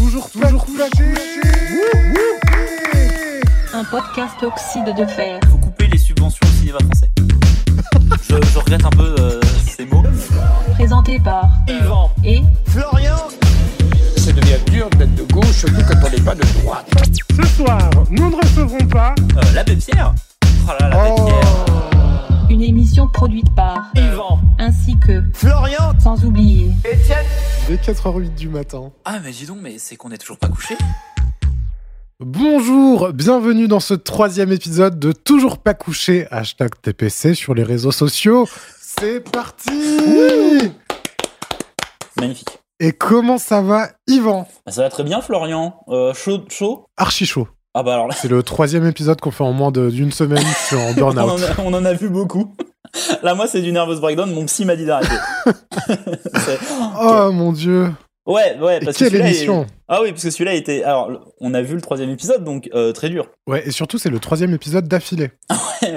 Toujours, toujours couché. Un podcast oxyde de fer. faut couper les subventions au cinéma français. je, je regrette un peu euh, ces mots. Présenté par Yvan. et Ça devient dur d'être de gauche, surtout quand on n'est pas de droite. Ce soir, nous ne recevrons pas. Euh, L'abbé Pierre. Oh là là, l'abbé Oh. Pierre. Une émission produite par Yvan. ainsi que Florian, sans oublier Étienne, Dès 4h08 du matin. Ah mais dis donc, mais c'est qu'on est toujours pas couché Bonjour, bienvenue dans ce troisième épisode de Toujours pas couché, hashtag TPC sur les réseaux sociaux. C'est parti Magnifique. Et comment ça va, Yvan? Bah, ça va très bien Florian. Euh, chaud, chaud? Archi chaud. Ah bah alors là, C'est le troisième épisode qu'on fait en moins d'une semaine. Suis en burn-out. on en a vu beaucoup. Là moi c'est du nervous breakdown, mon psy m'a dit d'arrêter. Oh mon dieu. ouais, ouais, parce que quelle celui-là, émission Ah oui, parce que celui-là était... Alors, on a vu le troisième épisode, donc euh, très dur. Ouais, et surtout, c'est le troisième épisode d'affilée.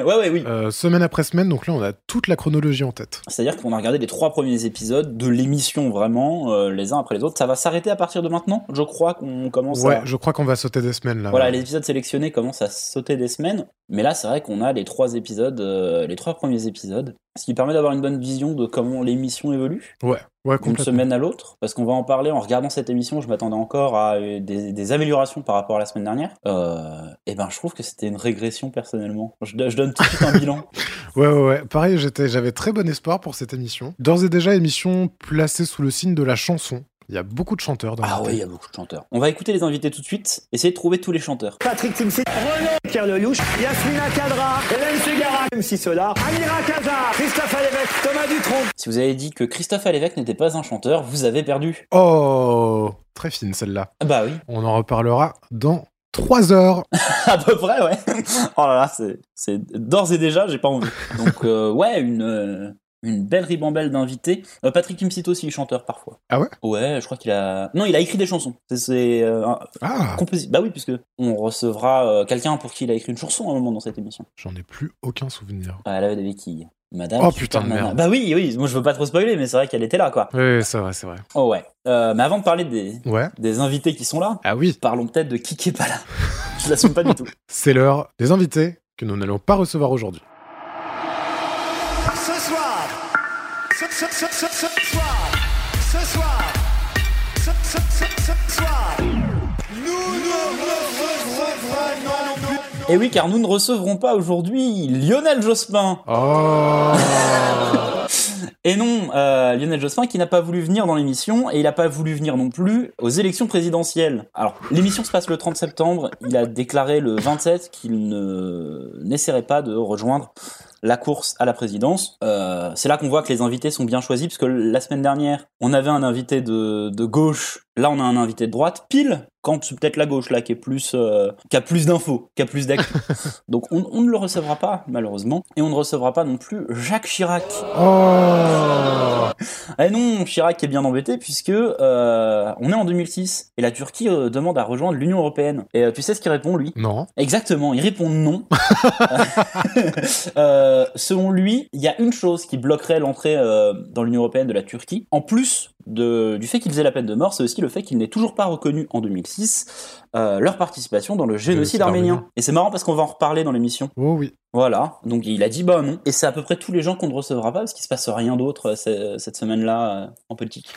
Ouais, ouais, oui. Euh, semaine après semaine, donc là, on a toute la chronologie en tête. C'est-à-dire qu'on a regardé les trois premiers épisodes de l'émission vraiment, euh, les uns après les autres. Ça va s'arrêter à partir de maintenant Je crois qu'on commence Ouais, à... je crois qu'on va sauter des semaines là. Voilà, les épisodes sélectionnés commencent à sauter des semaines. Mais là, c'est vrai qu'on a les trois épisodes, euh, les trois premiers épisodes. Ce qui permet d'avoir une bonne vision de comment l'émission évolue Ouais, ouais, d'une semaine à l'autre. Parce qu'on va en parler en regardant cette émission. Je m'attendais encore à euh, des, des améliorations par rapport à la semaine dernière. Euh, et ben, je trouve que c'était une régression personnellement. Je, je donne tout de suite un bilan. Ouais, ouais, ouais. Pareil, j'étais, j'avais très bon espoir pour cette émission. D'ores et déjà, émission placée sous le signe de la chanson. Il y a beaucoup de chanteurs dans Ah oui, il y a beaucoup de chanteurs. On va écouter les invités tout de suite. Essayer de trouver tous les chanteurs. Patrick Timsit, Renaud, Pierre Lelouch, Yasmina Kadra, Hélène Segara, MC Solar, Amira Kaza, Christophe Alévèque, Thomas Dutronc. Si vous avez dit que Christophe Alévèque n'était pas un chanteur, vous avez perdu. Oh, très fine celle-là. Ah bah oui. On en reparlera dans 3 heures. à peu près, ouais. Oh là là, c'est, c'est d'ores et déjà, j'ai pas envie. Donc, euh, ouais, une, euh, une belle ribambelle d'invités. Euh, Patrick Timsit aussi, chanteur parfois. Ah ouais? Ouais, je crois qu'il a. Non, il a écrit des chansons. C'est, euh, un Ah, composi- Bah oui, puisque on recevra euh, quelqu'un pour qui il a écrit une chanson à un moment dans cette émission. j'en ai plus aucun souvenir. Ah, elle avait des béquilles. Madame. Oh, putain de merde. Bah oui, oui. Moi, je veux pas trop spoiler, mais c'est vrai qu'elle était là, quoi. Oui, c'est vrai, c'est vrai. Oh ouais. Euh, mais avant de parler des, Ouais. des invités qui sont là, Ah oui, parlons peut-être de qui qui est pas là. je l'assume pas du tout. c'est l'heure des invités que nous n'allons pas recevoir aujourd'hui. Ce, ce, ce, soir, ce soir, ce, ce, ce, ce soir, nous ne recevrons plus. Et oui, car nous ne recevrons pas aujourd'hui Lionel Jospin. Oh Et non, euh, Lionel Jospin qui n'a pas voulu venir dans l'émission et il n'a pas voulu venir non plus aux élections présidentielles. Alors, l'émission se passe le 30 septembre. Il a déclaré le 27 qu'il ne n'essaierait pas de rejoindre la course à la présidence. Euh, c'est là qu'on voit que les invités sont bien choisis parce que la semaine dernière, on avait un invité de, de gauche. Là, on a un invité de droite. Pile quand c'est peut-être la gauche là qui est plus, euh, qui a plus d'infos, qui a plus d'actu. Donc, on, on ne le recevra pas malheureusement et on ne recevra pas non plus Jacques Chirac. Oh Eh non, Chirac est bien embêté puisque euh, on est en 2006 et la Turquie euh, demande à rejoindre l'Union européenne. Et euh, tu sais ce qu'il répond lui? Non. Exactement, il répond non. Selon lui, il y a une chose qui bloquerait l'entrée dans l'Union européenne de la Turquie, en plus de, du fait qu'ils aient la peine de mort, c'est aussi le fait qu'ils n'aient toujours pas reconnu en 2006 euh, leur participation dans le génocide Génocide arménien. arménien. Et c'est marrant parce qu'on va en reparler dans l'émission. Oh oui. Voilà, donc il a dit bah non. Et c'est à peu près tous les gens qu'on ne recevra pas parce qu'il se passe rien d'autre euh, ce- cette semaine-là euh, en politique.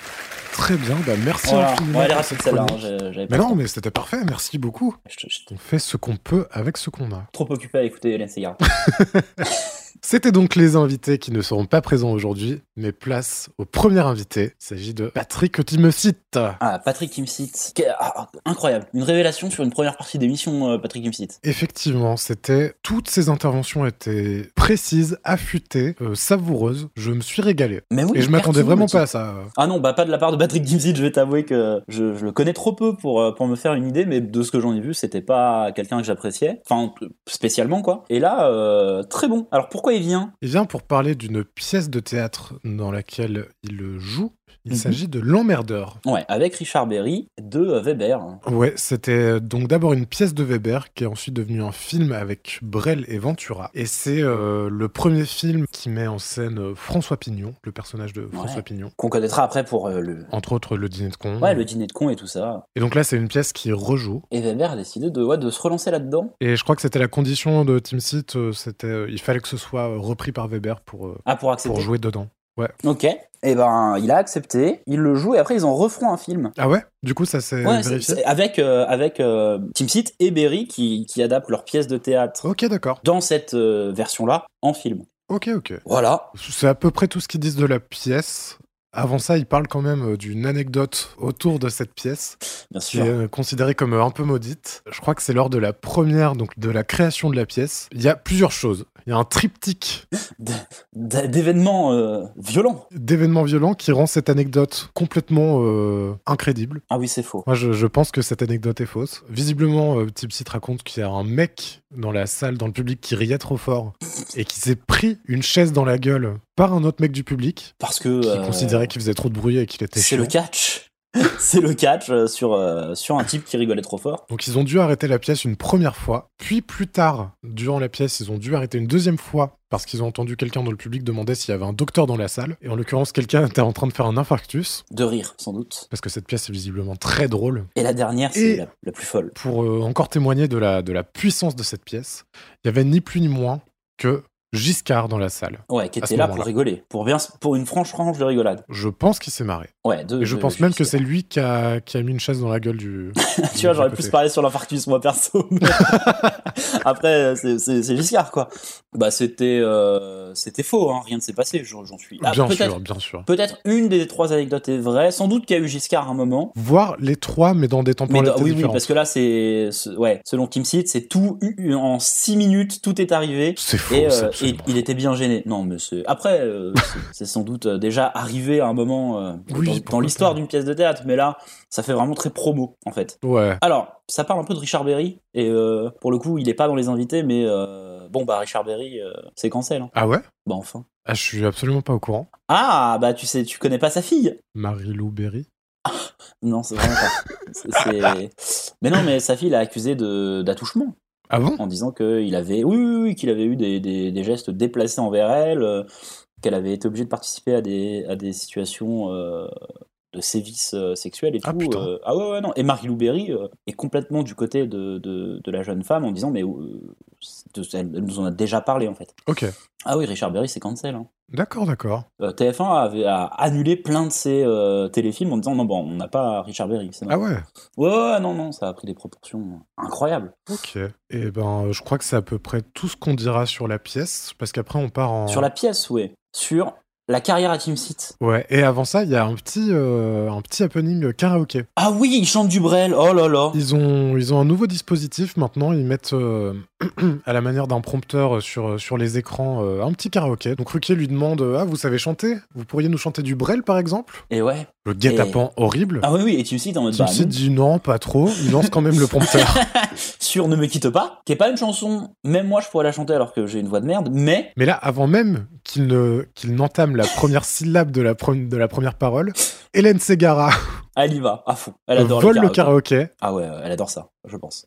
Très bien, bah merci Voilà, infiniment on va aller rapide celle-là. hein, Mais non, mais c'était parfait, merci beaucoup. je- On fait ce qu'on peut avec ce qu'on a. trop occupé à écouter Hélène Segarra. C'était donc les invités qui ne seront pas présents aujourd'hui, mais place au premier invité. Il s'agit de Patrick Timocite. Ah, Patrick Kimsit. Quel- ah, incroyable. Une révélation sur une première partie d'émission, euh, Patrick Kimsit. Effectivement, c'était toutes ces interventions étaient précises, affûtées, euh, savoureuses. Je me suis régalé. Mais oui. Et je m'attendais vraiment pas à ça. Ah non, bah pas de la part de Patrick Kimsit, je vais t'avouer que je, je le connais trop peu pour, euh, pour me faire une idée, mais de ce que j'en ai vu, c'était pas quelqu'un que j'appréciais. Enfin, spécialement, quoi. Et là, euh, très bon. Alors pourquoi il vient pour parler d'une pièce de théâtre dans laquelle il joue. Il Mhm. s'agit de L'Emmerdeur. Ouais, avec Richard Berry de euh, Weber. Ouais, c'était donc d'abord une pièce de Weber qui est ensuite devenue un film avec Brel et Ventura. Et c'est euh, le premier film qui met en scène euh, François Pignon, le personnage de François Ouais. Pignon. Qu'on connaîtra après pour euh, le, Entre autres, le dîner de con. ouais, le dîner de con et tout ça. Et donc là, c'est une pièce qui rejoue. Et Weber a décidé de, ouais, de se relancer là-dedans. Et je crois que c'était la condition de Team Seat, euh, c'était, euh, il fallait que ce soit euh, repris par Weber pour, euh, Ah, pour accepter. pour jouer dedans. Ok. Et ben, il a accepté, il le joue et après ils en referont un film. Ah ouais? Du coup, ça Ouais, c'est- vérifié? c'est avec, euh, avec euh, Tim Seat et Berry qui, qui adaptent leur pièce de théâtre Ok, d'accord. dans cette euh, version-là en film. Ok, ok. Voilà. C'est à peu près tout ce qu'ils disent de la pièce. Avant ça, ils parlent quand même euh, d'une anecdote autour de cette pièce, Bien qui sûr. est euh, considérée comme euh, un peu maudite. Je crois que c'est lors de la première, donc de la création de la pièce. Il y a plusieurs choses. Il y a un triptyque D'événements euh, violents. d'événements violents qui rend cette anecdote complètement euh, incrédible. Ah oui, c'est faux. Moi, je, je pense que cette anecdote est fausse. Visiblement, euh, Tipsy raconte qu'il y a un mec dans la salle, dans le public, qui riait trop fort et qui s'est pris une chaise dans la gueule par un autre mec du public Parce que. qui euh, considérait qu'il faisait trop de bruit et qu'il était C'est le catch. c'est le catch euh, sur, euh, sur un type qui rigolait trop fort. Donc ils ont dû arrêter la pièce une première fois, puis plus tard, durant la pièce, ils ont dû arrêter une deuxième fois parce qu'ils ont entendu quelqu'un dans le public demander s'il y avait un docteur dans la salle. Et en l'occurrence, quelqu'un était en train de faire un infarctus De rire, sans doute. parce que cette pièce est visiblement très drôle. Et la dernière, c'est la, la plus folle. Pour euh, encore témoigner de la, de la puissance de cette pièce, il y avait ni plus ni moins que Giscard dans la salle. Ouais, qui était là pour rigoler. Pour, bien, pour une franche range de rigolade. Je pense qu'il s'est marré. Ouais, de, Et je de- pense même que c'est lui qui a, qui a mis une chaise dans la gueule du. tu vois, j'aurais plus parlé sur l'infarctus, moi, perso. mais- Après, c'est- Giscard, quoi. Bah, c'était euh, c'était faux, hein. rien ne s'est passé, j'en suis. Ah, bien sûr, bien sûr. Peut-être une des trois anecdotes est vraie. Sans doute qu'il y a eu Giscard à un moment. Voir les trois, mais dans des Mais temporalités dans- oui, oui, parce que là, c'est. ce- Ouais, selon Kim Seed, c'est tout. En six minutes, tout est arrivé. C'est faux. Et, euh, il était bien gêné. Non, mais c'est. Après, euh, c'est- c'est sans doute euh, déjà arrivé à un moment euh, Oui, dans- l'histoire pas. d'une pièce de théâtre, mais là, ça fait vraiment très promo, en fait. Ouais. Alors, ça parle un peu de Richard Berry, et euh, pour le coup, il est pas dans les invités, mais bon, bah, Richard Berry, c'est cancel. Hein. Ah ouais? Bah, enfin. Ah, je suis absolument pas au courant. Ah, bah, tu sais, tu connais pas sa fille? Marie-Lou Berry? Non, c'est vraiment pas. C'est- c'est- Mais non, mais sa fille l'a accusé de- d'attouchement. Ah bon? En disant qu'il avait, oui, oui, oui, qu'il avait eu des, des- gestes déplacés envers elle, euh, qu'elle avait été obligée de participer à des, à des situations euh, de sévices euh, sexuels et Ah, tout. euh. ah ouais, ouais, non. Et Marie-Lou Berry euh, est complètement du côté de, de, de la jeune femme en disant, mais elle, nous en a déjà parlé en fait. Ok. Ah oui, Richard Berry, c'est cancel. Hein. D'accord, d'accord. Euh, TF1 avait a annulé plein de ses euh, téléfilms en disant, non, bon, on n'a pas Richard Berry. c'est Ah ouais ouais, ouais, non, non, ça a pris des proportions incroyables. Ok. Et ben, je crois que c'est à peu près tout ce qu'on dira sur la pièce, parce qu'après on part en. Sur la pièce, ouais. Sur la carrière à Team Seat. Ouais. Et avant ça, il y a un petit, euh, un petit happening karaoké. Ah oui, il chante du Brel. Oh là là. Ils ont, ils ont un nouveau dispositif maintenant. Ils mettent euh, à la manière d'un prompteur sur, sur les écrans euh, un petit karaoké. Donc Ruquier lui demande Ah, vous savez chanter? Vous pourriez nous chanter du Brel par exemple? Et ouais. Le guet-apens horrible. Ah oui, oui, et Team Seat en mode bah, Tim non. dit non, pas trop. Il lance quand même le prompteur. sur Ne me quitte pas, qui est pas une chanson, même moi je pourrais la chanter alors que j'ai une voix de merde, mais Mais là, avant même qu'il ne, qu'il n'entame la première syllabe de la, de la première parole, Hélène Ségara elle y va, à fond. Elle adore vole le karaoké Ah ouais, elle adore ça, je pense.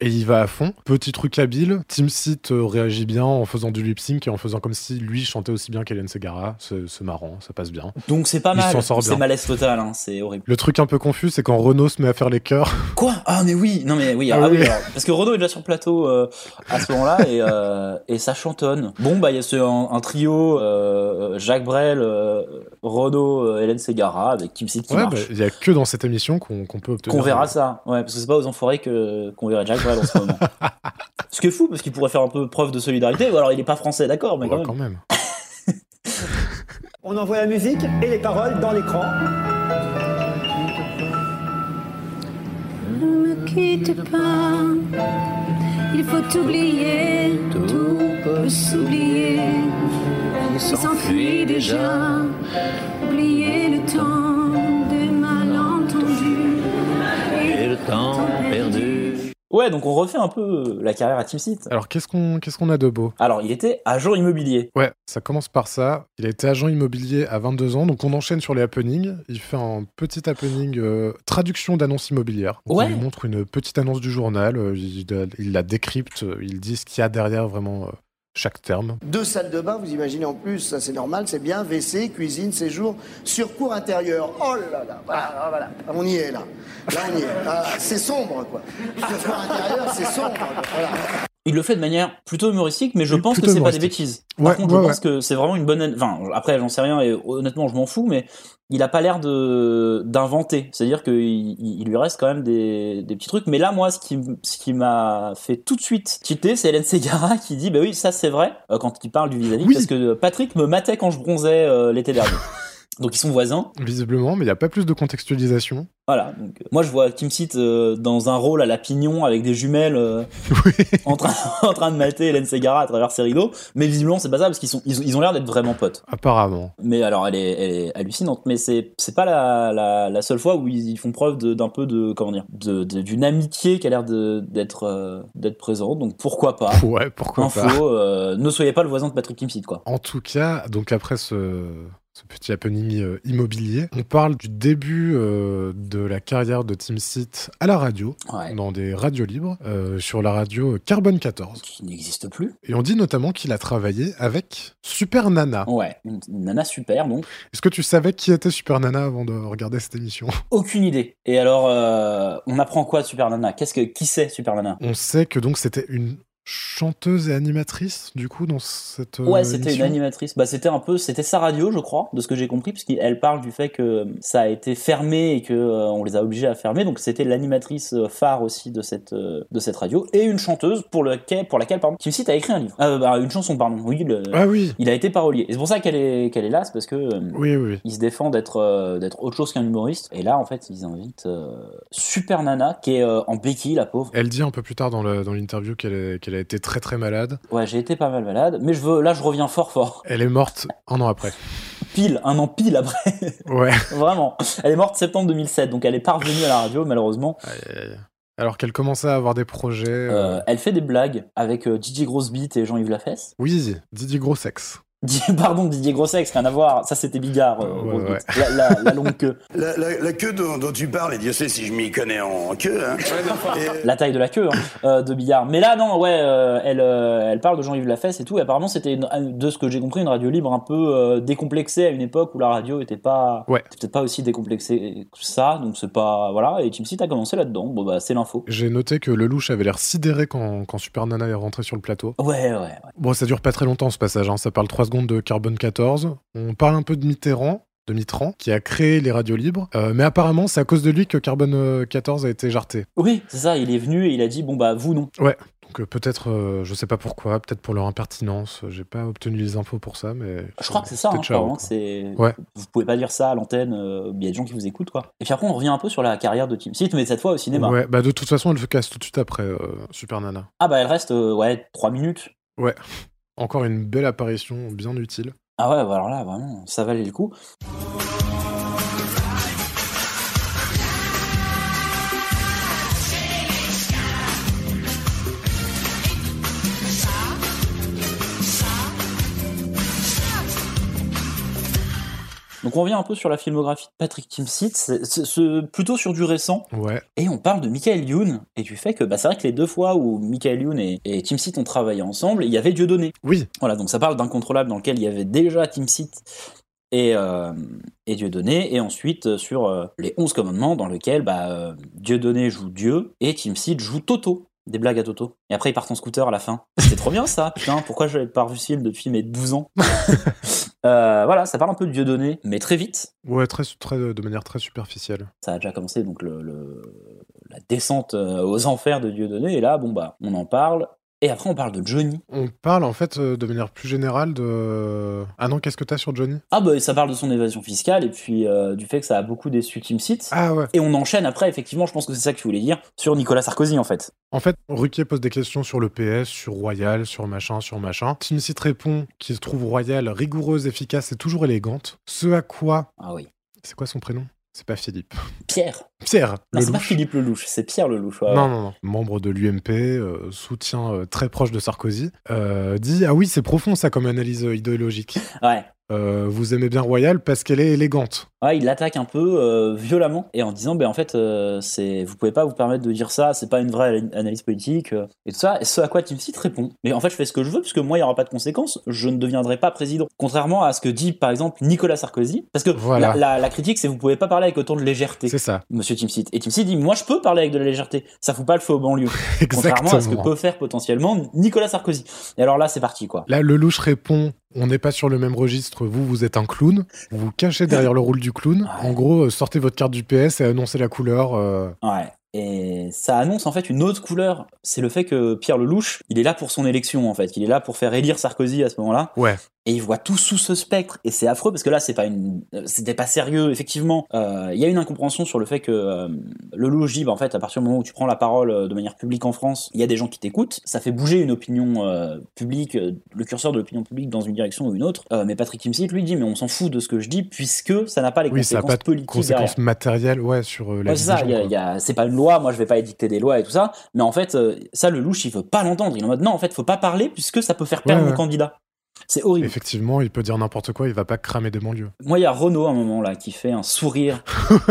Et il va à fond. Petit truc habile, Team Seat euh, réagit bien en faisant du lip sync et en faisant comme si lui chantait aussi bien qu'Hélène Ségara. C'est marrant, ça passe bien. Donc c'est pas Il mal, c'est malaise total, hein, c'est horrible. Le truc un peu confus, c'est quand Renault se met à faire les chœurs. Quoi? Ah mais oui, non mais oui, Ah ah, oui, alors, parce que Renaud est déjà sur le plateau euh, à ce moment-là et, euh, et ça chantonne. Bon bah il y a ce, un, un trio euh, Jacques Brel, Renaud, euh, Hélène Ségara avec Kim Seat qui Ouais, marche. bah, il y a que dans cette émission qu'on peut obtenir. Qu'on verra ça, ouais, parce que c'est pas aux enfoirés que qu'on verrait Jack Brel en ce moment. Ce qui est fou, parce qu'il pourrait faire un peu preuve de solidarité, ou alors il est pas français, d'accord, mais Ouais, quand même. quand même. On envoie la musique et les paroles dans l'écran. Ne me quitte pas, il faut oublier, tout peut s'oublier. Il s'enfuit déjà, oublier le temps des malentendus et le temps. Ouais, donc on refait un peu la carrière à Team Seat. Alors, qu'est-ce qu'on qu'est-ce qu'on a de beau? Alors, il était agent immobilier. Ouais, ça commence par ça. Il a été agent immobilier à 22 ans, donc on enchaîne sur les happenings. Il fait un petit happening euh, traduction d'annonce immobilière. Donc, Ouais. On lui montre une petite annonce du journal, euh, il, il la décrypte, euh, il dit ce qu'il y a derrière vraiment euh, chaque terme. Deux salles de bain, vous imaginez en plus, ça c'est normal, c'est bien, WC, cuisine, séjour, surcours intérieur. Oh là là, voilà, voilà, on y est là. Là on y est. Ah, c'est sombre quoi. Surcours intérieur, c'est sombre. Il le fait de manière plutôt humoristique, mais je pense que c'est pas des bêtises. Par Ouais, contre, ouais, je pense que c'est vraiment une bonne. Enfin, après, j'en sais rien et honnêtement, je m'en fous, mais il a pas l'air de d'inventer. C'est-à-dire qu'il il il lui reste quand même des, des petits trucs. Mais là, moi, ce qui m- ce qui m'a fait tout de suite tilter, c'est Hélène Segara qui dit, bah oui, ça c'est vrai euh, quand il parle du vis-à-vis, Oui. parce que Patrick me matait quand je bronzais euh, l'été dernier. Donc ils sont voisins. Visiblement, mais il n'y a pas plus de contextualisation. Voilà. Donc, euh, moi, je vois Kim Seat euh, dans un rôle à la pignon avec des jumelles euh, en, train, en train de mater Hélène Segara à travers ses rideaux. Mais visiblement, c'est pas ça parce qu'ils sont, ils, ont- ils ont l'air d'être vraiment potes. Apparemment. Mais alors, elle est, elle est hallucinante. Mais c'est, c'est pas la, la, la seule fois où ils, ils font preuve d'un peu de, comment dire, d'une amitié qui a l'air d'être, euh, d'être présente. Donc pourquoi pas. Ouais, pourquoi pas. Info, euh, ne soyez pas le voisin de Patrick Kim Seat, quoi. En tout cas, donc après ce, ce petit happening euh, immobilier, on parle du début euh, de la carrière de Tim Seat à la radio, Ouais. dans des radios libres, euh, sur la radio Carbone 14. Qui n'existe plus. Et on dit notamment qu'il a travaillé avec Super Nana. Ouais. Une, une nana super, donc. Est-ce que tu savais qui était Super Nana avant de regarder cette émission? Aucune idée. Et alors, euh, on apprend quoi de Super Nana? Qu'est-ce que qui c'est Super Nana? On sait que donc c'était une chanteuse et animatrice, du coup, dans cette. euh, Ouais, c'était une animatrice. Bah, c'était un peu, c'était sa radio, je crois, de ce que j'ai compris, puisqu'elle parle du fait que ça a été fermé et que euh, on les a obligés à fermer. Donc, c'était l'animatrice euh, phare aussi de cette euh, de cette radio et une chanteuse pour lequel, pour laquelle, pardon, Kim Seat a écrit un livre. Euh, bah, une chanson, pardon. Oui, le- Ah oui, il a été parolier. Et c'est pour ça qu'elle est qu'elle est là, c'est parce que euh, oui, oui. il se défend d'être euh, d'être autre chose qu'un humoriste. Et là, en fait, ils invitent euh, Super Nana, qui est euh, en béquille, la pauvre. Elle dit un peu plus tard dans le- dans l'interview qu'elle est- qu'elle a été très très malade. Ouais, j'ai été pas mal malade, mais je veux, là, je reviens fort fort. Elle est morte un an après. Pile, un an pile après. Ouais. Vraiment. Elle est morte septembre 2007, donc elle est pas revenue à la radio, malheureusement. Aïe, aïe, aïe. Alors qu'elle commençait à avoir des projets. euh, Euh, elle fait des blagues avec euh, Didier et Jean-Yves Lafesse. Oui, Didier Grossex. Pardon, Didier Grossex, rien à voir. Ça, c'était Bigard, euh, Ouais. La, la- la longue queue. La, la- la queue dont, dont tu parles, et Dieu sait si je m'y connais en queue, hein. Et- La taille de la queue hein, euh, de Bigard. Mais là, non, ouais, euh, elle, euh, elle parle de Jean-Yves Lafesse et tout. Et apparemment, c'était, de ce que j'ai compris, une radio libre un peu euh, décomplexée à une époque où la radio était pas, Ouais. peut-être pas aussi décomplexée que ça. Donc c'est pas, voilà. Et Seat a commencé là-dedans. Bon bah, c'est l'info. J'ai noté que Lelouch avait l'air sidéré quand, quand Super Nana est rentré sur le plateau. Ouais, ouais, ouais. Bon, ça dure pas très longtemps ce passage, hein. ça parle 3 secondes de Carbone 14. On parle un peu de Mitterrand, de Mitterrand, qui a créé les radios libres. Euh, mais apparemment, c'est à cause de lui que Carbone euh, 14 a été jarté. Oui, c'est ça. Il est venu et il a dit, bon bah, vous non. Donc euh, peut-être, euh, je sais pas pourquoi, peut-être pour leur impertinence. J'ai pas obtenu les infos pour ça, mais. Je crois que c'est ça, hein, ciao, quoi. que c'est. Ouais. Vous pouvez pas dire ça à l'antenne, euh, il y a des gens qui vous écoutent, quoi. Et puis après, on revient un peu sur la carrière de Team Seat, mais cette fois au cinéma. Ouais, bah de toute façon, elle se casse tout de suite après euh, Super Nana. Ah bah, elle reste, euh, ouais, 3 minutes. Encore une belle apparition, bien utile. Ah ouais, bah alors là, vraiment, ça valait le coup. Donc on revient un peu sur la filmographie de Patrick Timsit, c'est c'est- c'est plutôt sur du récent, Ouais. et on parle de Michael Youn, et du fait que bah, c'est vrai que les deux fois où Michael Youn et, et Tim Seat ont travaillé ensemble, il y avait Dieudonné. Oui, Voilà, donc ça parle d'Incontrôlable dans lequel il y avait déjà Tim Seat et, euh, et Dieudonné, et ensuite euh, sur euh, les 11 commandements dans lequel bah, euh, Dieudonné joue Dieu et Tim Seat joue Toto. Des blagues à Toto. Et après, ils partent en scooter à la fin. C'était trop bien ça, putain, pourquoi j'avais pas revu ce film depuis mes 12 ans? Euh, Voilà, ça parle un peu de Dieudonné, mais très vite. ouais, très, très, de manière très superficielle. Ça a déjà commencé, donc le, le- la descente euh, aux enfers de Dieudonné, et là, bon bah, on en parle. Et après, on parle de Johnny. On parle en fait euh, de manière plus générale de. Ah non, qu'est-ce que t'as sur Johnny? Ah bah, ça parle de son évasion fiscale, et puis euh, du fait que ça a beaucoup déçu Tim Seat. Ah ouais. Et on enchaîne après, effectivement, je pense que c'est ça que tu voulais dire, sur Nicolas Sarkozy en fait. En fait, Ruquier pose des questions sur le PS, sur Royal, sur machin, sur machin. Timsit répond qu'il trouve Royal rigoureuse, efficace et toujours élégante. Ce à quoi. Ah oui. C'est quoi son prénom? C'est pas Philippe. Pierre. Pierre, Non, le c'est pas. Philippe Lelouch, c'est Pierre Lelouch. ouais, Non, non, non. Membre de l'UMP, euh, soutien euh, très proche de Sarkozy, euh, dit Ah oui, c'est profond ça comme analyse idéologique. Ouais. Euh, vous aimez bien Royal parce qu'elle est élégante. Ouais, il l'attaque un peu euh, violemment et en disant ben en fait euh, c'est vous pouvez pas vous permettre de dire ça, c'est pas une vraie analyse politique et tout ça. Et ce à quoi Tim Seat répond mais en fait je fais ce que je veux puisque moi il y aura pas de conséquences, je ne deviendrai pas président. Contrairement à ce que dit par exemple Nicolas Sarkozy parce que Voilà. la, la- la critique c'est vous pouvez pas parler avec autant de légèreté. C'est ça. Monsieur Tim Seat. Et Tim Seat dit moi je peux parler avec de la légèreté, ça fout pas le feu aux banlieues. Contrairement à ce que peut faire potentiellement Nicolas Sarkozy. Et alors là c'est parti quoi. Là, Lelouch répond On n'est pas sur le même registre, vous, vous êtes un clown. Vous vous cachez derrière le rôle du clown. En gros, euh, sortez votre carte du PS et annoncez la couleur. euh, Ouais. Et ça annonce en fait une autre couleur. C'est le fait que Pierre Lelouch, il est là pour son élection en fait. Il est là pour faire élire Sarkozy à ce moment-là. Ouais. Et il voit tout sous ce spectre. Et c'est affreux parce que là, c'est pas une, euh, c'était pas sérieux. Effectivement, Euh, il y a une incompréhension sur le fait que euh, Lelouch dit, bah, en fait, à partir du moment où tu prends la parole euh, de manière publique en France, il y a des gens qui t'écoutent. Ça fait bouger une opinion euh, publique, le curseur de l'opinion publique dans une direction ou une autre. Mais Patrick Timsit lui dit, mais on s'en fout de ce que je dis puisque ça n'a pas les Oui, ça n'a conséquences pas de politiques derrière. conséquences matérielles ouais, sur la Ouais, ça, a- a- c'est pas une loi, moi je vais pas édicter des lois et tout ça, mais en fait, euh, ça le louche, il veut pas l'entendre. Il est en mode non, en fait, faut pas parler puisque ça peut faire perdre Ouais, ouais. candidat. C'est horrible. Effectivement, il peut dire n'importe quoi, il va pas cramer des banlieues. Moi, il y a Renault à un moment là qui fait un sourire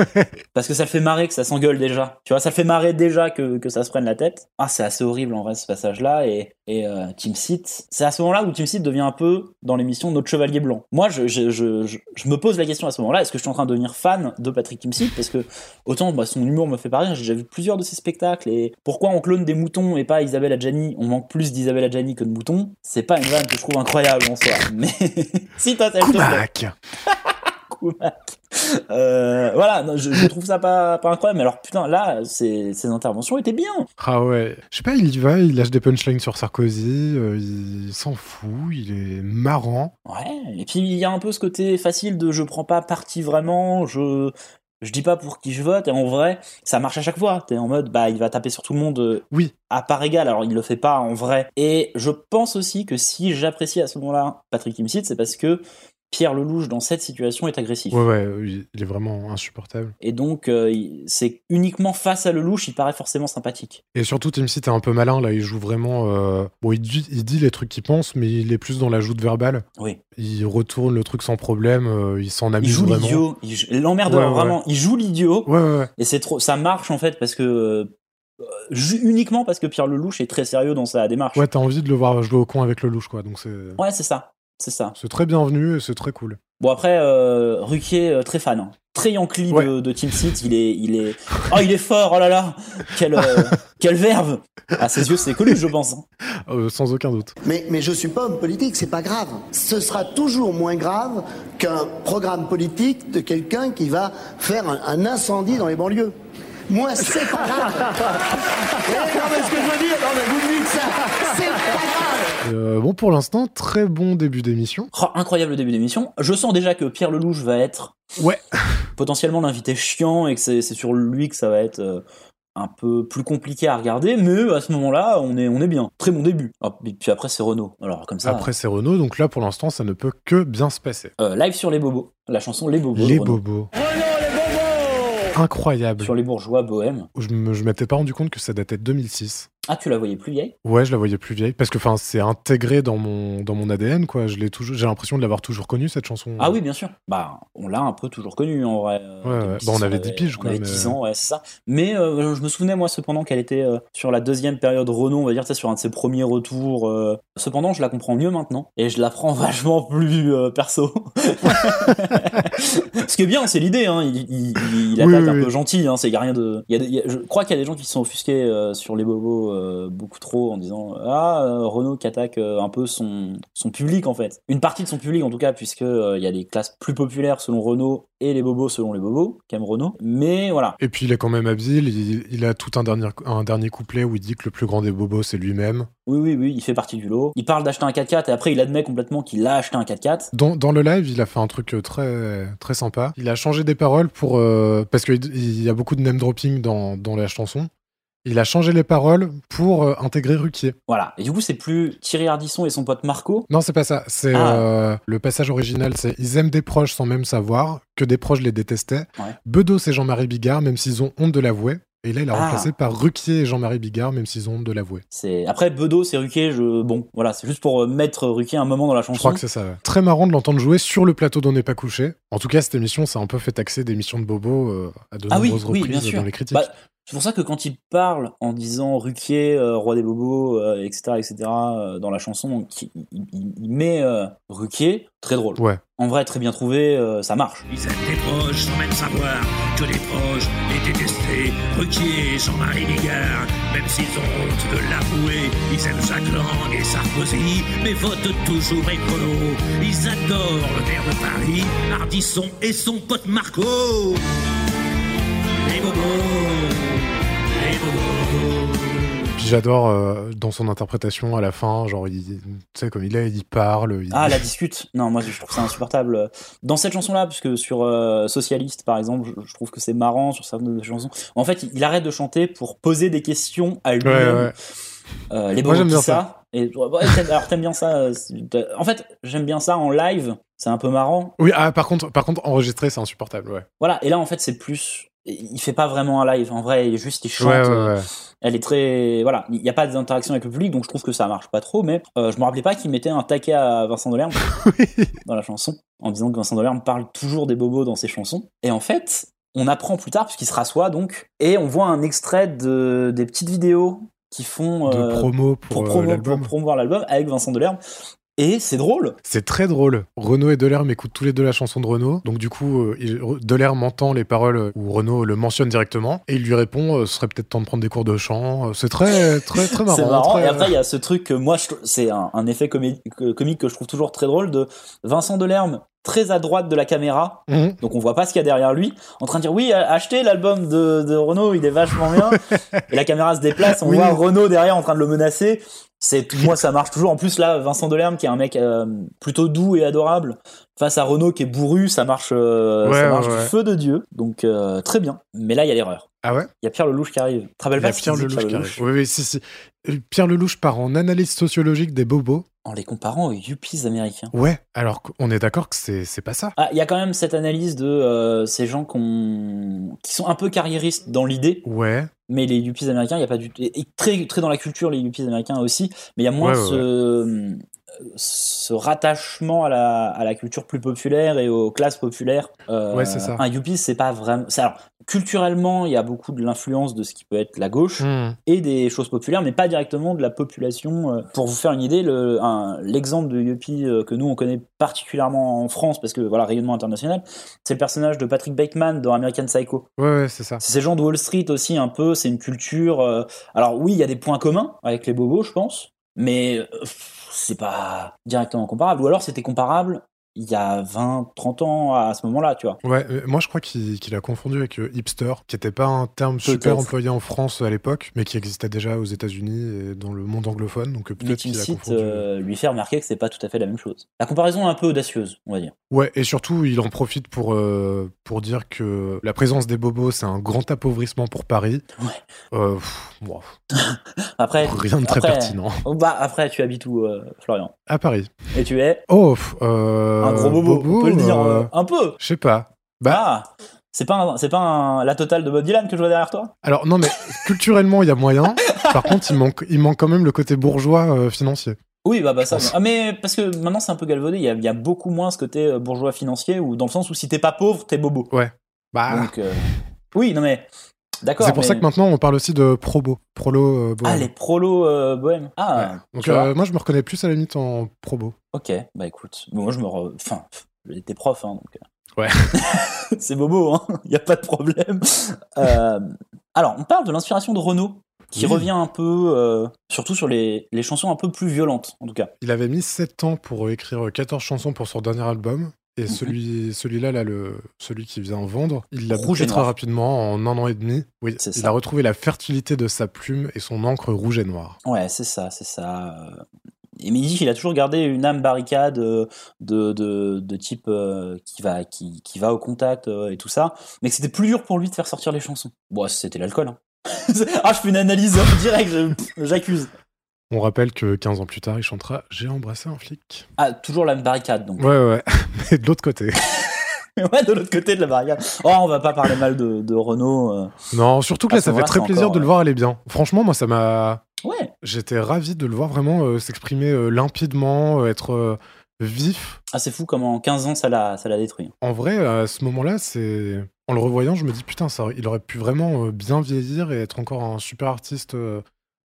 parce que ça le fait marrer que ça s'engueule déjà. Tu vois, ça le fait marrer déjà que, que ça se prenne la tête. Ah, c'est assez horrible en vrai ce passage-là. Et, et euh, Tim Seat, c'est à ce moment-là où Tim Seat devient un peu dans l'émission notre chevalier blanc. Moi, je, je, je, me pose la question à ce moment-là est-ce que je suis en train de devenir fan de Patrick Tim Seat? Parce que autant bah, son humour me fait pas rire, j'ai déjà vu plusieurs de ses spectacles. Et pourquoi on clone des moutons et pas Isabelle Adjani? On manque plus d'Isabelle Adjani que de moutons. C'est pas une vanne que je trouve incroyable en soi. Mais si toi, ça. Koumak Koumak. Euh, voilà, non, je, je trouve ça pas, pas incroyable. Mais alors, putain, là, ces, ces interventions étaient bien. Ah ouais. Je sais pas, il y va, il lâche des punchlines sur Sarkozy, euh, il s'en fout, il est marrant. Ouais, et puis il y a un peu ce côté facile de je prends pas parti vraiment, je. Je dis pas pour qui je vote, et en vrai, ça marche à chaque fois. T'es en mode, bah, il va taper sur tout le monde euh, Oui. à part égale, alors il le fait pas en vrai. Et je pense aussi que si j'apprécie à ce moment-là Patrick Timsit, c'est parce que Pierre Lelouch, dans cette situation, est agressif. Ouais, ouais, il- il est vraiment insupportable. Et donc, euh, c'est uniquement face à Lelouch, il paraît forcément sympathique. Et surtout, Tim Seat est un peu malin, là, il joue vraiment... euh, Bon, il dit, il dit les trucs qu'il pense, mais il est plus dans la joute verbale. Oui. Il retourne le truc sans problème, euh, il s'en amuse Il joue l'idiot, il ouais. vraiment. Il joue l'idiot. Ouais, ouais, ouais. Et c'est trop, ça marche en fait parce que euh, uniquement parce que Pierre Lelouch est très sérieux dans sa démarche. Ouais, t'as envie de le voir jouer au con avec le louche, quoi. Donc c'est Ouais, c'est ça, c'est ça. c'est très bienvenu et c'est très cool. Bon après, euh, Ruquier euh, très fan, hein. très Yankee Ouais. de, de Team Seat. Il est, il est, oh il est fort, oh là là, quelle, euh, quelle verve. À ses yeux, c'est connu, je pense. hein. Euh, sans aucun doute. Mais, mais je suis pas homme politique, c'est pas grave. Ce sera toujours moins grave qu'un programme politique de quelqu'un qui va faire un, un incendie dans les banlieues. Moi, c'est pas grave. Ouais, non, mais ce que je veux dire, non, mais vous me dites ça, c'est pas grave. Euh, bon, pour l'instant, très bon début d'émission. Oh, incroyable début d'émission. Je sens déjà que Pierre Lelouch va être Ouais. potentiellement l'invité chiant et que c'est sur lui que ça va être euh, un peu plus compliqué à regarder, mais à ce moment-là, on est, on est bien. Très bon début. Ah, puis puis après, c'est Renault. Alors, comme ça. Après, c'est Renault, donc là, pour l'instant, ça ne peut que bien se passer. euh, live sur les bobos. La chanson Les bobos. Les Renaud. Incroyable. Sur les bourgeois bohèmes. Je je m'étais pas rendu compte que ça datait de 2006. Ah, tu la voyais plus vieille? Ouais, je la voyais plus vieille parce que enfin c'est intégré dans mon dans mon ADN quoi. Je l'ai toujours, j'ai l'impression de l'avoir toujours connue cette chanson. Ah oui, bien sûr. Bah, on l'a un peu toujours connue en vrai. Euh, Ouais, ouais. 2006, Bah, on avait avait 10 piges, quoi, On avait mais- 10 ans, ouais, c'est ça. Mais euh, je me souvenais, moi, cependant, qu'elle était euh, sur la deuxième période Renault, on va dire, sur un de ses premiers retours. euh. Cependant, je la comprends mieux maintenant. Et je la prends vachement plus perso. Ce qui est bien, c'est l'idée. Hein. Il, il, il- attaque oui, un oui. peu gentil. Hein. C'est y a rien de. il Y a y je crois qu'il y a des gens qui se sont offusqués sur les bobos euh, beaucoup trop en disant ah euh, Renault qui attaque euh, un peu son son public en fait. Une partie de son public en tout cas puisque il y a les classes plus populaires selon Renault et les bobos selon les bobos, qu'aime Renault. Mais voilà. Et puis il est quand même habile. Il, il a tout un dernier un dernier couplet où il dit que le plus grand des bobos c'est lui-même. Oui oui oui, il fait partie du lot. Il parle d'acheter un 4x4 et après il admet complètement qu'il a acheté un 4x4. Dans, dans le live, il a fait un truc très très sympa. Il a changé des paroles pour parce qu'il il y a beaucoup de name dropping dans dans la chanson. Il a changé les paroles pour euh, intégrer Ruquier. Voilà. Et du coup, c'est plus Thierry Ardisson et son pote Marco? Non, c'est pas ça. C'est Ah. euh, le passage original, c'est ils aiment des proches sans même savoir que des proches les détestaient. Ouais. Bedos et Jean-Marie Bigard, même s'ils ont honte de l'avouer. Et là, il a Ah. remplacé par Ruquier et Jean-Marie Bigard, même s'ils ont honte de l'avouer. C'est après Bedos et Ruquier. Je bon, voilà, c'est juste pour euh, mettre Ruquier un moment dans la chanson. Je crois que c'est ça. ouais. Très marrant de l'entendre jouer sur le plateau d'On n'est pas couché. En tout cas, cette émission, ça a un peu fait taxer d'émissions de Bobo euh, à de Ah nombreuses oui, reprises dans les critiques. Bah, c'est pour ça que quand il parle en disant Ruquier, euh, roi des bobos, euh, etc., etc., dans la chanson, il, il- il- il met Ruquier, très drôle. Ouais. En vrai, très bien trouvé, euh, ça marche. Ils aiment des proches sans même savoir que les proches les détestaient. Ruquier, Jean-Marie Bigard, même s'ils ont honte de l'avouer. Ils aiment Jacques Lang et Sarkozy, mais votent toujours écolo. Ils adorent le maire de Paris, Ardisson et son pote Marco. Les bobos, les bobos. Puis j'adore euh, dans son interprétation à la fin, genre, il- tu sais, comme il est, il parle. il- Ah, la discute. Non, moi, je trouve ça insupportable. Dans cette chanson-là, parce que sur euh, Socialiste, par exemple, je, je trouve que c'est marrant sur certaines chansons. En fait, il, arrête de chanter pour poser des questions à lui-même. Ouais, ouais. Euh, les Moi, j'aime bien ça. Et, alors, t'aimes bien ça euh, En fait, j'aime bien ça en live. C'est un peu marrant. Oui, ah, par contre, par contre, enregistrer, c'est insupportable, ouais. Voilà. Et là, en fait, c'est plus. Il fait pas vraiment un live. En vrai, il juste, il chante. Ouais, ouais, euh, ouais. Elle est très. Voilà. Il n'y a pas d'interaction avec le public, donc je trouve que ça marche pas trop. Mais euh, je me rappelais pas qu'il mettait un taquet à Vincent Delerme dans la chanson, en disant que Vincent Delerme parle toujours des bobos dans ses chansons. Et en fait, on apprend plus tard, puisqu'il se rassoit donc, et on voit un extrait de, des petites vidéos qui font. De euh, promo pour, pour, euh, promo- pour promouvoir l'album avec Vincent Delerme. Et c'est drôle. C'est très drôle. Renaud et Delerme écoutent tous les deux la chanson de Renaud. Donc du coup, euh, il- Delerme entend les paroles où Renaud le mentionne directement et il lui répond euh, ce serait peut-être temps de prendre des cours de chant. Euh, C'est très très très marrant. C'est marrant. très- Et après, il y a ce truc que moi, je- c'est un, un effet comique que je trouve toujours très drôle de Vincent Delerme, très à droite de la caméra. Mhm. Donc on voit pas ce qu'il y a derrière lui, en train de dire oui, achetez l'album de, de Renaud, il est vachement bien. et la caméra se déplace, on Oui. voit Renaud derrière en train de le menacer. C'est moi, ça marche toujours. En plus là, Vincent Delerme, qui est un mec euh, plutôt doux et adorable, face à Renaud qui est bourru, ça marche, euh, Ouais, ça marche ouais, du ouais. feu de Dieu. Donc euh, très bien. Mais là, il y a l'erreur. Ah ouais? Il y a Pierre Lelouch qui arrive. Te rappelles Il y a pas ce qu'il Pierre Lelouch qui arrive. Oui, oui, si, si. Euh, Pierre Lelouch part en analyse sociologique des bobos. En les comparant aux yuppies américains. Ouais, alors qu'on est d'accord que c'est pas ça. Ah, il y a quand même cette analyse de euh, ces gens qui sont un peu carriéristes dans l'idée, Ouais. mais les yuppies américains, il y a pas du tout. Et et très, très dans la culture, les yuppies américains aussi, mais il y a moins Ouais, ouais, ce, ce rattachement à la, à la culture plus populaire et aux classes populaires. Euh, Ouais, c'est ça. Un yuppie, c'est pas vraiment. Alors, culturellement, il y a beaucoup de l'influence de ce qui peut être la gauche Hmm. et des choses populaires, mais pas directement de la population. Euh, Pour vous faire une idée, le- l'exemple de Yuppie euh, que nous on connaît particulièrement en France, parce que voilà, rayonnement international, c'est le personnage de Patrick Bateman dans American Psycho. Ouais, ouais, c'est ça. C'est ces gens de Wall Street aussi un peu, c'est une culture. euh, Alors oui, il y a des points communs avec les bobos, je pense, mais c'est pas directement comparable. Ou alors c'était comparable il y a 20, 30 ans à ce moment-là, tu vois. Ouais, moi je crois qu'il qu'il a confondu avec euh, hipster, qui était pas un terme super employé en France à l'époque, mais qui existait déjà aux États-Unis et dans le monde anglophone. Donc euh, peut-être qui qu'il a confondu. euh, lui fait remarquer que c'est pas tout à fait la même chose. La comparaison est un peu audacieuse, on va dire. Ouais, et surtout, il en profite pour, euh, pour dire que la présence des bobos, c'est un grand appauvrissement pour Paris. Ouais. Euh, pff, Après, rien de très après- pertinent. Bah après, tu habites où, Florian? À Paris. Et tu es? Oh, pff, un gros bobo, on peut le dire euh, un peu. Je sais pas. Bah, Ah, c'est pas, c'est pas un- la totale de Bob Dylan que je vois derrière toi? Alors non, mais culturellement, il y a moyen. Par contre, il manque, il manque quand même le côté bourgeois euh, financier. Oui, bah, bah ça. Ah, mais parce que maintenant c'est un peu galvaudé, il y y a beaucoup moins ce côté euh, bourgeois financier, ou dans le sens où si t'es pas pauvre, t'es bobo. Bah, Donc, euh, oui, non mais. D'accord. c'est pour mais- ça que maintenant, on parle aussi de probo. Prolo euh, Ah, bohème. les prolos euh, bohèmes. Ah, Ouais. Donc euh, moi, je me reconnais plus à la limite en probo. Ok, bah écoute, bon, moi je me. Re... Enfin, j'étais prof, hein, donc. euh, Ouais. c'est bobo, hein, il n'y a pas de problème. Euh, alors, on parle de l'inspiration de Renault, qui Oui. revient un peu, euh, surtout sur les, les chansons un peu plus violentes, en tout cas. Il avait mis 7 ans pour écrire 14 chansons pour son dernier album. Et Mhm. celui, celui-là, là, le, celui qui vient vendre, il l'a et très rapidement, en un an et demi. Oui, C'est il ça. a retrouvé la fertilité de sa plume et son encre rouge et noire. Ouais, c'est ça, c'est ça. euh. Et mais il dit qu'il a toujours gardé une âme barricade euh, de, de, de type euh, qui, va, qui, qui va au contact euh, et tout ça, mais que c'était plus dur pour lui de faire sortir les chansons. Bon, c'était l'alcool, hein. ah, je fais une analyse pff, j'accuse. On rappelle que 15 ans plus tard, il chantera J'ai embrassé un flic. Ah, toujours la même barricade, donc. Ouais, ouais. Mais de l'autre côté. ouais, de l'autre côté de la barricade. Oh, on va pas parler mal de, de Renault. euh. Non, surtout que là, ça fait très plaisir encore, de le voir aller bien. Franchement, moi, ça m'a. Ouais. J'étais ravi de le voir vraiment euh, s'exprimer euh, limpidement, être vif. Ah, c'est fou comment en 15 ans ça l'a, ça l'a détruit. En vrai, à ce moment-là, c'est. En le revoyant, je me dis, putain, ça, il aurait pu vraiment bien vieillir et être encore un super artiste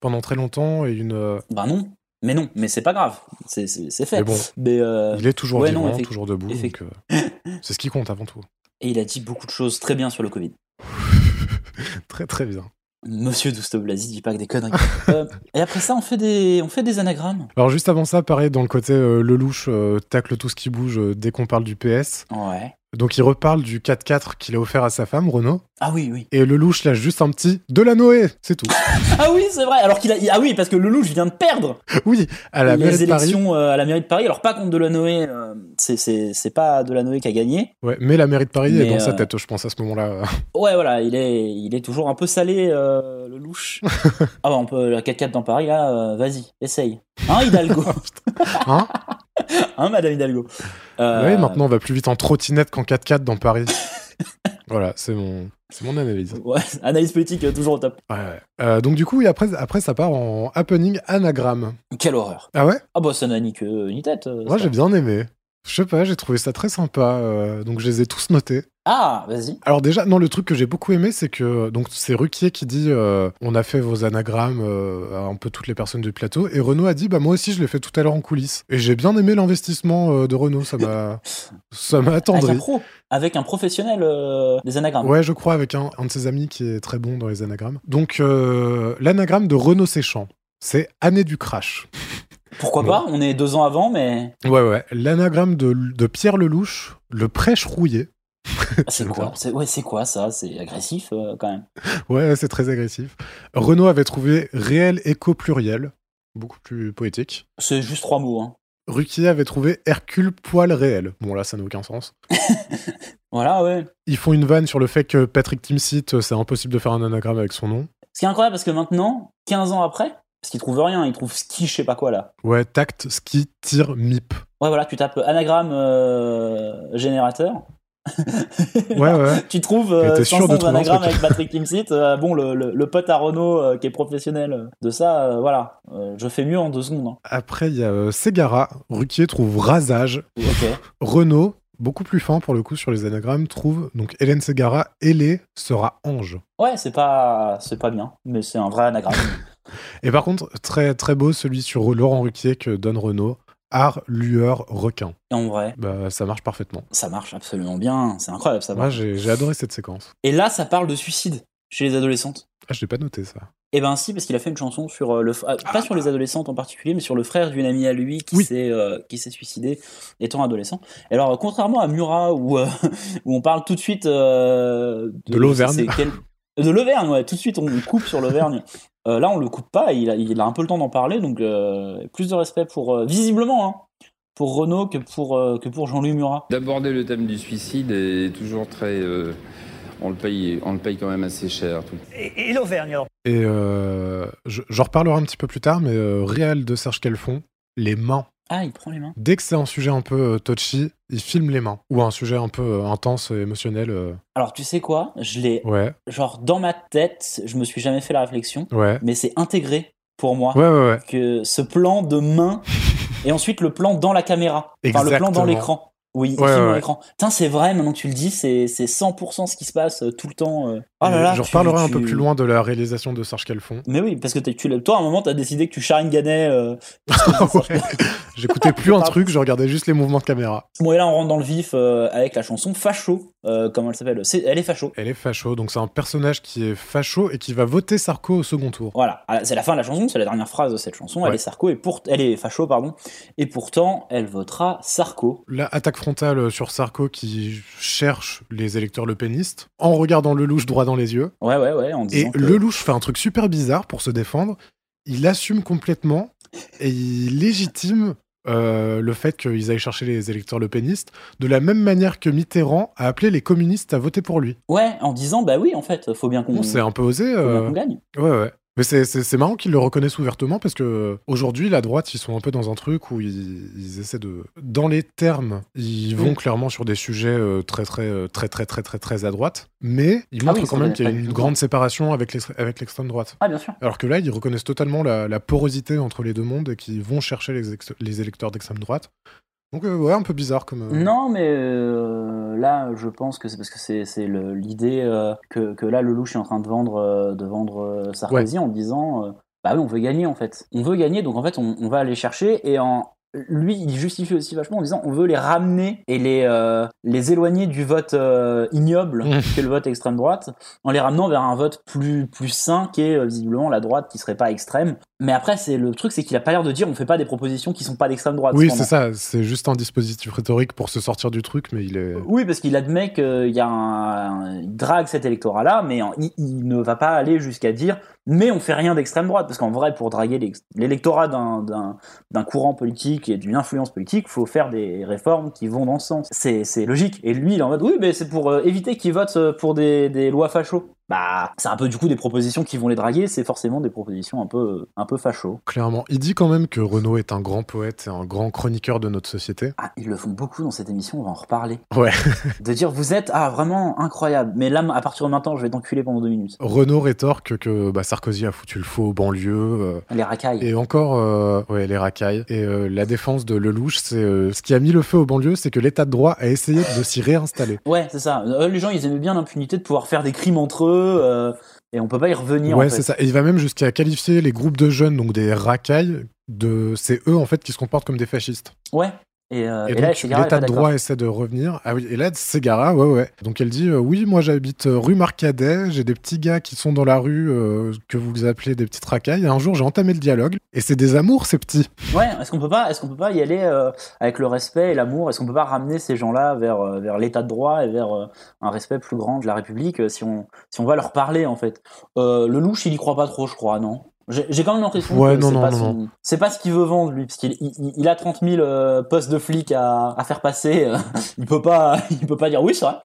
pendant très longtemps et une. euh, Bah non. Mais non, mais c'est pas grave. C'est, fait. Mais bon, Mais, euh, il est toujours ouais, vivant, toujours debout. euh, c'est ce qui compte avant tout. Et il a dit beaucoup de choses très bien sur le Covid. Très, très bien. Monsieur Douste Blasi dit pas que des conneries. Euh, et après ça, on fait des, on fait des anagrammes. Alors, juste avant ça, pareil, dans le côté euh, le louche euh, tacle tout ce qui bouge euh, dès qu'on parle du PS. Ouais. Donc, il reparle du 4x4 qu'il a offert à sa femme, Renault. Ah oui, oui. Et le louche lâche juste un petit de la Noé, c'est tout. Ah oui, c'est vrai. Alors qu'il a, ah oui, parce que Lelouch vient de perdre oui, à la mairie de Paris. euh, à la mairie de Paris. Alors pas contre Delanoë, euh, c'est, c'est, c'est pas Delanoë qui a gagné. Ouais, mais la mairie de Paris est dans sa euh, tête, je pense, à ce moment-là. Ouais, voilà, il est, il est toujours un peu salé, euh, le louche. ah bah, on peut, la 4x4 dans Paris, là, euh, vas-y, essaye. Hein, Hidalgo Hein? Hein, madame Hidalgo Euh, Oui, maintenant, on va plus vite en trottinette qu'en 4x4 dans Paris. voilà, c'est mon, c'est mon analyse. Ouais, analyse politique euh, toujours au top. Ouais, ouais. Euh, donc, du coup, et après, après, ça part en happening anagramme. Quelle horreur. Ah ouais? Ah bah, ça n'a ni queue ni tête. Moi, j'ai bien aimé. Je sais pas, j'ai trouvé ça très sympa. donc, je les ai tous notés. Ah, vas-y. Alors déjà, non, le truc que j'ai beaucoup aimé, c'est que donc c'est Ruquier qui dit euh, on a fait vos anagrammes euh, à un peu toutes les personnes du plateau, et Renaud a dit bah moi aussi je l'ai fait tout à l'heure en coulisses. Et j'ai bien aimé l'investissement euh, de Renaud, ça m'a ça m'a Avec un attendri. pro, avec un professionnel des anagrammes. Ouais, je crois avec un, un de ses amis qui est très bon dans les anagrammes. Donc l'anagramme de Renaud Séchant, c'est année du crash. Pourquoi pas? On est deux ans avant, mais Ouais ouais. L'anagramme de, de Pierre Lelouch, le prêche rouillé. c'est quoi c'est, Ouais, c'est quoi ça? C'est agressif euh, quand même. Ouais, c'est très agressif. Renaud avait trouvé réel écho pluriel, beaucoup plus poétique. C'est juste trois mots. Hein. Ruquier avait trouvé Hercule poil réel. Bon là, ça n'a aucun sens. Voilà, ouais. Ils font une vanne sur le fait que Patrick Timsit, euh, c'est impossible de faire un anagramme avec son nom. Ce qui est incroyable, parce que maintenant, 15 ans après, parce qu'ils trouvent rien, ils trouvent ski, je sais pas quoi là. Ouais, tact, ski, tir, mip. Ouais, voilà, tu tapes anagramme euh, générateur. Ouais, ouais. tu trouves euh, t'es sûr 500 de trouver un anagrammes avec Patrick Timsit. euh, bon, le, le, le pote à Renault euh, qui est professionnel euh, de ça, euh, voilà. Je fais mieux en deux secondes. hein. Après, il y a Ségara. Ruquier trouve rasage. Ok. Renaud, beaucoup plus fin pour le coup sur les anagrammes, trouve donc Hélène Ségara, ailée sera ange. Ouais, c'est pas, c'est pas bien, mais c'est un vrai anagramme. Et par contre, très très beau celui sur Laurent Ruquier que donne Renaud. Art, lueur, requin. En vrai, Bah, ça marche parfaitement. ça marche absolument bien. C'est incroyable, ça Moi, j'ai adoré cette séquence. Et là, ça parle de suicide chez les adolescentes. Ah, je l'ai pas noté ça. Eh ben si, parce qu'il a fait une chanson sur euh, le, ah, pas sur les adolescentes en particulier, mais sur le frère d'une amie à lui qui Oui. s'est euh, qui s'est suicidé étant adolescent. Et alors, contrairement à Murat où euh, où on parle tout de suite euh, De l'Auvergne. quel- de l'Auvergne, ouais, tout de suite on coupe sur l'Auvergne. Euh, là, on le coupe pas. Il a, il a un peu le temps d'en parler, donc euh, plus de respect pour euh, visiblement hein, pour Renault que pour euh, que pour Jean-Louis Murat. D'aborder le thème du suicide est toujours très. euh, on, le paye, on le paye quand même assez cher. tout. Et, et l'Auvergne, alors? Et euh, je- j'en reparlerai un petit peu plus tard, mais euh, réel de Serge Kelfon, les mains. Ah, il prend les mains. Dès que c'est un sujet un peu euh, touchy, il filme les mains. Ou un sujet un peu euh, intense et émotionnel. euh, Alors, tu sais quoi? Je l'ai ouais, genre dans ma tête, je me suis jamais fait la réflexion, ouais. mais c'est intégré pour moi Ouais, ouais, ouais. que ce plan de main et ensuite le plan dans la caméra, enfin le plan Exactement. dans l'écran. Oui, Ouais, ouais, ouais. Putain, c'est vrai, maintenant que tu le dis, c'est c'est 100% ce qui se passe euh, tout le temps. euh. Oh là là, je tu- reparlerai un peu plus loin de la réalisation de Serge Kelfon. Mais oui, parce que tu, toi, à un moment, t'as décidé que tu charinganais. Euh, Ouais. J'écoutais plus un truc, je regardais juste les mouvements de caméra. Bon, et là, on rentre dans le vif euh, avec la chanson Facho. Euh, comment elle s'appelle? C'est- Elle est Facho. Elle est facho, donc c'est un personnage qui est facho et qui va voter Sarko au second tour. Voilà, Ah, c'est la fin de la chanson, c'est la dernière phrase de cette chanson. Elle est Sarko et pour... elle est facho, pardon. Et pourtant, elle votera Sarko. La attaque frontale sur Sarko qui cherche les électeurs lepénistes en regardant Lelouch droit dans les yeux. Ouais, ouais, ouais, en Et que- Lelouch fait un truc super bizarre pour se défendre. Il assume complètement et il légitime euh, le fait qu'ils aillent chercher les électeurs le pénistes, de la même manière que Mitterrand a appelé les communistes à voter pour lui. Ouais, en disant bah oui, en fait, faut bien qu'on. C'est un peu osé. faut bien euh, qu'on gagne. Ouais, ouais. Mais c'est- marrant qu'ils le reconnaissent ouvertement parce que aujourd'hui, la droite, ils sont un peu dans un truc où ils, ils essaient de. Dans les termes, ils vont clairement sur des sujets euh, très, très, euh, très, très, très, très, très à droite. Mais ils Ah montrent oui, quand même qu'il y a une grande séparation avec l'ex- avec l'extrême droite. Ah bien sûr. Alors que là, ils reconnaissent totalement la, la porosité entre les deux mondes et qu'ils vont chercher les, les électeurs d'extrême droite. Donc, euh, ouais, un peu bizarre comme. euh, Non, mais euh, là, je pense que c'est parce que c'est l'idée que, que là, Lelouch est en train de vendre, de vendre Sarkozy en disant Bah oui, on veut gagner en fait. On veut gagner, donc en fait, on, on va aller chercher et en. Lui, il justifie aussi vachement en disant on veut les ramener et les, euh, les éloigner du vote euh, ignoble qui est le vote extrême droite, en les ramenant vers un vote plus, plus sain qui est euh, visiblement la droite qui serait pas extrême. Mais après, c'est le truc, c'est qu'il a pas l'air de dire on fait pas des propositions qui sont pas d'extrême droite. Oui, c'est ça. C'est juste un dispositif rhétorique pour se sortir du truc, mais il est. Oui, parce qu'il admet qu'il y a un, il drague cet électorat-là, mais il, il ne va pas aller jusqu'à dire mais on fait rien d'extrême droite, parce qu'en vrai, pour draguer l'électorat d'un- courant politique et d'une influence politique, faut faire des réformes qui vont dans ce sens. C'est logique. Et lui, il est en mode oui, mais c'est pour euh, éviter qu'ils votent euh, pour des, des lois fachos. Bah, c'est un peu du coup des propositions qui vont les draguer, c'est forcément des propositions un peu, un peu fachos. Clairement. Il dit quand même que Renaud est un grand poète et un grand chroniqueur de notre société. Ah, ils le font beaucoup dans cette émission, on va en reparler. Ouais. De dire vous êtes ah vraiment incroyable, mais là à partir de maintenant je vais t'enculer pendant deux minutes. Renaud rétorque que bah, Sarkozy a foutu le faux aux banlieues. euh, Les racailles. Et encore, euh, ouais, les racailles. Et euh, la défense de Lelouch, c'est ce qui a mis le feu aux banlieues, c'est que l'état de droit a essayé de s'y réinstaller. Ouais, c'est ça. Les gens, ils aimaient bien l'impunité de pouvoir faire des crimes entre eux, euh, et on peut pas y revenir. ouais, en fait. c'est ça. Et il va même jusqu'à qualifier les groupes de jeunes, donc des racailles, de c'est eux en fait qui se comportent comme des fascistes. Ouais. Et, euh, Et, et là, donc Ségara est l'état de droit essaie de revenir. Ah oui, et là Ségara, ouais ouais. Donc elle dit euh, oui, moi j'habite euh, rue Marcadet, j'ai des petits gars qui sont dans la rue euh, que vous appelez des petites racailles. Et un jour j'ai entamé le dialogue et c'est des amours ces petits. Ouais. Est-ce qu'on peut pas, est-ce qu'on peut pas y aller avec le respect et l'amour? Est-ce qu'on peut pas ramener ces gens-là vers vers l'état de droit et vers un respect plus grand de la République si on si on va leur parler en fait? Le louche, il y croit pas trop, je crois, non? J'ai quand même l'impression Ouais, que c'est pas, son- pas ce qu'il veut vendre lui, parce qu'il il, il- a 30 000 euh, postes de flics à, à faire passer. il peut pas, il peut pas dire oui, c'est vrai.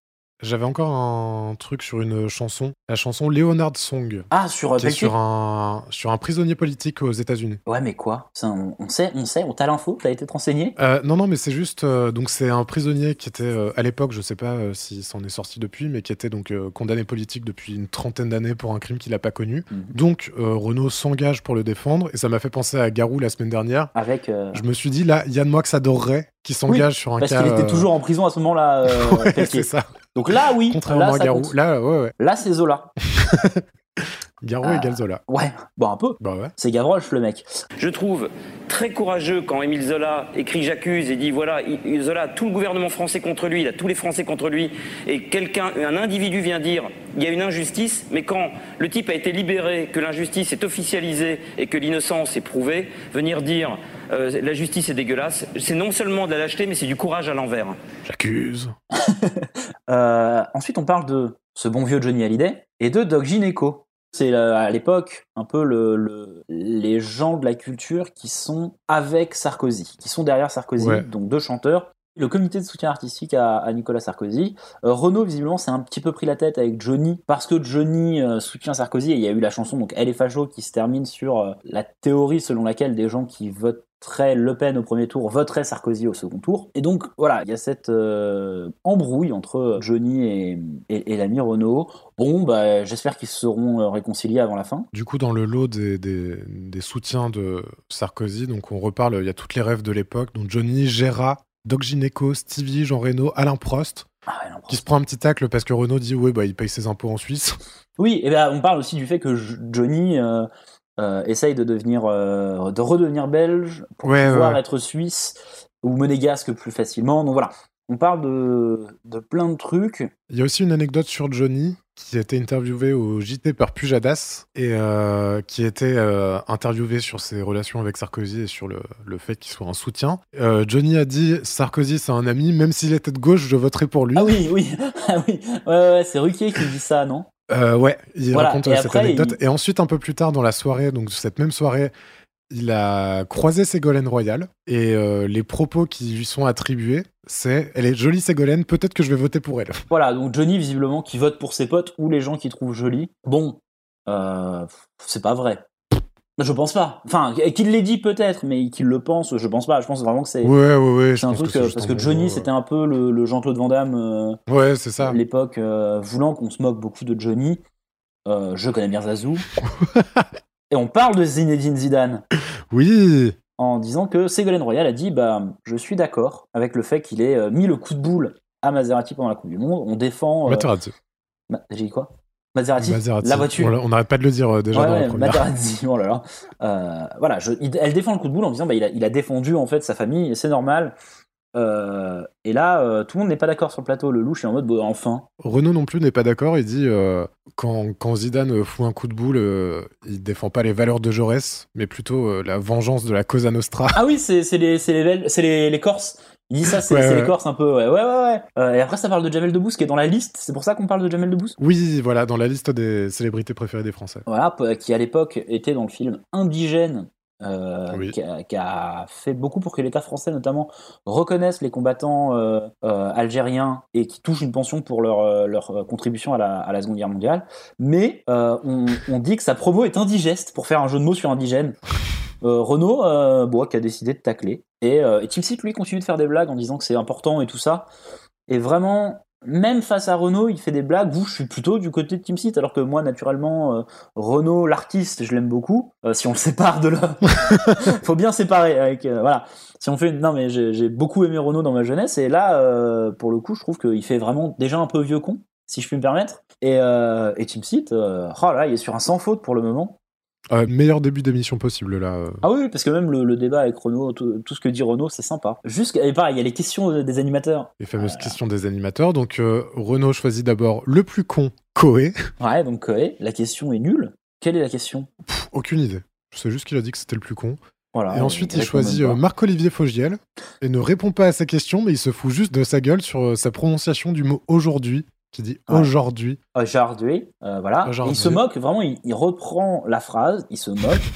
J'avais encore un truc sur une chanson, la chanson Leonard Song. Ah, sur euh, qui est Pelletier sur un, sur un prisonnier politique aux États-Unis. Ouais, mais quoi? Ça, on, on sait, on sait, on t'a l'info, t'as été renseigné? Euh, non, non, mais c'est juste. euh, donc, c'est un prisonnier qui était, euh, à l'époque, je sais pas s'il s'en est sorti depuis, mais qui était donc condamné politique depuis une trentaine d'années pour un crime qu'il a pas connu. Mhm. Donc, Renault s'engage pour le défendre, et ça m'a fait penser à Garou la semaine dernière. Avec. euh, Je me suis dit, là, Yann Moix adorerait qui s'engage oui, sur un parce cas. qu'il était toujours en prison à ce moment-là. ouais, c'est ça. Donc là, oui. Contrairement là, à Garou. Là, ouais, ouais. Là, c'est Zola. Garou Ah. égale Zola. Ouais, bon, un peu. Bah ouais. C'est Gavroche, le mec. Je trouve très courageux quand Émile Zola écrit J'accuse et dit voilà, il- Zola a tout le gouvernement français contre lui, il a tous les Français contre lui, et quelqu'un, un individu vient dire il y a une injustice, mais quand le type a été libéré, que l'injustice est officialisée et que l'innocence est prouvée, venir dire euh, la justice est dégueulasse, c'est non seulement de la lâcheté, mais c'est du courage à l'envers. J'accuse. Euh, ensuite, on parle de ce bon vieux Johnny Hallyday et de Doc Gineco. C'est euh, à l'époque un peu le, le- les gens de la culture qui sont avec Sarkozy, qui sont derrière Sarkozy, Ouais. donc deux chanteurs. Le comité de soutien artistique à, Nicolas Sarkozy. Euh, Renaud, visiblement, s'est un petit peu pris la tête avec Johnny, parce que Johnny euh, soutient Sarkozy, et il y a eu la chanson, donc Elle est facho, qui se termine sur euh, la théorie selon laquelle des gens qui voteraient Le Pen au premier tour voteraient Sarkozy au second tour. Et donc, voilà, il y a cette embrouille entre Johnny et, l'ami Renaud. Bon, bah, j'espère qu'ils seront réconciliés avant la fin. Du coup, dans le lot des, soutiens de Sarkozy, donc on reparle, il y a toutes les rêves de l'époque, donc Johnny, Gérard, Doc Gineco, Stevie, Jean Reno, Alain Prost, Ah ouais, non, qui se prend un petit tacle parce que Renaud dit ouais bah il paye ses impôts en Suisse. Oui, et ben on parle aussi du fait que Johnny euh, euh, essaye de devenir, euh, de redevenir belge pour Ouais, pouvoir ouais. être suisse ou monégasque plus facilement. Donc voilà, on parle de, de plein de trucs. Il y a aussi une anecdote sur Johnny qui a été interviewé au JT par Pujadas et euh, qui était euh, interviewé sur ses relations avec Sarkozy et sur le, le fait qu'il soit un soutien. Euh, Johnny a dit Sarkozy c'est un ami, même s'il était de gauche, je voterai pour lui. Ah oui, oui, ah oui, ouais, ouais, c'est Ruquier qui dit ça, non? Euh, ouais, il Voilà, raconte et cette après, anecdote. il- Et ensuite, un peu plus tard dans la soirée, donc cette même soirée, il a croisé Ségolène Royal et euh, les propos qui lui sont attribués, c'est elle est jolie Ségolène, peut-être que je vais voter pour elle. Voilà, donc Johnny, visiblement, qui vote pour ses potes ou les gens qui trouvent jolie. Bon, euh, c'est pas vrai. Je pense pas. Enfin, qu'il l'ait dit peut-être, mais qu'il le pense, je pense pas. Je pense vraiment que c'est Ouais, ouais, ouais. c'est un truc que parce que Johnny, c'était un peu le, le Jean-Claude Van Damme. euh, Ouais, c'est ça. l'époque, euh, voulant qu'on se moque beaucoup de Johnny. Je connais bien Zazou. Et on parle de Zinedine Zidane Oui. En disant que Ségolène Royal a dit bah, Je suis d'accord avec le fait qu'il ait euh, mis le coup de boule à Maserati pendant la Coupe du Monde. On défend. euh, Materazzi. Ma- J'ai dit quoi? Maserati, Maserati. La voiture. On, n'arrête pas de le dire euh, déjà Ouais, dans la ouais, première. Materazzi, oh là là. Euh, voilà, je- elle défend le coup de boule en disant bah, il, a, il a défendu en fait sa famille, et c'est normal. Euh, et là, euh, tout le monde n'est pas d'accord sur le plateau. Le louche est en mode bah, enfin. Renault non plus n'est pas d'accord. Il dit euh, quand, quand Zidane fout un coup de boule, il défend pas les valeurs de Jaurès, mais plutôt la vengeance de la Cosa Nostra. Ah oui, c'est les, les, Corses. Il dit ça, c'est Ouais, c'est ouais. les Corses un peu. Ouais, ouais, ouais. ouais. Et après, ça parle de Jamel Debbouze qui est dans la liste. C'est pour ça qu'on parle de Jamel Debbouze? Oui, voilà, dans la liste des célébrités préférées des Français. Voilà, qui à l'époque était dans le film Indigène. Euh, Oui. qui, a, qui a fait beaucoup pour que l'État français notamment reconnaisse les combattants euh, euh, algériens et qui touchent une pension pour leur, leur contribution à la, à la Seconde Guerre mondiale. Mais on, on dit que sa promo est indigeste pour faire un jeu de mots sur indigène. Renault, bon, qui a décidé de tacler. Et, et Seat, lui, continue de faire des blagues en disant que c'est important et tout ça. Et vraiment, même face à Renault, il fait des blagues. Vous, je suis plutôt du côté de Team Seat, alors que moi, naturellement, euh, Renault, l'artiste, je l'aime beaucoup. Euh, si on le sépare de là, faut bien séparer. Avec, euh, voilà. Si on fait, une- non mais j'ai beaucoup aimé Renault dans ma jeunesse, et là, pour le coup, je trouve qu'il fait vraiment déjà un peu vieux con, si je puis me permettre. Et, et Team Seat, oh là, il est sur un sans faute pour le moment. Euh, meilleur début d'émission possible là. euh. Ah oui, parce que même le, le débat avec Renault, tout, tout ce que dit Renault, c'est sympa. Juste, et pareil, il y a les questions euh, des animateurs. Les fameuses questions des animateurs. Donc euh, Renault choisit d'abord le plus con, Koé. Ouais, donc euh, la question est nulle. Quelle est la question? Pff, Aucune idée. Je sais juste qu'il a dit que c'était le plus con. Voilà. et ensuite, il choisit euh, Marc-Olivier Fogiel et ne répond pas à sa question, mais il se fout juste de sa gueule sur euh, sa prononciation du mot aujourd'hui, qui dit Ouais. aujourd'hui. Aujourd'hui, euh, voilà. Il se moque, vraiment, il, il reprend la phrase, il se moque.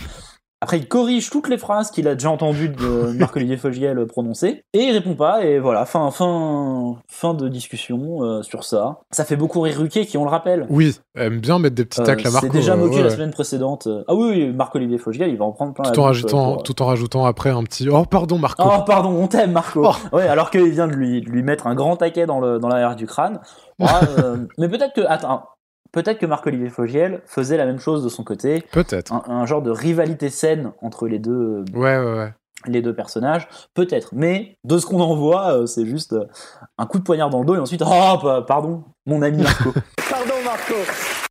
Après, il corrige toutes les phrases qu'il a déjà entendues de Marc-Olivier Fogiel prononcer, et il répond pas, et voilà, fin, fin, fin de discussion euh, sur ça. Ça fait beaucoup rire Ruquier, qui, on le rappelle, Oui, aime bien mettre des petits euh, tacles à Marco. s'est déjà euh, moqué ouais, la semaine précédente. Ah oui, oui Marc-Olivier Fogiel, il va en prendre plein la Tout en, rajoutant, pour- tout en rajoutant après un petit Oh, pardon, Marco. Oh, pardon, on t'aime, Marco. Oh. Ouais, alors qu'il vient de lui, de lui mettre un grand taquet dans le dans l'arrière du crâne. Ouais, euh, mais peut-être que, attends, peut-être que Marc-Olivier Fogiel faisait la même chose de son côté, Peut-être. un, un genre de rivalité saine entre les deux, Ouais, ouais, ouais. les deux personnages, peut-être. Mais de ce qu'on en voit, euh, c'est juste euh, un coup de poignard dans le dos et ensuite, oh, pa- pardon, mon ami Marco. Pardon Marco.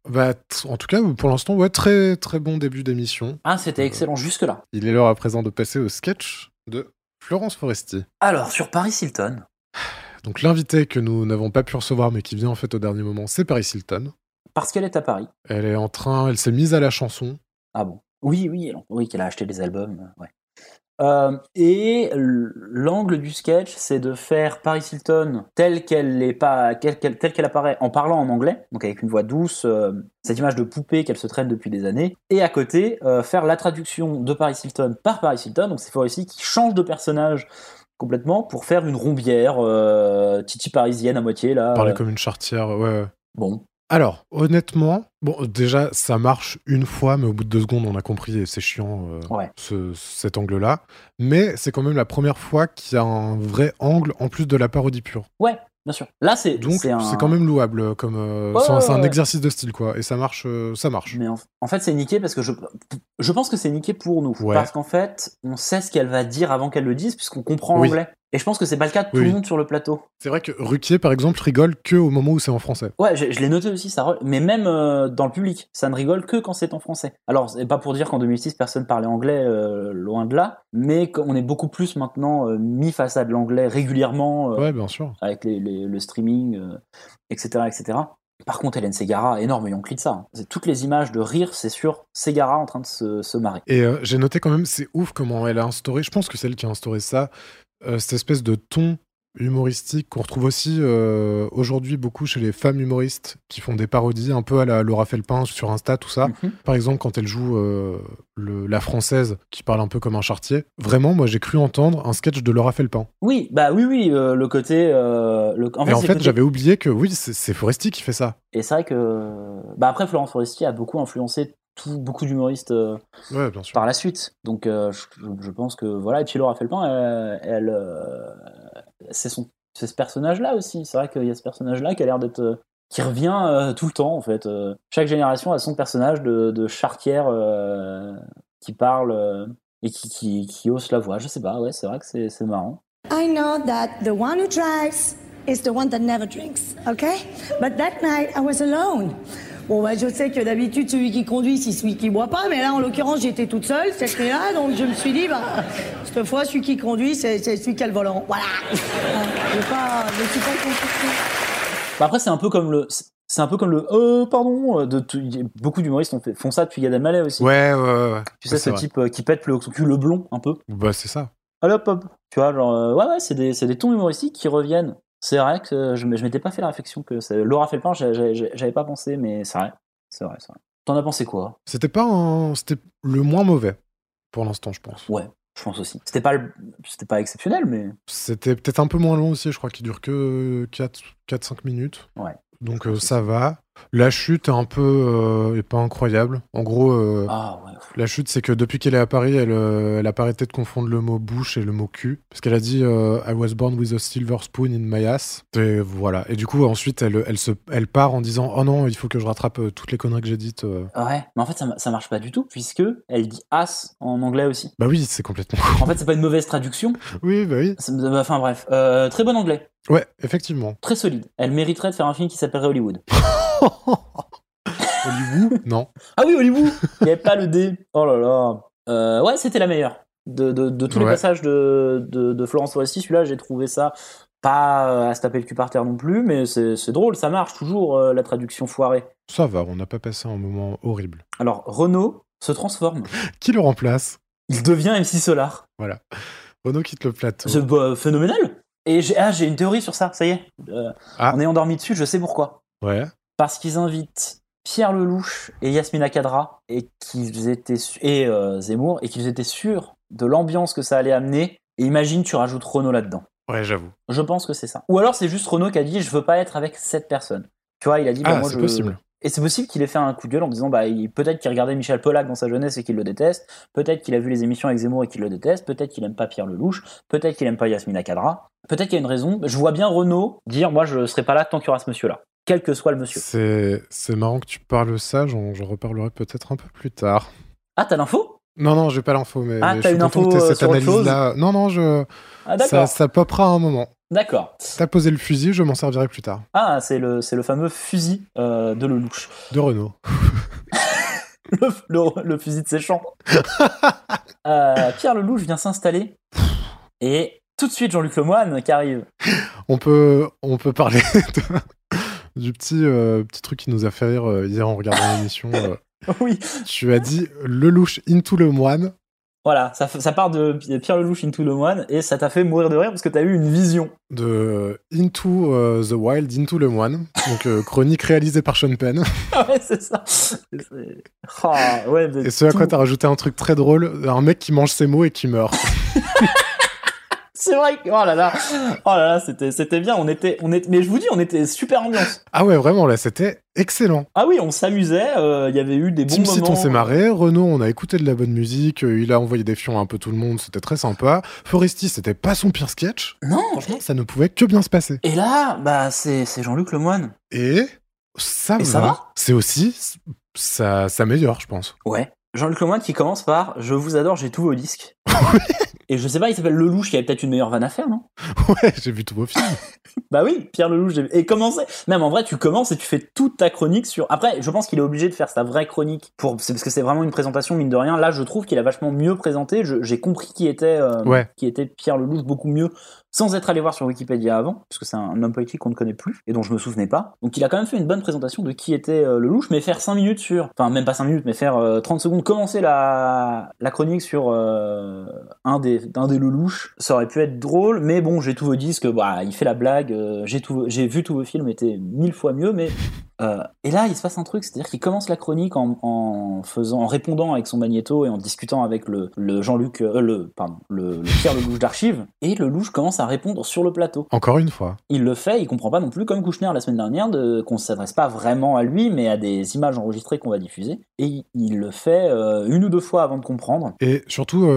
Bah, en tout cas, pour l'instant, ouais, très très bon début d'émission. ah, c'était excellent jusque là. Il est l'heure à présent de passer au sketch de Florence Foresti. Alors sur Paris Hilton. Donc l'invité que nous n'avons pas pu recevoir mais qui vient en fait au dernier moment, c'est Paris Hilton. Parce qu'elle est à Paris. Elle est en train, elle s'est mise à la chanson. Ah bon? Oui, oui, elle- oui, qu'elle a acheté des albums. euh, Ouais. Euh, et l'angle du sketch, c'est de faire Paris Hilton telle qu'elle est pas, telle qu'elle apparaît en parlant en anglais, donc avec une voix douce, euh, cette image de poupée qu'elle se traîne depuis des années, et à côté euh, faire la traduction de Paris Hilton par Paris Hilton, donc c'est Foresti qui change de personnage complètement pour faire une rombière euh, titi parisienne à moitié là. Parler euh, comme une chartière, ouais, ouais. Bon, Alors, honnêtement, bon, déjà, ça marche une fois, mais au bout de deux secondes, on a compris et c'est chiant euh, Ouais. ce- cet angle-là. Mais c'est quand même la première fois qu'il y a un vrai angle en plus de la parodie pure. ouais, bien sûr. Là, c'est Donc, c'est un... c'est quand même louable. euh, Comme, euh, Ouais, c'est un- ouais, exercice de style, quoi. Et ça marche, euh, ça marche. Mais en, en fait, c'est niqué parce que je, je pense que c'est niqué pour nous. Parce qu'en fait, on sait ce qu'elle va dire avant qu'elle le dise, puisqu'on comprend Oui. l'anglais. Et je pense que c'est pas le cas de tout Oui. le monde sur le plateau. C'est vrai que Ruquier, par exemple, rigole que au moment où c'est en français. Ouais, je, je l'ai noté aussi, ça. Mais même euh, dans le public, ça ne rigole que quand c'est en français. Alors, c'est pas pour dire qu'en 2006, personne parlait anglais, euh, loin de là, mais qu'on est beaucoup plus maintenant euh, mis face à de l'anglais régulièrement, euh, Ouais, bien sûr. avec les- les- le streaming, etc., etc. Par contre, Hélène Segara, énorme yoncli de ça. hein. Toutes les images de rire, c'est sur Segara en train de se, se marrer. Et euh, j'ai noté quand même, c'est ouf comment elle a instauré, je pense que c'est elle qui a instauré ça, euh, cette espèce de ton humoristique qu'on retrouve aussi euh, aujourd'hui beaucoup chez les femmes humoristes qui font des parodies un peu à la Laura Felpin sur Insta, tout ça. Mhm. Par exemple, quand elle joue euh, le- la française qui parle un peu comme un chartier. Vraiment, moi j'ai cru entendre un sketch de Laura Felpin. Oui, bah oui, oui, euh, le côté. euh, le... Et en fait, côté- j'avais oublié que oui, c'est c'est Foresti qui fait ça. Et c'est vrai que. Bah après, Florence Foresti a beaucoup influencé tout, beaucoup d'humoristes euh, Ouais, par la suite. Donc euh, je, je pense que voilà. Et puis Laura Felpin, elle, elle, euh, c'est son, c'est ce personnage-là aussi. C'est vrai qu'il y a ce personnage-là qui a l'air d'être, euh, qui revient euh, tout le temps en fait. Euh, chaque génération a son personnage de, de chartière euh, qui parle euh, et qui, qui, qui hausse la voix. Je sais pas. Ouais, c'est vrai que c'est, c'est marrant. I know that the one who drives is the one that never drinks, okay? But that night, I was alone. Bon, bah, je sais que d'habitude, celui qui conduit, c'est celui qui boit pas, mais là, en l'occurrence, j'étais toute seule, c'était là, donc je me suis dit, bah, cette fois, celui qui conduit, c'est celui qui a le volant. Voilà. Je pas, je suis pas. Bah après, c'est un peu comme le. C'est un peu comme le euh, pardon de tout- y a- beaucoup d'humoristes font ça depuis Gad Elmaleh aussi. Ouais, ouais, ouais. ouais. Tu sais Ouais, ce vrai. type euh, qui pète le son cul le blond un peu. Bah, c'est ça. Allez hop hop. Tu vois genre euh, ouais ouais c'est des c'est des tons humoristiques qui reviennent. C'est vrai que je, m'étais pas fait la réflexion que c'est Laura j'ai- j'ai- j'avais pas pensé mais c'est vrai c'est vrai c'est vrai. T'en as pensé quoi? C'était pas un... C'était le moins mauvais pour l'instant, je pense. Ouais je pense aussi. C'était pas le- c'était pas exceptionnel mais C'était peut-être un peu moins long aussi, je crois qu'il dure que 4-5 minutes. ouais. Donc euh, ça va. La chute est un peu euh, est pas incroyable. En gros, euh, Ah ouais. la chute, c'est que depuis qu'elle est à Paris, elle, euh, elle a pas arrêté de confondre le mot bouche et le mot cul. Parce qu'elle a dit euh, I was born with a silver spoon in my ass. Et voilà. Et du coup, ensuite, elle, elle, se, elle part en disant Oh non, il faut que je rattrape toutes les conneries que j'ai dites. euh. Ouais mais en fait ça, ça marche pas du tout puisque elle dit ass en anglais aussi. Bah oui, c'est complètement. En fait c'est pas une mauvaise traduction. oui, bah oui. C'est- Enfin bref très bon anglais. Ouais, effectivement. Très solide. Elle mériterait de faire un film qui s'appellerait Hollywood. Hollywood Non. Ah oui, Hollywood Il n'y avait pas le D. Oh là là. Euh, ouais, c'était la meilleure. De, de- de tous les passages de, de, Florence Foresti, celui-là, j'ai trouvé ça pas euh, à se taper le cul par terre non plus, mais c'est drôle, ça marche toujours, euh, la traduction foirée. Ça va, on n'a pas passé un moment horrible. Alors, Renault se transforme. Qui le remplace? Il devient MC Solar. Voilà. Renaud quitte le plateau. C'est bah, phénoménal. Et j'ai ah, j'ai une théorie sur ça, ça y est. Euh, Ah. On est endormi dessus, je sais pourquoi. Ouais. Parce qu'ils invitent Pierre Lelouch et Yasmina Kadra et qu'ils étaient et euh, Zemmour et qu'ils étaient sûrs de l'ambiance que ça allait amener. Et imagine tu rajoutes Renault là-dedans. Ouais, j'avoue. Je pense que c'est ça. Ou alors c'est juste Renault qui a dit je veux pas être avec cette personne. Tu vois, il a dit bah, Ah, moi c'est je possible. Et c'est possible qu'il ait fait un coup de gueule en disant bah peut-être qu'il regardait Michel Pollack dans sa jeunesse et qu'il le déteste, peut-être qu'il a vu les émissions avec Zemmour et qu'il le déteste, peut-être qu'il aime pas Pierre Lelouch, peut-être qu'il aime pas Yasmina Kadra, peut-être qu'il y a une raison. Je vois bien Renault dire moi je serai pas là tant qu'il y aura ce monsieur-là, quel que soit le monsieur. C'est marrant que tu parles de ça, j'en reparlerai peut-être un peu plus tard. Ah t'as l'info? Non, non, j'ai pas l'info, mais, Ah, mais t'as je suis une info, euh, cette sur analyse-là. Non, non, je... Ah ça, d'accord. ça popera à un moment. D'accord. T'as posé le fusil, je m'en servirai plus tard. Ah, c'est le, le fameux fusil euh, de Lelouch. De Renault. Le, le- le fusil de Séchant. Euh, Pierre Lelouch vient s'installer. Et tout de suite, Jean-Luc Lemoyne qui arrive. On peut, on peut parler de- du petit, euh, petit truc qui nous a fait rire euh, hier en regardant l'émission. euh. Oui. Tu as dit Lelouch into le moine. Voilà, ça, ça part de Pierre Lelouch into Lemoyne et ça t'a fait mourir de rire parce que t'as eu une vision. de Into euh, the Wild, Into le Moine, donc euh, chronique réalisée par Sean Penn. ouais, c'est ça. Ah, ouais, Et ce à quoi t'as rajouté un truc très drôle, un mec qui mange ses mots et qui meurt. C'est vrai que. Oh là là. Oh là là, c'était, c'était bien. On était, on était, mais je vous dis, on était super ambiance. Ah ouais, vraiment, là, c'était excellent. Ah oui, on s'amusait. euh, Il y avait eu des bons Team moments. on s'est marré. Renault, on a écouté de la bonne musique. euh, Il a envoyé des fions à un peu tout le monde. C'était très sympa. Foresti, c'était pas son pire sketch. Non, Franchement, ça ne pouvait que bien se passer. Et là, bah, c'est, c'est Jean-Luc Lemoyne. Et ça Et va. ça va C'est aussi sa meilleure, je pense. Ouais. Jean-Luc Lemoyne qui commence par Je vous adore, j'ai tous vos disques. Et je sais pas, il s'appelle Lelouch, il y avait peut-être une meilleure vanne à faire, non? Ouais, j'ai vu tous vos films. Bah oui, Pierre Lelouch. j'ai- Et commencer. Même en vrai, tu commences et tu fais toute ta chronique sur. Après, je pense qu'il est obligé de faire sa vraie chronique pour. C'est parce que c'est vraiment une présentation mine de rien. Là, je trouve qu'il a vachement mieux présenté. Je- J'ai compris qui était, euh, Ouais. qui était Pierre Lelouch beaucoup mieux, sans être allé voir sur Wikipédia avant, parce que c'est un homme politique qu'on ne connaît plus et dont je me souvenais pas. Donc, il a quand même fait une bonne présentation de qui était euh, Lelouch, mais faire 5 minutes sur. Enfin, même pas 5 minutes, mais faire euh, 30 secondes, commencer la, chronique sur euh, un des, un ça aurait pu être drôle, mais bon, j'ai tous vos disques, bah, il fait la blague, euh, j'ai vu tous vos films, était mille fois mieux, mais Euh, et là, il se passe un truc, c'est-à-dire qu'il commence la chronique en, en faisant, en répondant avec son magnéto et en discutant avec le, le Jean-Luc, euh, le, pardon, le, le Pierre Lelouch d'archives, et Lelouch commence à répondre sur le plateau. Encore une fois. Il le fait, il comprend pas non plus, comme Kouchner la semaine dernière, de, qu'on s'adresse pas vraiment à lui, mais à des images enregistrées qu'on va diffuser. Et il, il le fait euh, une ou deux fois avant de comprendre. Et surtout,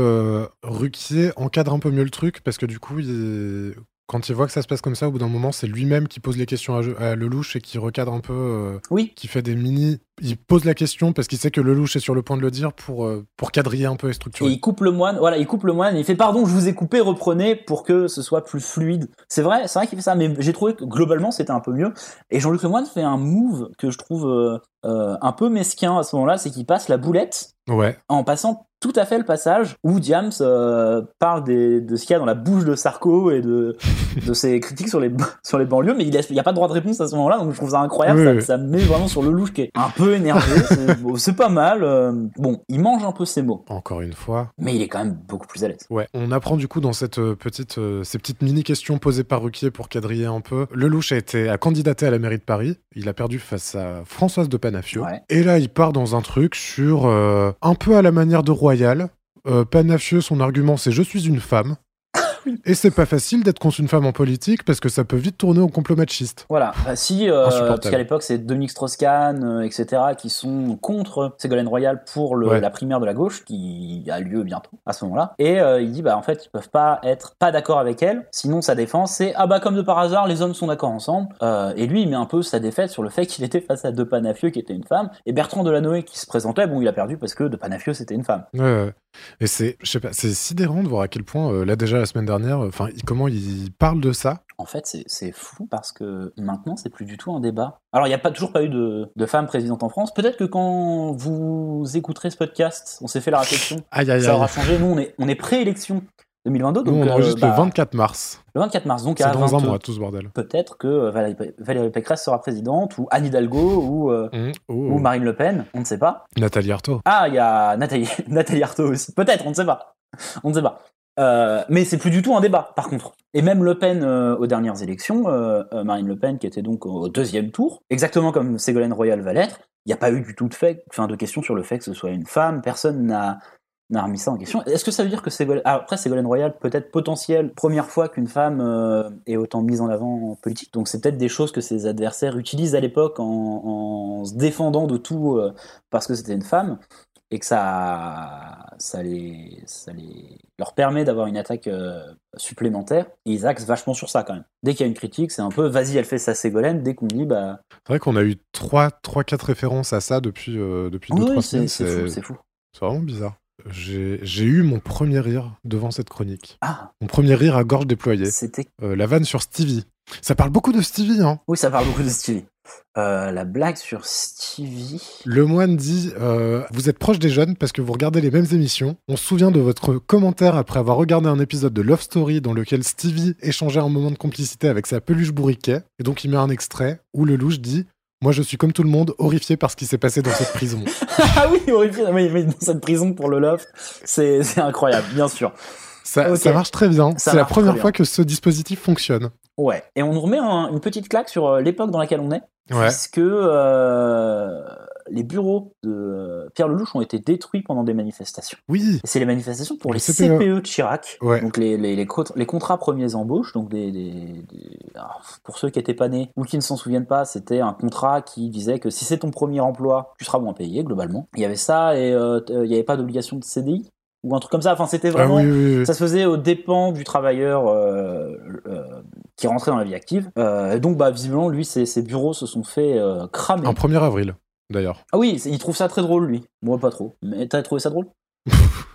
Ruquier encadre un peu mieux le truc parce que du coup, il- quand il voit que ça se passe comme ça, au bout d'un moment, c'est lui-même qui pose les questions à, à Lelouch et qui recadre un peu. euh, oui. Qui fait des mini. Il pose la question parce qu'il sait que Lelouch est sur le point de le dire pour, euh, pour quadriller un peu et Et structurer. il coupe le moine, voilà, il coupe le moine, il fait pardon, je vous ai coupé, reprenez pour que ce soit plus fluide. C'est vrai, c'est vrai qu'il fait ça, mais j'ai trouvé que globalement c'était un peu mieux. Et Jean-Luc Lemoine fait un move que je trouve euh, euh, un peu mesquin à ce moment-là, c'est qu'il passe la boulette Ouais. en passant tout à fait le passage où Diams euh, parle des- de ce qu'il y a dans la bouche de Sarko et de, de ses critiques sur les, sur les banlieues, mais il n'y a pas de droit de réponse à ce moment-là, donc je trouve ça incroyable, Oui, ça, oui. ça me met vraiment sur le louche qui est un peu énervé, c'est pas mal. euh, bon, il mange un peu ses mots, Encore une fois. mais il est quand même beaucoup plus à l'aise. Ouais, on apprend du coup dans cette euh, petite, euh, ces petites mini-questions posées par Ruquier pour quadriller un peu. Lelouch a été a candidaté à la mairie de Paris. Il a perdu face à Françoise de Panafio. Ouais. Et là, il part dans un truc sur euh, un peu à la manière de Royal. Panafio, son argument, c'est je suis une femme. Et c'est pas facile d'être contre une femme en politique parce que ça peut vite tourner au complot machiste. Voilà, bah, si, euh, parce qu'à l'époque c'est Dominique Strauss-Kahn, euh, etc., qui sont contre Ségolène Royal pour le- Ouais. la primaire de la gauche, qui a lieu bientôt à ce moment-là. Et euh, il dit, bah en fait, ils peuvent pas être pas d'accord avec elle, sinon sa défense c'est, ah bah comme de par hasard, les hommes sont d'accord ensemble. Euh, et lui, il met un peu sa défaite sur le fait qu'il était face à De Panafieux qui était une femme, et Bertrand Delanoë qui se présentait, bon, il a perdu parce que De Panafieux c'était une femme. Ouais, ouais. Et c'est, je sais pas, c'est sidérant de voir à quel point, euh, là déjà la semaine dernière, enfin, il- comment il parle de ça. En fait, c'est- c'est fou parce que maintenant, c'est plus du tout un débat. Alors, il n'y a pas, toujours pas eu de, de femme présidente en France. Peut-être que quand vous écouterez ce podcast, on s'est fait la réflexion, Aïe, aïe, ça aïe. aura changé. Nous, on est, on est pré-élection 2022. Nous, Donc, on euh, enregistre bah, le 24 mars. le 24 mars. Donc, à dans 20, un mois, tout ce bordel. Peut-être que euh, Valérie, Valérie Pécresse sera présidente, ou Anne Hidalgo, ou, euh, Oh. ou Marine Le Pen. On ne sait pas. Nathalie Arthaud. Ah, il y a Nathalie, Nathalie Arthaud aussi. Peut-être, on ne sait pas. On ne sait pas. Euh, mais c'est plus du tout un débat, par contre. Et même Le Pen euh, aux dernières élections, euh, euh, Marine Le Pen qui était donc au deuxième tour, exactement comme Ségolène Royal va l'être, il n'y a pas eu du tout de fait, enfin de question sur le fait que ce soit une femme. Personne n'a n'a remis ça en question. Est-ce que ça veut dire que Ségolène, ah, après Ségolène Royal peut-être potentielle première fois qu'une femme euh, est autant mise en avant en politique. Donc c'est peut-être des choses que ses adversaires utilisent à l'époque en, en se défendant de tout euh, parce que c'était une femme et que ça, ça, les, ça les, leur permet d'avoir une attaque euh, supplémentaire. Et ils axent vachement sur ça quand même. Dès qu'il y a une critique, c'est un peu vas-y, elle fait sa Ségolène. Dès qu'on dit bah. C'est vrai qu'on a eu 3-4 références à ça depuis 2-3 depuis Oui, semaines. c'est fou. C'est vraiment bizarre. J'ai eu mon premier rire devant cette chronique. Ah. Mon premier rire à gorge déployée. C'était. Euh, la vanne sur Stevie. Ça parle beaucoup de Stevie, hein. Oui, ça parle beaucoup de Stevie. Euh, la blague sur Stevie. Le moine dit euh, Vous êtes proche des jeunes parce que vous regardez les mêmes émissions. On se souvient de votre commentaire après avoir regardé un épisode de Love Story dans lequel Stevie échangeait un moment de complicité avec sa peluche bourriquet. Et donc il met un extrait où le louche dit Moi je suis comme tout le monde, horrifié par ce qui s'est passé dans cette prison. ah oui, horrifié. Oui, mais dans cette prison pour le love, c'est incroyable, bien sûr. Ça, marche très bien. C'est la première fois que ce dispositif fonctionne. Ouais. Et on nous remet un- une petite claque sur euh, l'époque dans laquelle on est. Ouais. Puisque euh, les bureaux de euh, Pierre Lelouch ont été détruits pendant des manifestations. Oui. C'est les manifestations pour Le les CPE. CPE de Chirac. Ouais. Donc les, les, les, co- les contrats premiers embauches. Donc des, des- des- alors, pour ceux qui n'étaient pas nés ou qui ne s'en souviennent pas, c'était un contrat qui disait que si c'est ton premier emploi, tu seras moins payé globalement. Il y avait ça et euh, t- il n'y avait pas d'obligation de CDI ou un truc comme ça. Enfin, c'était vraiment. Ah oui, oui, oui. Ça se faisait aux dépens du travailleur euh, euh, qui rentrait dans la vie active. Euh, et donc, bah, visiblement, lui, ses, ses bureaux se sont fait euh, cramer. Un 1er avril, d'ailleurs. Ah oui, il trouve ça très drôle, lui. Moi, pas trop. Mais t'as trouvé ça drôle?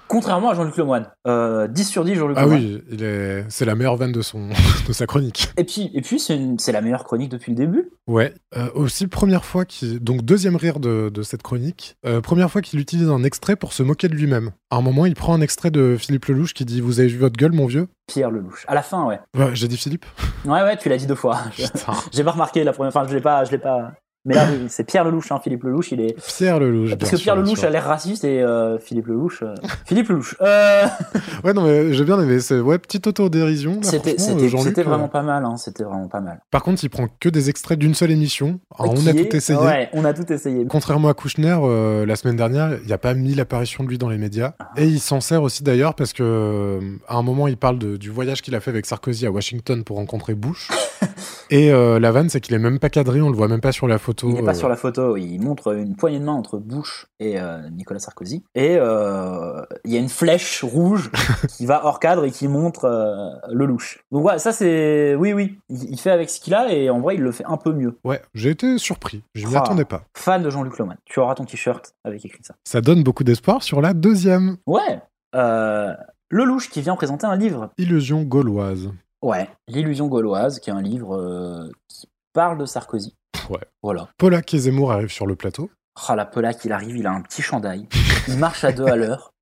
Contrairement à Jean-Luc Lemoine. Euh, 10 sur 10, Jean-Luc Ah Lemoine. oui, il est... c'est la meilleure vanne de, son... de sa chronique. Et puis, et puis c'est une- c'est la meilleure chronique depuis le début. Ouais, euh, aussi première fois qu'il... Donc deuxième rire de, de cette chronique, euh, première fois qu'il utilise un extrait pour se moquer de lui-même. À un moment, il prend un extrait de Philippe Lelouch qui dit « Vous avez vu votre gueule, mon vieux? Pierre Lelouch. À la fin, ouais. ?» Ouais, j'ai dit Philippe. Ouais, ouais, tu l'as dit deux fois. J'ai pas remarqué la première fois. Je l'ai pas, je l'ai pas, Mais là, oui, c'est Pierre Lelouch, hein, Philippe Lelouch, il est. Pierre Lelouch. Parce bien que Pierre Lelouch a l'air raciste et euh, Philippe Lelouch. euh, Philippe Lelouch. Euh, Ouais, non, mais j'ai bien aimé. C'est ouais, petite autodérision. C'était c'était- euh, c'était euh, vraiment pas mal, hein, c'était vraiment pas mal. Par contre, il prend que des extraits d'une seule émission. Alors, on a est- tout essayé. Ouais, on a tout essayé. Contrairement à Kouchner, euh, la semaine dernière, il n'y a pas mis l'apparition de lui dans les médias. Ah. Et il s'en sert aussi d'ailleurs parce que euh, à un moment, il parle de- du voyage qu'il a fait avec Sarkozy à Washington pour rencontrer Bush. et euh, la vanne, c'est qu'il est même pas cadré, on le voit même pas sur la photo. Il n'est pas euh, sur la photo, il montre une poignée de main entre Bush et euh, Nicolas Sarkozy. Et euh, il y a une flèche rouge qui va hors cadre et qui montre euh, Lelouch. Donc ouais, ça c'est... Oui, oui, il, fait avec ce qu'il a et en vrai il le fait un peu mieux. Ouais, j'ai été surpris. Je m'y Ah. attendais pas. Fan de Jean-Luc Lemoyne. Tu auras ton t-shirt avec écrit ça. Ça donne beaucoup d'espoir sur la deuxième Ouais, euh, Lelouch qui vient présenter un livre. illusion gauloise. Ouais, L'illusion gauloise, qui est un livre euh, qui parle de Sarkozy. Ouais. Voilà. Polak et Zemmour arrivent sur le plateau. Ah, la Polak, il arrive, il a un petit chandail. Il marche à deux à l'heure.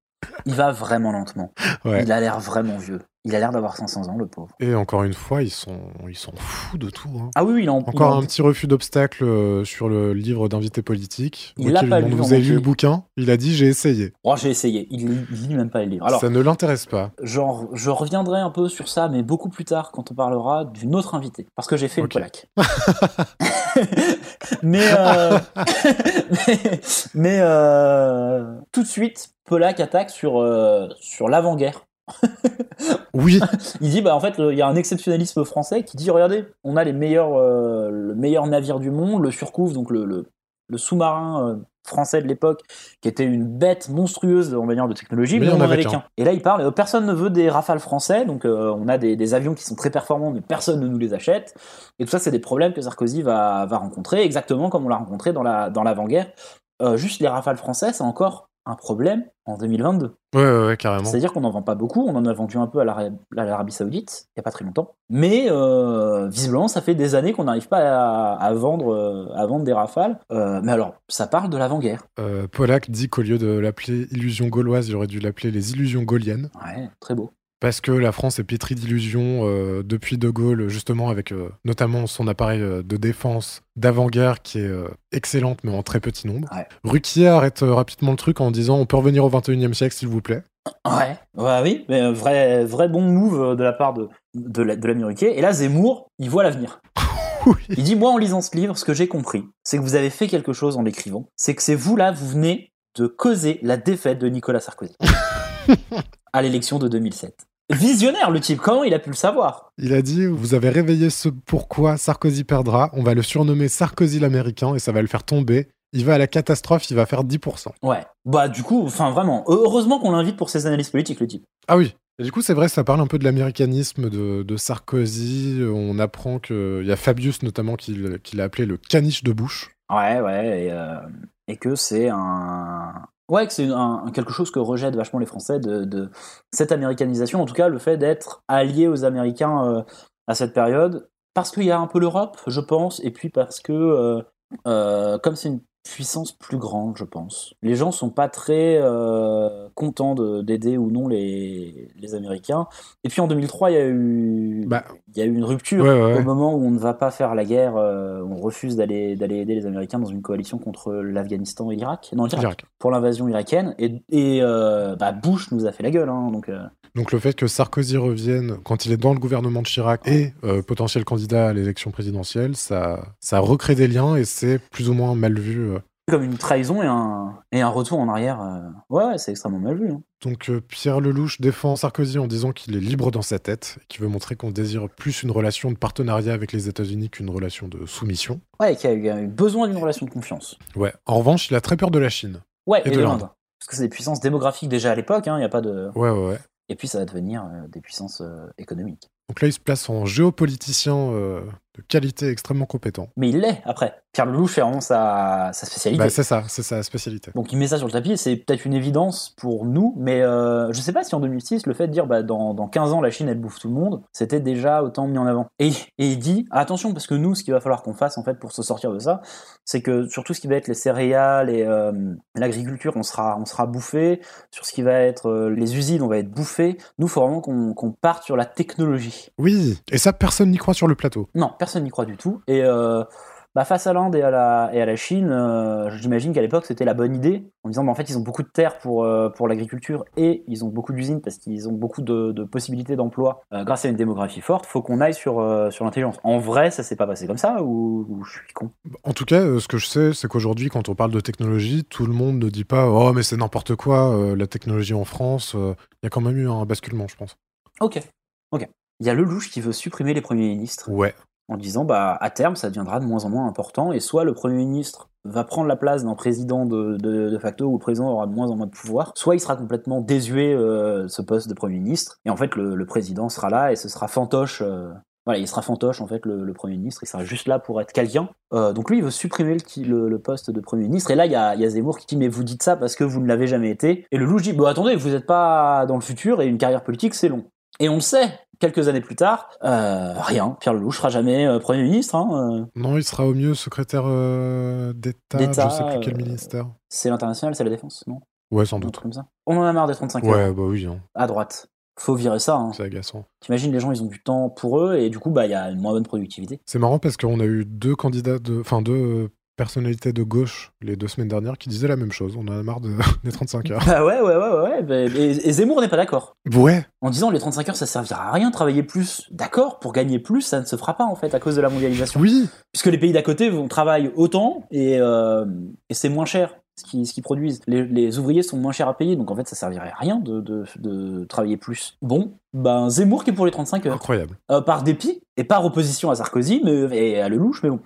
Il va vraiment lentement. Ouais. Il a l'air vraiment vieux. Il a l'air d'avoir 500 ans, le pauvre. Et encore une fois, ils sont, ils sont fous de tout. hein. Ah oui, il en Encore il un petit refus d'obstacle euh, sur le livre d'invité politique. Il l'a pas lu Vous avez lu le bouquin Il a dit j'ai essayé. Oh, j'ai essayé. Il lit, même pas les livres. Alors, ça ne l'intéresse pas. genre, je reviendrai un peu sur ça, mais beaucoup plus tard, quand on parlera d'une autre invitée. Parce que j'ai fait Ok. une Polak. mais, euh, mais, mais, euh, tout de suite, Polak attaque sur, euh, sur l'avant-guerre. Oui. Il dit, bah en fait, il y a un exceptionnalisme français qui dit, regardez, on a les meilleurs, euh, le meilleur navire du monde, le Surcouf, donc le, le, le sous-marin euh, français de l'époque, qui était une bête monstrueuse en manière de technologie, Mais on en avait avait qu'un. Et là, il parle, euh, personne ne veut des rafales français, donc euh, on a des, des avions qui sont très performants, mais personne ne nous les achète. Et tout ça, c'est des problèmes que Sarkozy va, va rencontrer, exactement comme on l'a rencontré dans la dans l'avant-guerre. Juste les rafales français, c'est encore un problème en 2022. Ouais, ouais, ouais, carrément. C'est-à-dire qu'on n'en vend pas beaucoup, on en a vendu un peu à l'Ara- à l'Arabie Saoudite, il n'y a pas très longtemps. Mais euh, visiblement, ça fait des années qu'on n'arrive pas à, à vendre, euh, à vendre des rafales. Euh, mais alors, ça parle de l'avant-guerre. Polak dit qu'au lieu de l'appeler illusion gauloise, il aurait dû l'appeler les illusions gauliennes. Ouais, très beau. Parce que la France est pétrie d'illusions euh, depuis De Gaulle, justement avec euh, notamment son appareil euh, de défense d'avant-guerre qui est euh, excellente mais en très petit nombre. Ouais. Ruquier arrête rapidement le truc en disant on peut revenir au 21e siècle s'il vous plaît. Ouais, ouais, oui, mais vrai, vrai bon move de la part de, de, la- de l'ami Ruquier. Et là, Zemmour, il voit l'avenir. Il dit, moi, en lisant ce livre, ce que j'ai compris, c'est que vous avez fait quelque chose en l'écrivant. C'est que c'est vous, là, vous venez de causer la défaite de Nicolas Sarkozy à l'élection de 2007. Visionnaire, le type. Comment il a pu le savoir? Il a dit vous avez réveillé ce pourquoi Sarkozy perdra, on va le surnommer Sarkozy l'américain et ça va le faire tomber. Il va à la catastrophe, il va faire 10%. Ouais. Bah, du coup, enfin, vraiment. Heureusement qu'on l'invite pour ses analyses politiques, le type. Ah oui. Et du coup, c'est vrai, ça parle un peu de l'américanisme de, de Sarkozy. On apprend qu'il y a Fabius notamment qui, l'a appelé le caniche de Bush. Ouais, ouais, et, euh, et que c'est un. Ouais, que c'est quelque chose que rejettent vachement les Français de, de cette américanisation, en tout cas le fait d'être allié aux Américains euh, à cette période, parce qu'il y a un peu l'Europe, je pense, et puis parce que, euh, euh, comme c'est une puissance plus grande, je pense, les gens sont pas très euh, contents de- d'aider ou non les, les Américains. Et puis en 2003, il y a eu, Bah, y a eu une rupture Ouais, ouais, ouais. au moment où on ne va pas faire la guerre, euh, on refuse d'aller d'aller aider les Américains dans une coalition contre l'Afghanistan et l'Irak, non l'Irak, L'Irak. pour l'invasion irakienne. Et, et euh, bah, Bush nous a fait la gueule, hein, donc. Donc le fait que Sarkozy revienne quand il est dans le gouvernement de Chirac et euh, potentiel candidat à l'élection présidentielle, ça, ça recrée des liens et c'est plus ou moins mal vu. euh. comme une trahison et un, et un retour en arrière. euh, Ouais, ouais, c'est extrêmement mal vu. hein. Donc euh, Pierre Lelouch défend Sarkozy en disant qu'il est libre dans sa tête, qu'il veut montrer qu'on désire plus une relation de partenariat avec les États-Unis qu'une relation de soumission. Ouais, qui a eu, a eu besoin d'une relation de confiance. Ouais. En revanche, il a très peur de la Chine. Ouais, et, Et de de l'Inde. l'Inde. Parce que c'est des puissances démographiques déjà à l'époque, il n'y a pas de. Ouais, ouais, ouais. Et puis ça va devenir euh, des puissances euh, économiques. Donc là, il se place en géopoliticien euh, de qualité extrêmement compétent. Mais il l'est après. Pierre Lelouch fait vraiment sa, sa spécialité. Bah, c'est ça, c'est sa spécialité. Donc il met ça sur le tapis, et c'est peut-être une évidence pour nous, mais euh, je sais pas si en 2006, le fait de dire bah, dans, dans 15 ans la Chine elle bouffe tout le monde, c'était déjà autant mis en avant. Et, et il dit attention, parce que nous, ce qu'il va falloir qu'on fasse en fait pour se sortir de ça, c'est que sur tout ce qui va être les céréales et euh, l'agriculture, on sera, on sera bouffé. Sur ce qui va être euh, les usines, on va être bouffé. Nous, il faut vraiment qu'on parte sur la technologie. Oui, et ça, personne n'y croit sur le plateau. Non, personne n'y croit du tout. Et euh, Bah, face à l'Inde et, à la- et à la Chine, euh, j'imagine qu'à l'époque c'était la bonne idée, en disant bah, en fait ils ont beaucoup de terres pour, euh, pour l'agriculture et ils ont beaucoup d'usines parce qu'ils ont beaucoup de, de possibilités d'emploi euh, grâce à une démographie forte, faut qu'on aille sur, sur l'intelligence. En vrai, ça s'est pas passé comme ça ou, ou je suis con? En tout cas, ce que je sais, c'est qu'aujourd'hui, quand on parle de technologie, tout le monde ne dit pas Oh, mais c'est n'importe quoi, la technologie en France. Il y a quand même eu un basculement, je pense. Ok, ok. Il y a Lelouch qui veut supprimer les premiers ministres. Ouais. En disant bah à terme ça deviendra de moins en moins important et soit le premier ministre va prendre la place d'un président de, facto où le président aura de moins en moins de pouvoir, soit il sera complètement désuet euh, ce poste de premier ministre et en fait le, président sera là et ce sera fantoche. euh, voilà, il sera fantoche en fait le, premier ministre, il sera juste là pour être quelqu'un. Euh, donc lui il veut supprimer le, poste de premier ministre et là il y a, y a Zemmour qui dit mais vous dites ça parce que vous ne l'avez jamais été et le loup dit bah attendez vous n'êtes pas dans le futur et une carrière politique c'est long. Et on le sait, quelques années plus tard, euh, rien, Pierre Lelouch sera jamais euh, Premier ministre. hein, euh. Non, il sera au mieux secrétaire d'État, je sais plus quel ministère. C'est l'international, c'est la défense, non? Ouais, sans doute. comme ça. On en a marre des 35 Ouais, heures. bah oui, hein. À droite. Faut virer ça. Hein. c'est agaçant. T'imagines, les gens, ils ont du temps pour eux et du coup, bah, il y a une moins bonne productivité. C'est marrant parce qu'on a eu deux candidats, de... enfin deux personnalités de gauche les deux semaines dernières qui disaient la même chose. On en a marre de... des 35 heures. Bah ouais, ouais, ouais, ouais. Bah, Et, et Zemmour n'est pas d'accord. Ouais. En disant les 35 heures, ça servira à rien, travailler plus. D'accord, pour gagner plus, ça ne se fera pas en fait à cause de la mondialisation. Oui. Puisque les pays d'à côté vont travailler autant et, euh, et c'est moins cher ce qu'ils qu'ils produisent. Les, les ouvriers sont moins chers à payer, donc en fait ça servirait à rien de, de, de travailler plus. Bon, ben Zemmour qui est pour les 35 heures. Incroyable. Euh, par dépit et par opposition à Sarkozy mais, et à Lelouch, mais bon.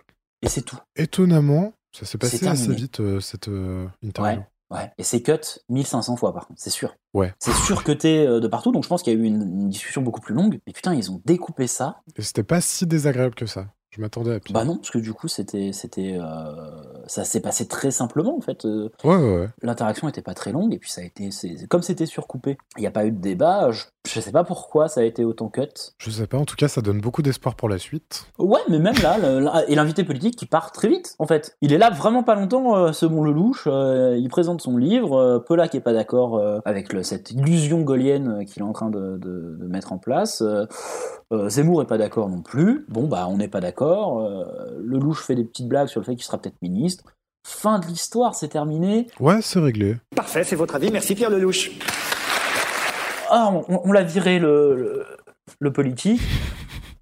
Et c'est tout. Étonnamment, ça s'est passé assez vite euh, cette euh, interview. Ouais, ouais. Et c'est cut 1500 fois par contre, c'est sûr. Ouais. C'est sûr que t'es euh, de partout, donc je pense qu'il y a eu une, une discussion beaucoup plus longue. Mais putain, ils ont découpé ça. Et c'était pas si désagréable que ça. Je m'attendais à pire. Bah non, parce que du coup, c'était, c'était, euh, ça s'est passé très simplement en fait. Euh, Ouais, ouais, ouais. L'interaction était pas très longue et puis ça a été, c'est, comme c'était surcoupé, il n'y a pas eu de débat. Je, je sais pas pourquoi ça a été autant cut. Je sais pas, en tout cas, ça donne beaucoup d'espoir pour la suite. Ouais, mais même là, le- et l'invité politique qui part très vite, en fait. Il est là vraiment pas longtemps, euh, ce bon Lelouch. euh, il présente son livre. Euh, Polak est pas d'accord avec le- cette illusion gaulienne qu'il est en train de, de- de mettre en place. Zemmour est pas d'accord non plus. Bon, bah, on n'est pas d'accord. Euh, Lelouch fait des petites blagues sur le fait qu'il sera peut-être ministre. Fin de l'histoire, c'est terminé. Ouais, c'est réglé. Parfait, c'est votre avis. Merci Pierre Lelouch. Ah, on, on l'a viré le, le, le politique.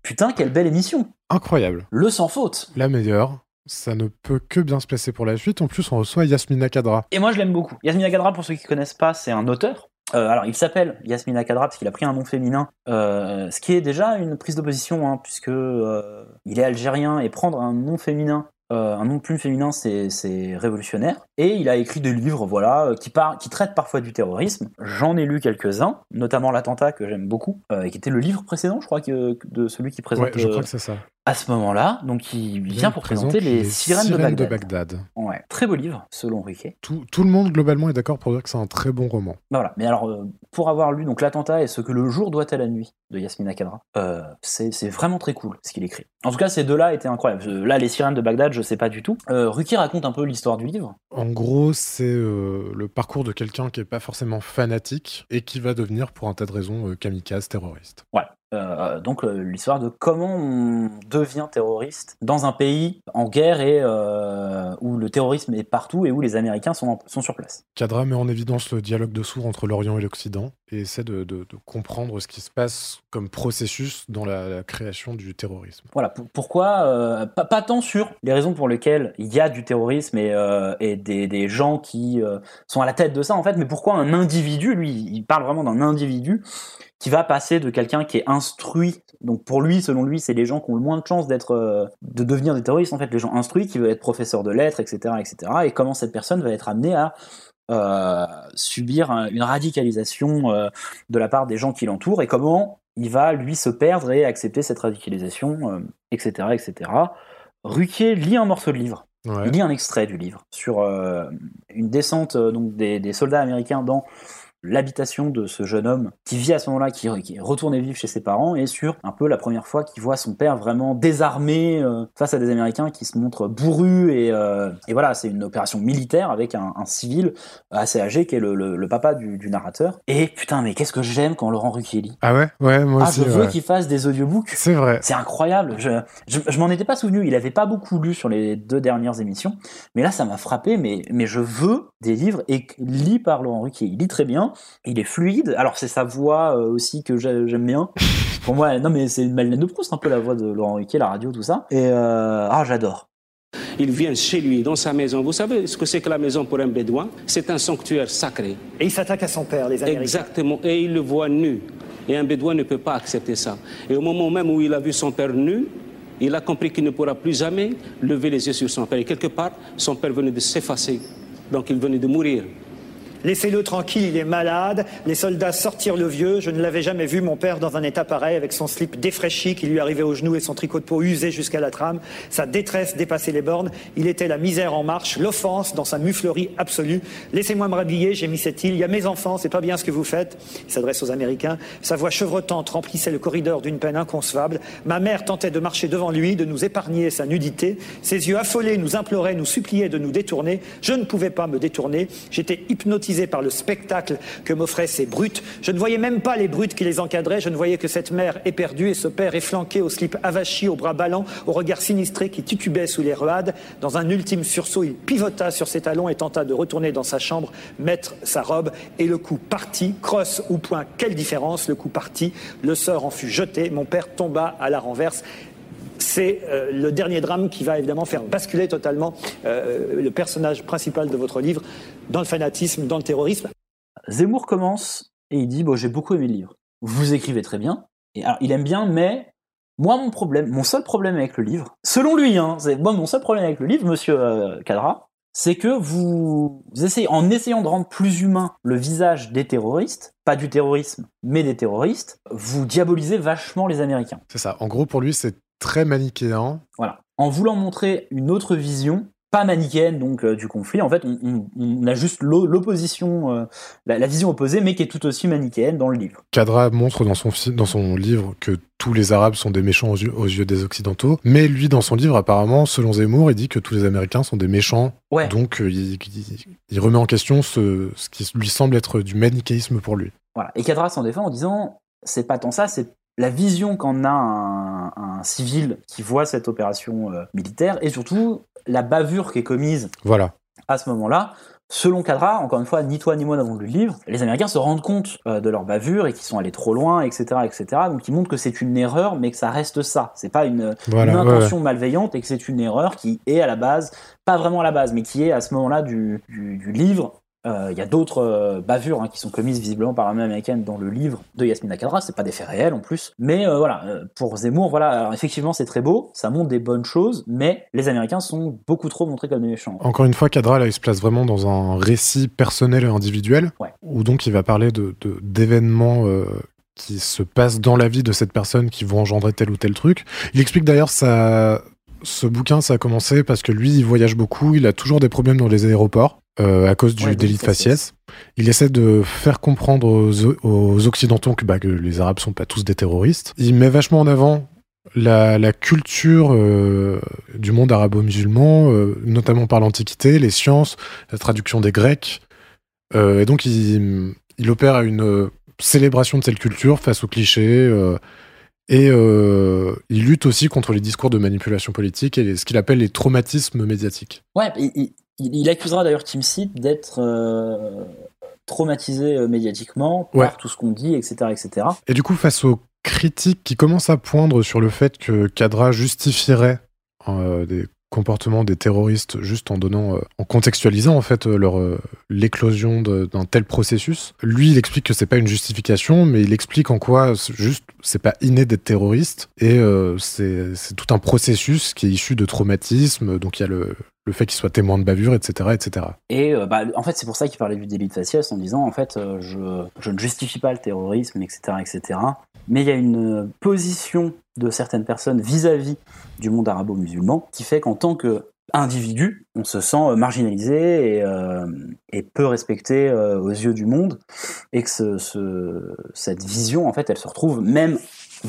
Putain, quelle belle émission. Incroyable. Le sans faute. La meilleure. Ça ne peut que bien se passer pour la suite. En plus, on reçoit Yasmina Kadra. Et moi, je l'aime beaucoup. Yasmina Kadra, pour ceux qui ne connaissent pas, c'est un auteur. Euh, alors, il s'appelle Yasmina Kadra parce qu'il a pris un nom féminin, euh, ce qui est déjà une prise d'opposition, hein, puisque euh, il est algérien et prendre un nom féminin, un nom de plume féminin, c'est révolutionnaire. Et il a écrit des livres, voilà, qui, par- qui traitent parfois du terrorisme. J'en ai lu quelques-uns, notamment l'attentat que j'aime beaucoup, et qui était le livre précédent, je crois, que, de celui qui présente. Ouais, je crois que c'est ça. À ce moment-là, donc il vient pour présente présenter les, les sirènes, Sirènes de de Bagdad. Bagdad. Ouais, très beau livre, selon Riquet. Tout, tout le monde, globalement, est d'accord pour dire que c'est un très bon roman. Voilà. Mais alors, euh, pour avoir lu donc l'attentat et ce que le jour doit à la nuit de Yasmina Kadra, euh, c'est vraiment très cool ce qu'il écrit. En tout cas, ces deux-là étaient incroyables. Euh, Là, les sirènes de Bagdad, je sais pas du tout. Euh, Ruki raconte un peu l'histoire du livre. En gros, c'est le parcours de quelqu'un qui est pas forcément fanatique et qui va devenir, pour un tas de raisons, kamikaze terroriste. Ouais. Euh, donc euh, l'histoire de comment on devient terroriste dans un pays en guerre et euh, où le terrorisme est partout et où les Américains sont, en- sont sur place. Kadra met en évidence le dialogue de sourds entre l'Orient et l'Occident et essaie de, de- de comprendre ce qui se passe comme processus dans la, la création du terrorisme. Voilà, pour- pourquoi pas, pas tant sur les raisons pour lesquelles il y a du terrorisme et, et des, des gens qui sont à la tête de ça en fait, mais pourquoi un individu, lui, il parle vraiment d'un individu qui va passer de quelqu'un qui est instruit. Donc pour lui, selon lui, c'est les gens qui ont le moins de chances d'être, euh, de devenir des terroristes en fait, les gens instruits qui veulent être professeurs de lettres, etc., etc. Et comment cette personne va être amenée à euh, subir un- une radicalisation euh, de la part des gens qui l'entourent et comment il va lui se perdre et accepter cette radicalisation, etc., etc. Ruquier lit un morceau de livre. Ouais. Il lit un extrait du livre sur une descente donc des, des soldats américains dans l'habitation de ce jeune homme qui vit à ce moment-là, qui, qui est retourné vivre chez ses parents, et sur un peu la première fois qu'il voit son père vraiment désarmé euh, face à des Américains qui se montrent bourrus et, euh, et voilà, c'est une opération militaire avec un, un civil assez âgé qui est le, le- le papa du, du narrateur. Et putain, mais qu'est-ce que j'aime quand Laurent Ruquier lit. Ah ouais? Ouais, moi Ah, aussi. je veux ouais. qu'il fasse des audiobooks. C'est vrai. C'est incroyable. Je, je, je m'en étais pas souvenu. Il avait pas beaucoup lu sur les deux dernières émissions. Mais là, ça m'a frappé. Mais, mais je veux des livres et lit par Laurent Ruquier. Il lit très bien. Il est fluide. Alors, c'est sa voix euh, aussi que j'ai- j'aime bien. Pour moi, non, mais c'est une Madeleine de Proust, un peu la voix de Laurent Ruquier, la radio, tout ça. Et, euh, ah, j'adore. Il vient chez lui, dans sa maison. Vous savez ce que c'est que la maison pour un bédouin? C'est un sanctuaire sacré. Et il s'attaque à son père, les Américains. Exactement. Et il le voit nu. Et un bédouin ne peut pas accepter ça. Et au moment même où il a vu son père nu, il a compris qu'il ne pourra plus jamais lever les yeux sur son père. Et quelque part, son père venait de s'effacer. Donc il venait de mourir. Laissez-le tranquille, il est malade. Les soldats sortirent le vieux. Je ne l'avais jamais vu, mon père, dans un état pareil, avec son slip défraîchi qui lui arrivait aux genoux et son tricot de peau usé jusqu'à la trame. Sa détresse dépassait les bornes. Il était la misère en marche, l'offense dans sa muflerie absolue. Laissez-moi me rhabiller, gémissait-il. Il y a mes enfants, c'est pas bien ce que vous faites. Il s'adresse aux Américains. Sa voix chevrotante remplissait le corridor d'une peine inconcevable. Ma mère tentait de marcher devant lui, de nous épargner sa nudité. Ses yeux affolés nous imploraient, nous suppliaient de nous détourner. Je ne pouvais pas me détourner. J'étais hypnotisé par le spectacle que m'offraient ces brutes. Je ne voyais même pas les brutes qui les encadraient. Je ne voyais que cette mère éperdue et ce père efflanqué au slip avachi, au bras ballants, au regard sinistré qui titubait sous les ruades. Dans un ultime sursaut, il pivota sur ses talons et tenta de retourner dans sa chambre, mettre sa robe et le coup parti, crosse ou point, quelle différence, le coup parti, le sort en fut jeté, mon père tomba à la renverse. C'est euh, le dernier drame qui va évidemment faire basculer totalement euh, le personnage principal de votre livre dans le fanatisme, dans le terrorisme. Zemmour commence et il dit bon, j'ai beaucoup aimé le livre. Vous écrivez très bien. Et alors, il aime bien, mais moi, mon problème, mon seul problème avec le livre, selon lui, hein, moi mon seul problème avec le livre, Monsieur euh, Cadra, c'est que vous, vous essayez, en essayant de rendre plus humain le visage des terroristes, pas du terrorisme, mais des terroristes, vous diabolisez vachement les Américains. C'est ça. En gros, pour lui, c'est très manichéen. Voilà. En voulant montrer une autre vision, pas manichéenne donc euh, du conflit, en fait, on, on- on a juste l'o- l'opposition, euh, la, la vision opposée, mais qui est tout aussi manichéenne dans le livre. Kadra montre dans son, dans son livre que tous les Arabes sont des méchants aux yeux, aux yeux des Occidentaux. Mais lui, dans son livre, apparemment, selon Zemmour, il dit que tous les Américains sont des méchants. Ouais. Donc, euh, il, il- il remet en question ce, ce qui lui semble être du manichéisme pour lui. Voilà. Et Cadra s'en défend en disant c'est pas tant ça, c'est la vision qu'en a un, un civil qui voit cette opération euh, militaire et surtout la bavure qui est commise Voilà. à ce moment-là. Selon Cadra, encore une fois, ni toi ni moi n'avons lu le livre, les Américains se rendent compte euh, de leur bavure et qu'ils sont allés trop loin, etc., etc. Donc ils montrent que c'est une erreur, mais que ça reste ça. C'est pas une, Voilà, une ouais, intention malveillante et que c'est une erreur qui est à la base, pas vraiment à la base, mais qui est à ce moment-là du, du, du livre. Euh, Il y a d'autres euh, bavures hein, qui sont commises visiblement par l'armée américaine dans le livre de Yasmina Kadra. C'est pas des faits réels en plus, mais euh, voilà. pour Zemmour, voilà. Alors effectivement, c'est très beau, ça montre des bonnes choses, mais les Américains sont beaucoup trop montrés comme des méchants. Encore une fois, Kadra, là, il se place vraiment dans un récit personnel et individuel, Ouais. où donc il va parler de d'événements qui se passent dans la vie de cette personne qui vont engendrer tel ou tel truc. Il explique d'ailleurs ça. Ce bouquin, ça a commencé parce que lui, il voyage beaucoup, il a toujours des problèmes dans les aéroports euh, à cause du Ouais, délit de faciès. faciès. Il essaie de faire comprendre aux, aux Occidentaux que, bah, que les Arabes sont pas tous des terroristes. Il met vachement en avant la, la culture euh, du monde arabo-musulman, euh, notamment par l'Antiquité, les sciences, la traduction des Grecs. Euh, et donc, il, il opère une euh, célébration de cette culture face aux clichés. euh, et euh, il lutte aussi contre les discours de manipulation politique et les- ce qu'il appelle les traumatismes médiatiques. Ouais, il, il- accusera d'ailleurs Tim Seed d'être euh, traumatisé euh, médiatiquement par Ouais. tout ce qu'on dit, etc., etc. Et du coup, face aux critiques qui commencent à poindre sur le fait que Kadra justifierait euh, des comportements des terroristes juste en donnant, euh, en contextualisant en fait euh, leur euh, l'éclosion d'un tel processus, lui il explique que c'est pas une justification, mais il explique en quoi juste c'est pas inné d'être terroriste et euh, c'est tout un processus qui est issu de traumatisme, donc il y a le le fait qu'il soit témoin de bavure, etc., etc. Et bah, en fait, c'est pour ça qu'il parlait du délit de faciès en disant en fait, je, je ne justifie pas le terrorisme, etc., etc. Mais il y a une position de certaines personnes vis-à-vis du monde arabo-musulman qui fait qu'en tant que individu, on se sent euh, marginalisé et, euh, et peu respecté euh, aux yeux du monde, et que ce, ce- cette vision, en fait, elle se retrouve même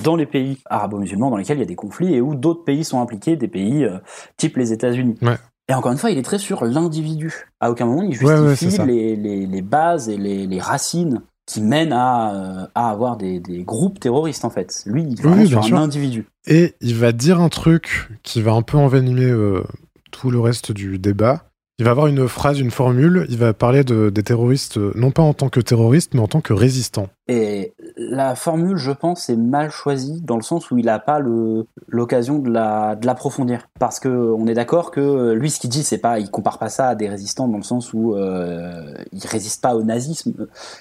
dans les pays arabo-musulmans dans lesquels il y a des conflits et où d'autres pays sont impliqués, des pays euh, type les États-Unis. Ouais. Et encore une fois, il est très sur l'individu. À aucun moment, il justifie Ouais, ouais, les, les, les bases et les, les racines qui mènent à, euh, à avoir des, des groupes terroristes, en fait. Lui, il est Oui, sur un sûr. individu. Et il va dire un truc qui va un peu envenimer euh, tout le reste du débat. Il va avoir une phrase, une formule. Il va parler de, des terroristes, euh, non pas en tant que terroristes, mais en tant que résistants. Et la formule, je pense, est mal choisie dans le sens où il n'a pas l'occasion de la- de l'approfondir. Parce que on est d'accord que euh, lui, ce qu'il dit, c'est pas, il compare pas ça à des résistants dans le sens où euh, il résiste pas au nazisme.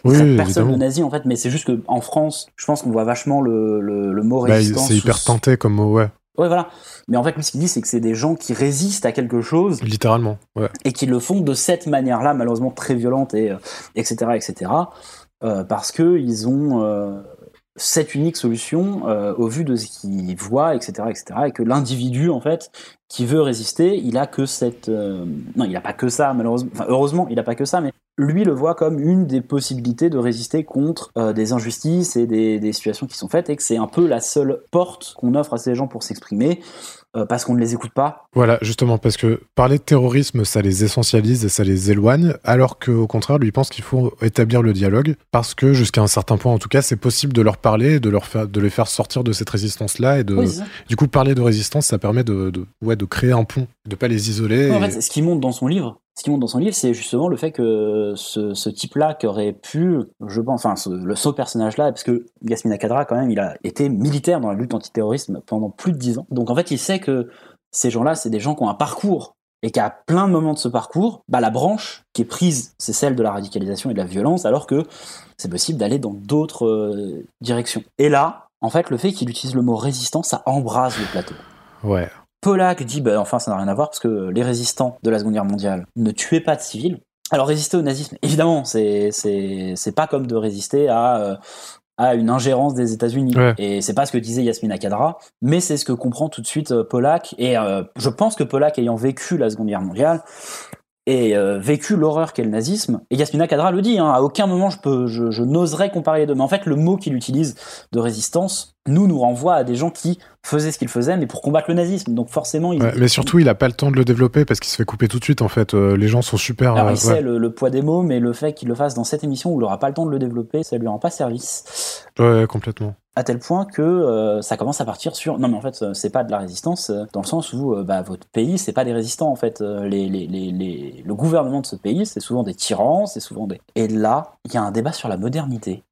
Il Oui, personne de nazi en fait, mais c'est juste qu'en France, je pense qu'on voit vachement le, le, le mot Bah, résistance. c'est hyper sous- tenté comme mot, ouais. Ouais, voilà. Mais en fait, lui, ce qu'il dit, c'est que c'est des gens qui résistent à quelque chose Littéralement, ouais. et qui le font de cette manière-là, malheureusement très violente et euh, etc. etc. euh, parce que ils ont euh, cette unique solution au vu de ce qu'ils voient, etc., etc. Et que l'individu, en fait, qui veut résister, il a que cette non, il a pas que ça, malheureusement. Enfin, heureusement, il a pas que ça, mais lui le voit comme une des possibilités de résister contre euh, des injustices et des, des situations qui sont faites, et que c'est un peu la seule porte qu'on offre à ces gens pour s'exprimer, euh, parce qu'on ne les écoute pas, Voilà, justement, parce que parler de terrorisme, ça les essentialise et ça les éloigne, alors qu'au contraire, lui pense qu'il faut établir le dialogue, parce que jusqu'à un certain point, en tout cas, c'est possible de leur parler, de, leur faire, de les faire sortir de cette résistance-là, et de, Oui, du coup, parler de résistance, ça permet de, de, ouais, de créer un pont, de pas les isoler. Ouais, en fait, ce qui monte dans son livre, ce qui monte dans son livre, c'est justement le fait que ce, type-là qui aurait pu, je pense, enfin, ce, le, ce personnage-là, parce que Yasmina Kadra, quand même, il a été militaire dans la lutte antiterrorisme pendant plus de dix ans. Donc, en fait, il sait que ces gens-là, c'est des gens qui ont un parcours et qu'à plein de moments de ce parcours, bah, la branche qui est prise, c'est celle de la radicalisation et de la violence, alors que c'est possible d'aller dans d'autres euh, directions. Et là, en fait, le fait qu'il utilise le mot résistance, ça embrase le plateau. Ouais. Pollack dit, bah, enfin, ça n'a rien à voir parce que les résistants de la Seconde Guerre mondiale ne tuaient pas de civils. Alors, résister au nazisme, évidemment, c'est c'est c'est pas comme de résister à euh, à une ingérence des États-Unis. Ouais. Et c'est pas ce que disait Yasmina Kadra, mais c'est ce que comprend tout de suite euh, Pollack. Et euh, je pense que Pollack, ayant vécu la Seconde Guerre mondiale, et euh, vécu l'horreur qu'est le nazisme. Et Yasmina Kadra le dit, hein, à aucun moment je peux, je, je n'oserais comparer les deux. Mais en fait, le mot qu'il utilise de résistance, nous, nous renvoie à des gens qui faisaient ce qu'ils faisaient, mais pour combattre le nazisme. Donc forcément, il, Ouais, mais surtout, il a pas le temps de le développer parce qu'il se fait couper tout de suite, en fait. Euh, les gens sont super. Alors, euh, il ouais. sait le, le poids des mots, mais le fait qu'il le fasse dans cette émission où il n'aura pas le temps de le développer, ça lui rend pas service. Ouais, complètement. À tel point que euh, ça commence à partir sur non mais en fait euh, c'est pas de la résistance euh, dans le sens où bah, votre pays c'est pas des résistants en fait. Les, les, les- le gouvernement de ce pays c'est souvent des tyrans c'est souvent des et là il y a un débat sur la modernité.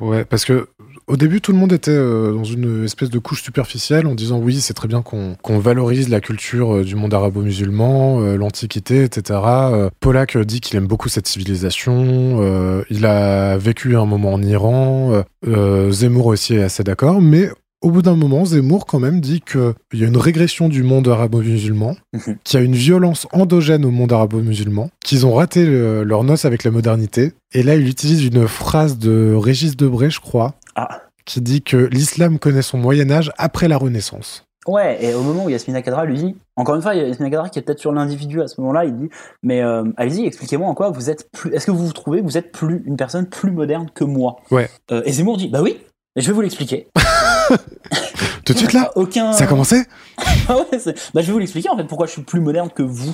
Ouais, parce que au début, tout le monde était euh, dans une espèce de couche superficielle en disant oui, c'est très bien qu'on valorise la culture euh, du monde arabo-musulman, euh, l'Antiquité, etc. Euh, dit qu'il aime beaucoup cette civilisation. il a vécu un moment en Iran. Zemmour aussi est assez d'accord, mais au bout d'un moment, Zemmour quand même dit qu'il y a une régression du monde arabo-musulman, qu'il y a une violence endogène au monde arabo-musulman, qu'ils ont raté le- leur noce avec la modernité. Et là, il utilise une phrase de Régis Debray, je crois, Ah. qui dit que l'islam connaît son Moyen Âge après la Renaissance. ouais et au moment où Yasmina Kadra lui dit encore une fois Yasmina Kadra qui est peut-être sur l'individu à ce moment-là il dit mais euh, allez-y expliquez-moi en quoi vous êtes plus est-ce que vous vous trouvez vous êtes plus une personne plus moderne que moi? Ouais. Euh, et Zemmour dit bah oui je vais vous l'expliquer Tout de suite là? Aucun. Ça a commencé? Ah ouais, bah, je vais vous l'expliquer en fait pourquoi je suis plus moderne que vous.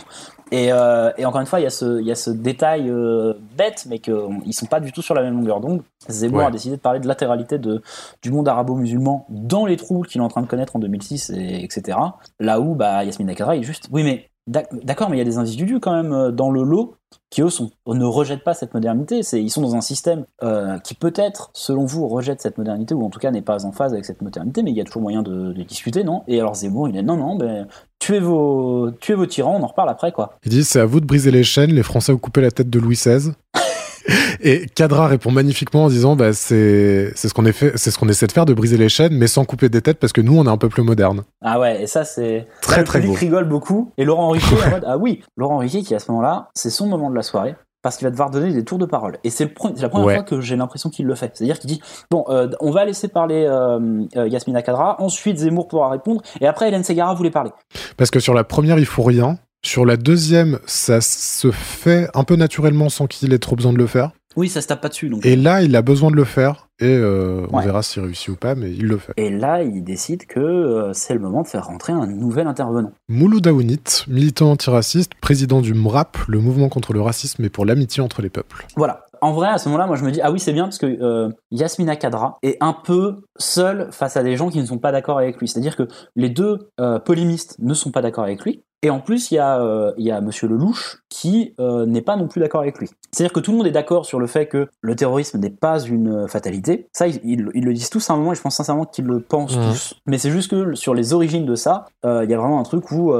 Et, euh, et encore une fois, il y a ce, il y a ce détail euh, bête, mais qu'ils sont pas du tout sur la même longueur d'onde. Zemmour Ouais. a décidé de parler de latéralité de, du monde arabo-musulman dans les troubles qu'il est en train de connaître en 2006, et, etc. Là où bah, Yasmine Kadra est juste, oui mais d'accord, mais il y a des individus quand même euh, dans le lot qui eux sont, ne rejettent pas cette modernité. Ils sont dans un système euh, qui peut-être, selon vous, rejette cette modernité ou en tout cas n'est pas en phase avec cette modernité, mais il y a toujours moyen de, de discuter, non? Et alors Zemmour, il est non, non, ben, tuez vos, tuez vos tyrans, on en reparle après, quoi. Il dit c'est à vous de briser les chaînes, les Français ont coupé la tête de Louis XVI. Et Cadra répond magnifiquement en disant bah, c'est c'est ce qu'on est fait, c'est ce qu'on essaie de faire, de briser les chaînes, mais sans couper des têtes parce que nous on est un peuple moderne. Ah ouais, et ça c'est Très, Là, très beau. rigole beaucoup. Et Laurent Ruquier, en mode, ah oui, Laurent Ruquier qui à ce moment-là, c'est son moment de la soirée. parce qu'il va devoir donner des tours de parole. Et c'est la première Ouais. fois que j'ai l'impression qu'il le fait. C'est-à-dire qu'il dit bon, euh, on va laisser parler euh, euh, Yasmina Kadra, ensuite Zemmour pourra répondre, et après Hélène Segara voulait parler. Parce que sur la première, il faut rien. Sur la deuxième, ça se fait un peu naturellement sans qu'il ait trop besoin de le faire. Oui, ça se tape pas dessus. Donc. Et là, il a besoin de le faire. Et euh, on Ouais. verra s'il réussit ou pas, mais il le fait. Et là, il décide que euh, c'est le moment de faire rentrer un nouvel intervenant. Mouloud Aounit, militant antiraciste, président du MRAP, le mouvement contre le racisme et pour l'amitié entre les peuples. Voilà. En vrai, à ce moment-là, moi je me dis, ah oui, c'est bien parce que euh, Yasmina Kadra est un peu seule face à des gens qui ne sont pas d'accord avec lui. C'est-à-dire que les deux euh, polémistes ne sont pas d'accord avec lui. Et en plus, il y a, euh, il y a Monsieur Lelouch qui euh, n'est pas non plus d'accord avec lui. C'est-à-dire que tout le monde est d'accord sur le fait que le terrorisme n'est pas une euh, fatalité. Ça, ils, ils- ils le disent tous à un moment et je pense sincèrement qu'ils le pensent tous. Mais c'est juste que sur les origines de ça, euh, il y a vraiment un truc où,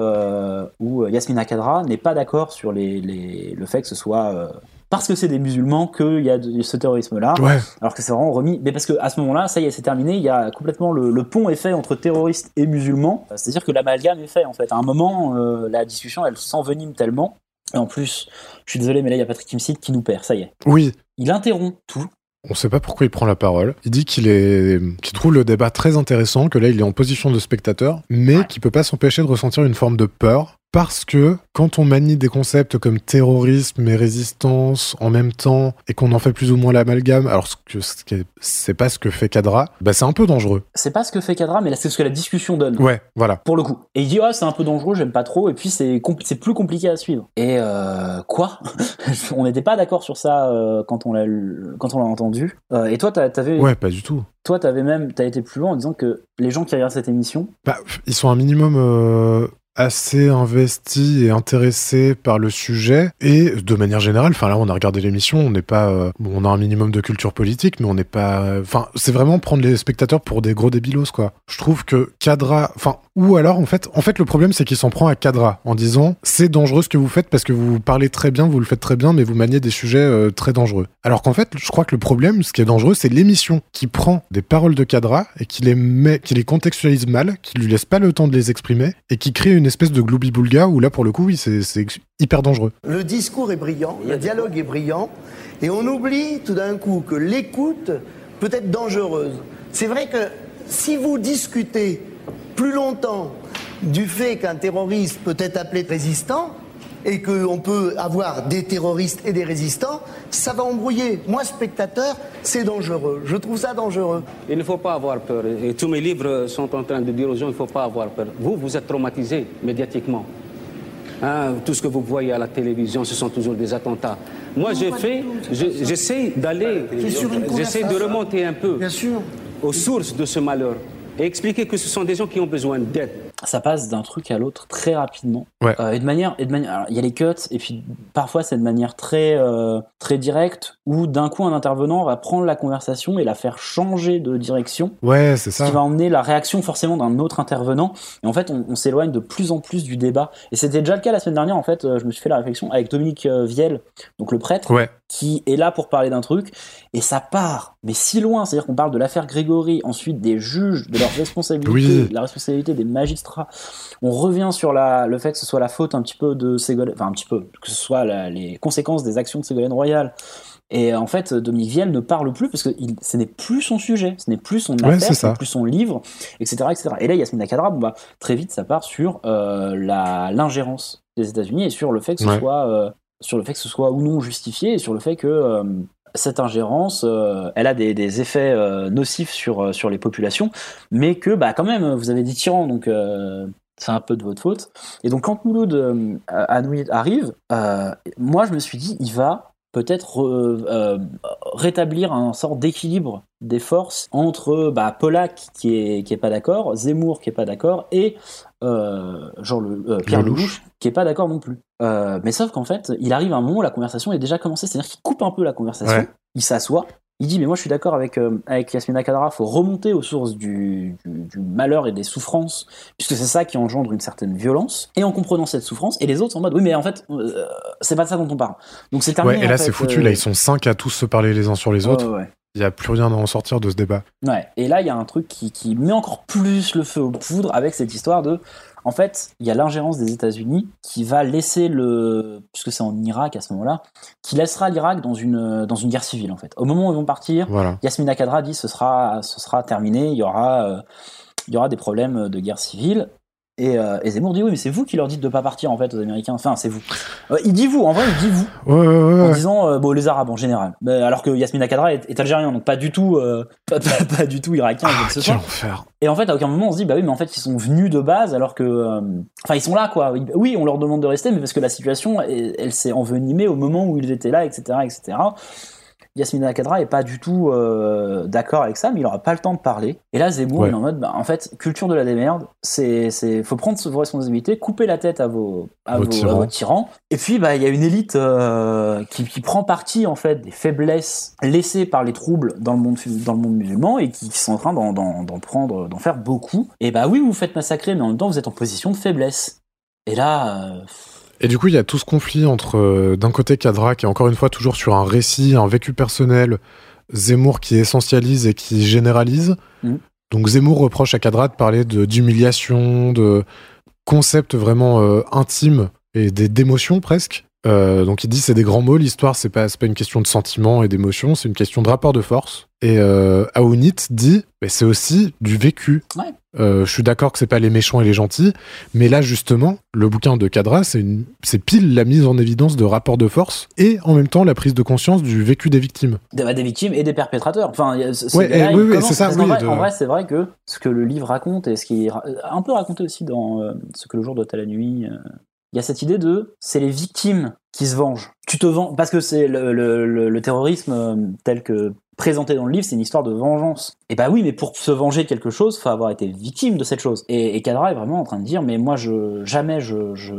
où Yasmina Kadra n'est pas d'accord sur les, les- le fait que ce soit parce que c'est des musulmans qu'il y a de- ce terrorisme-là. Ouais. Alors que c'est vraiment remis. Mais parce que à ce moment-là, ça y est, c'est terminé. Il y a complètement le, le pont est fait entre terroristes et musulmans. C'est-à-dire que l'amalgame est fait en fait. À un moment, euh, la discussion elle s'envenime tellement. Et en plus, je suis désolé, mais là il y a Patrick Timsit qui nous perd. Ça y est. Oui, Il interrompt tout. on sait pas pourquoi il prend la parole. Il dit qu'il est, qu'il trouve le débat très intéressant, que là il est en position de spectateur, mais qu'il peut pas s'empêcher de ressentir une forme de peur. Parce que quand on manie des concepts comme terrorisme et résistance en même temps et qu'on en fait plus ou moins l'amalgame, alors ce que c'est pas ce que fait Cadra, bah c'est un peu dangereux. C'est pas ce que fait Kadra, mais là c'est ce que la discussion donne. Ouais, voilà. Pour le coup. Et il dit, ah, c'est un peu dangereux, j'aime pas trop, et puis c'est compl- plus compliqué à suivre. Et euh, quoi? On n'était pas d'accord sur ça euh, quand on l'a entendu. Euh, et toi, t'avais, Ouais, pas du tout. toi, t'avais même, t'as été plus loin en disant que les gens qui regardent cette émission, Bah, ils sont un minimum assez investis et intéressés par le sujet. Et de manière générale enfin là on a regardé l'émission on n'est pas euh, bon, on a un minimum de culture politique mais on n'est pas enfin c'est vraiment prendre les spectateurs pour des gros débilos quoi. Je trouve que Cadra enfin ou alors en fait en fait le problème c'est qu'il s'en prend à Cadra en disant c'est dangereux ce que vous faites parce que vous parlez très bien vous le faites très bien mais vous maniez des sujets euh, très dangereux. Alors qu'en fait je crois que le problème ce qui est dangereux c'est l'émission qui prend des paroles de Cadra et qui les met qui les contextualise mal qui lui laisse pas le temps de les exprimer et qui crée une espèce de gloubi-boulga où là pour le coup c'est hyper dangereux Le discours est brillant, le dialogue est brillant, et on oublie tout d'un coup que l'écoute peut être dangereuse. C'est vrai que si vous discutez plus longtemps du fait qu'un terroriste peut être appelé résistant, et qu'on peut avoir des terroristes et des résistants, ça va embrouiller. Moi, spectateur, c'est dangereux. Je trouve ça dangereux. Il ne faut pas avoir peur. Et tous mes livres sont en train de dire aux gens il ne faut pas avoir peur. Vous, vous êtes traumatisés médiatiquement. Hein, tout ce que vous voyez à la télévision, ce sont toujours des attentats. Moi, j'ai fait, je- j'essaie d'aller, j'essaie de remonter un peu Bien sûr. aux sources de ce malheur et expliquer que ce sont des gens qui ont besoin d'aide. Ça passe d'un truc à l'autre très rapidement. Ouais. Euh, et de manière, et de manière, il y a les cuts et puis parfois c'est de manière très euh, très directe où d'un coup un intervenant va prendre la conversation et la faire changer de direction. ouais c'est Ce ça qui va emmener la réaction forcément d'un autre intervenant. Et en fait, on, on s'éloigne de plus en plus du débat. Et c'était déjà le cas la semaine dernière. En fait, euh, je me suis fait la réflexion avec Dominique Viel, donc le prêtre, ouais qui est là pour parler d'un truc. Et ça part, mais si loin. C'est-à-dire qu'on parle de l'affaire Grégory, ensuite des juges, de leurs responsabilités, Oui. de la responsabilité des magistrats. On revient sur la, le fait que ce soit la faute un petit peu de Ségolène, enfin un petit peu, que ce soit la- les conséquences des actions de Ségolène Royal. Et en fait, Dominique Viel ne parle plus parce que il- ce n'est plus son sujet, ce n'est plus son affaire, ce n'est plus son livre, etc., etc. Et là, Yasmina Kadra, bon bah, très vite, ça part sur euh, l'ingérence des États-Unis et sur le fait que ce Ouais. soit euh, sur le fait que ce soit ou non justifié et sur le fait que euh, cette ingérence, euh, elle a des, des effets euh, nocifs sur, euh, sur les populations, mais que bah, quand même, vous avez des tyrans, donc euh, c'est un peu de votre faute. Et donc quand Mouloud arrive, moi je me suis dit, il va peut-être rétablir un sort d'équilibre des forces entre bah, Pollack qui est, qui est pas d'accord, Zemmour qui est pas d'accord, et genre le, Pierre. Lelouch qui est pas d'accord non plus. Euh, mais sauf qu'en fait, il arrive à un moment où la conversation est déjà commencée, c'est-à-dire qu'il coupe un peu la conversation, Ouais. il s'assoit, il dit mais moi je suis d'accord avec euh, avec Yasmina Kadra, faut remonter aux sources du, du, du malheur et des souffrances, puisque c'est ça qui engendre une certaine violence. Et en comprenant cette souffrance, et les autres sont en mode oui mais en fait euh, c'est pas de ça dont on parle. Donc c'est terminé. ouais et là c'est foutu euh, là ils sont cinq à tous se parler les uns sur les autres ouais, il y a plus rien à en sortir de ce débat Ouais, et là, il y a un truc qui, qui met encore plus le feu aux poudres avec cette histoire de En fait, il y a l'ingérence des États-Unis qui va laisser le, puisque c'est en Irak à ce moment-là, qui laissera l'Irak dans une dans une guerre civile en fait. Au moment où ils vont partir, Voilà. Yasmina Kadra dit ce sera ce sera terminé, il y aura euh, il y aura des problèmes de guerre civile. Et, euh, et Zemmour dit oui mais c'est vous qui leur dites de pas partir en fait aux Américains. Enfin c'est vous. Euh, il dit vous en vrai il dit vous Ouais, ouais, ouais. en disant euh, bon les Arabes en général. Mais alors que Yasmina Kadra est, est algérien donc pas du tout pas, pas- pas du tout irakien. ce Ah, Quel soit. enfer. Et en fait, à aucun moment on se dit, bah oui, mais en fait, ils sont venus de base alors que. Enfin, ils sont là, quoi. Oui, on leur demande de rester, mais parce que la situation, elle, elle s'est envenimée au moment où ils étaient là, etc., etc. Yasmina Kadra est pas du tout euh, d'accord avec ça, mais il aura pas le temps de parler. Et là, Zemmour, Ouais. il est en mode, bah, en fait, culture de la démerde, c'est, c'est, faut prendre vos responsabilités, couper la tête à vos, à Vos vos, à tyrans. vos tyrans. Et puis, bah, il y a une élite euh, qui, qui prend parti en fait des faiblesses laissées par les troubles dans le monde, dans le monde musulman et qui, qui sont en train d'en, d'en, d'en prendre, d'en faire beaucoup. Et bah oui, vous vous faites massacrer, mais en même temps, vous êtes en position de faiblesse. Et là, euh, Et du coup, il y a tout ce conflit entre, euh, d'un côté, Kadra, qui est encore une fois toujours sur un récit, un vécu personnel, Zemmour qui essentialise et qui généralise. Mhm. Donc Zemmour reproche à Kadra de parler d'humiliation, de concepts vraiment euh, intimes et d'émotions presque. Euh, donc il dit c'est des grands mots, l'histoire c'est pas, c'est pas une question de sentiments et d'émotions, c'est une question de rapport de force. Et euh, Aounit dit mais c'est aussi du vécu. Ouais. Euh, je suis d'accord que c'est pas les méchants et les gentils, mais là justement le bouquin de Cadra c'est pile la mise en évidence de rapports de force et en même temps la prise de conscience du vécu des victimes. des, bah, des victimes et des perpétrateurs. Enfin, Ouais, eh, oui, c'est ça, oui, vrai, de- en vrai, c'est vrai que ce que le livre raconte et ce qui est un peu raconté aussi dans euh, ce que le jour doit à la nuit, il y a cette idée de c'est les victimes qui se vengent. Tu te vends parce que c'est le, le- le- le terrorisme tel que présenté dans le livre, c'est une histoire de vengeance. Et bah oui, mais pour se venger de quelque chose, faut avoir été victime de cette chose. Et, et Kadra est vraiment en train de dire, mais moi, je jamais je, je,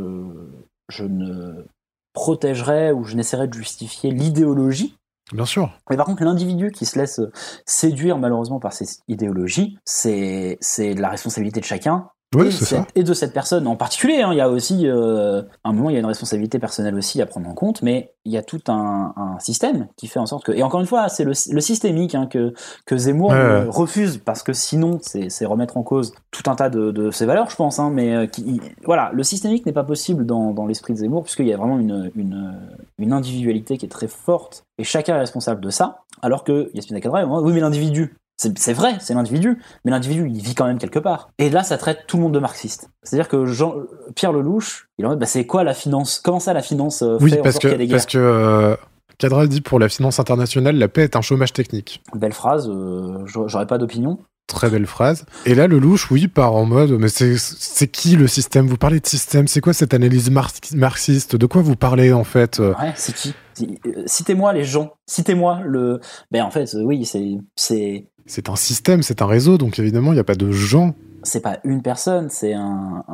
je ne protégerai ou je n'essaierai de justifier l'idéologie Bien sûr. mais par contre, l'individu qui se laisse séduire malheureusement par ces idéologies, c'est la responsabilité de chacun. Oui, et, cette- ça. et de cette personne en particulier. hein. Il y a aussi, euh, à un moment, il y a une responsabilité personnelle aussi à prendre en compte, mais il y a tout un, un système qui fait en sorte que. Et encore une fois, c'est le, le systémique hein, que, que Zemmour euh, refuse parce que sinon, c'est remettre en cause tout un tas de, de ses valeurs, je pense. hein, mais euh, qui, voilà, le systémique n'est pas possible dans, dans l'esprit de Zemmour puisqu'il y a vraiment une, une, une individualité qui est très forte et chacun est responsable de ça. Alors que Yasmina Kadra, oui, mais l'individu, c'est vrai, c'est l'individu, mais l'individu, il vit quand même quelque part. Et là, ça traite tout le monde de marxiste. C'est-à-dire que Jean, Pierre Lelouch, il en mode, bah, c'est quoi la finance Comment ça, la finance euh, Oui, fait parce que, des guerres parce que euh, Cadra dit pour la finance internationale, la paix est un chômage technique. Belle phrase, euh, j'aurais pas d'opinion. Très belle phrase. Et là, le louche, oui, part en mode, mais c'est qui le système? Vous parlez de système, c'est quoi cette analyse mar- marxiste? De quoi vous parlez en fait Euh, Ouais, c'est qui? Citez-moi les gens. Citez-moi le. Ben en fait, oui, c'est c'est un système, c'est un réseau, donc évidemment, il n'y a pas de gens. c'est pas une personne, c'est un,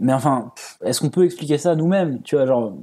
Mais enfin, est-ce qu'on peut expliquer ça nous-mêmes Tu vois, genre.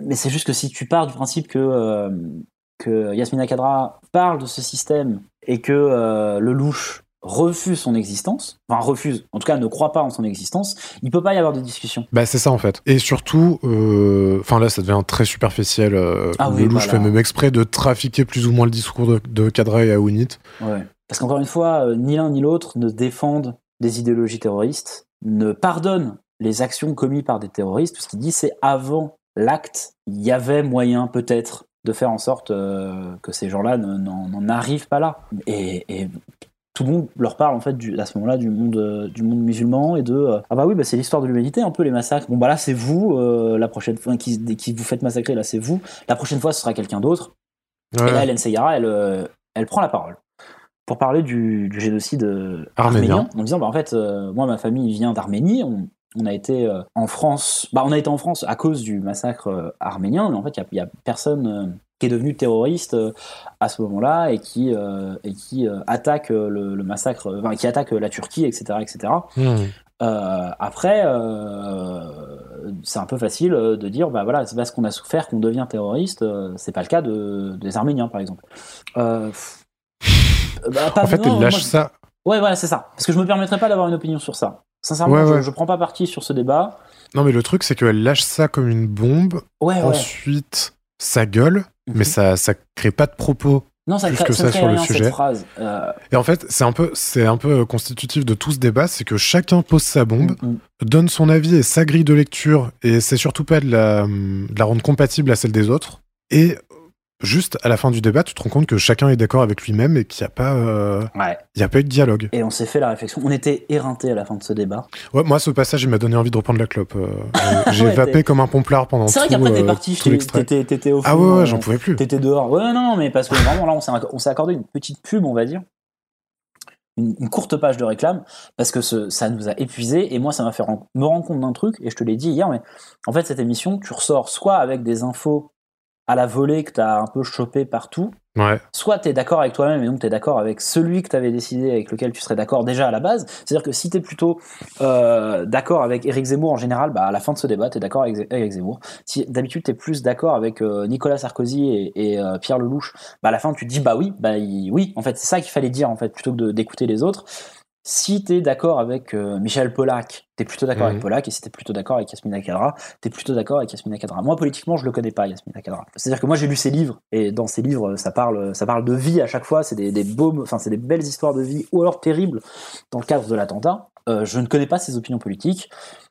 Mais c'est juste que si tu pars du principe que euh, Yasmina Kadra parle de ce système et que euh, le louche refuse son existence, enfin refuse, en tout cas ne croit pas en son existence, il peut pas y avoir de discussion. Bah, c'est ça en fait. Et surtout, euh, enfin là, ça devient très superficiel. euh, Ah le oui, voilà. fait même exprès de trafiquer plus ou moins le discours de, de Cadra et Aounit. Ouais. Parce qu'encore une fois, euh, ni l'un ni l'autre ne défendent des idéologies terroristes, ne pardonnent les actions commises par des terroristes. Tout ce qu'il dit, c'est avant l'acte, il y avait moyen peut-être de faire en sorte euh, que ces gens-là ne- n'en n'en arrivent pas là. Et, et tout le monde leur parle en fait du, à ce moment-là du monde euh, du monde musulman et de euh, ah bah oui bah c'est l'histoire de l'humanité un peu les massacres bon bah là c'est vous euh, la prochaine fois qui, qui vous faites massacrer là c'est vous la prochaine fois ce sera quelqu'un d'autre Ouais. et là, Hélène Segarra, elle, elle prend la parole pour parler du, du génocide Arménien. arménien, en disant, bah, en fait, moi, ma famille vient d'Arménie, on, on a été en France, bah, on a été en France à cause du massacre arménien, mais en fait, il n'y a, personne qui est devenu terroriste euh, à ce moment-là et qui, euh, et qui euh, attaque le, le massacre, enfin, qui attaque la Turquie, etc., etc. Euh, après, c'est un peu facile de dire, bah voilà, c'est parce qu'on a souffert qu'on devient terroriste. c'est pas le cas de, des Arméniens, par exemple. Bah, pas- En fait, non, moi, lâche ça. Ouais, voilà, c'est ça. Parce que je me permettrais pas d'avoir une opinion sur ça. Sincèrement, Ouais, je, ouais. je prends pas parti sur ce débat. Non, mais le truc, c'est qu'elle lâche ça comme une bombe. Ouais, ouais. Ensuite, ça gueule, mais ça, ça crée pas de propos Non, ça plus crée, que ça ne ça crée sur le rien, sujet. Euh, Et en fait, c'est un peu, c'est un peu constitutif de tout ce débat, c'est que chacun pose sa bombe, Mm, donne son avis et sa grille de lecture, et c'est surtout pas de la, de la rendre compatible à celle des autres. Et juste à la fin du débat, tu te rends compte que chacun est d'accord avec lui-même et qu'il n'y a pas, euh, ouais. il y a pas eu de dialogue. Et on s'est fait la réflexion. On était éreintés à la fin de ce débat. Ouais, moi, ce passage, il m'a donné envie de reprendre la clope. euh, j'ai- Ouais, vapé comme un pomplard pendant tout, C'est vrai qu'après t'es euh, parti, t'étais t'étais au fond. Ah ouais, ouais, euh, j'en pouvais plus. T'étais dehors. Ouais, non, mais parce que vraiment là, on s'est on s'est accordé une petite pub, on va dire. Une, une courte page de réclame, parce que ce- ça nous a épuisés, et moi, ça m'a fait ren- me rendre compte d'un truc, et je te l'ai dit hier, mais en fait, cette émission, tu ressors soit avec des infos à la volée que t'as un peu chopé partout, Ouais. soit tu es d'accord avec toi-même et donc tu es d'accord avec celui que tu avais décidé avec lequel tu serais d'accord déjà à la base. C'est-à-dire que si tu es plutôt euh, d'accord avec Éric Zemmour en général, bah, à la fin de ce débat, tu es d'accord avec Éric Zemmour. Si d'habitude tu es plus d'accord avec euh, Nicolas Sarkozy et, et, euh, Pierre Lelouch, bah, à la fin tu te dis bah oui, bah il- oui, en fait c'est ça qu'il fallait dire en fait plutôt que d'écouter les autres. Si tu es d'accord avec euh, Michel Polac, tu es plutôt d'accord Mhm. avec Polac, et si tu es plutôt d'accord avec Yasmina Kadra, tu es plutôt d'accord avec Yasmina Kadra. Moi, politiquement, je le connais pas, Yasmina Kadra. C'est-à-dire que moi, j'ai lu ses livres, et dans ses livres, ça parle, ça parle de vie à chaque fois, c'est des, des beaux, enfin, c'est des belles histoires de vie, ou alors terribles, dans le cadre de l'attentat. Euh, je ne connais pas ses opinions politiques.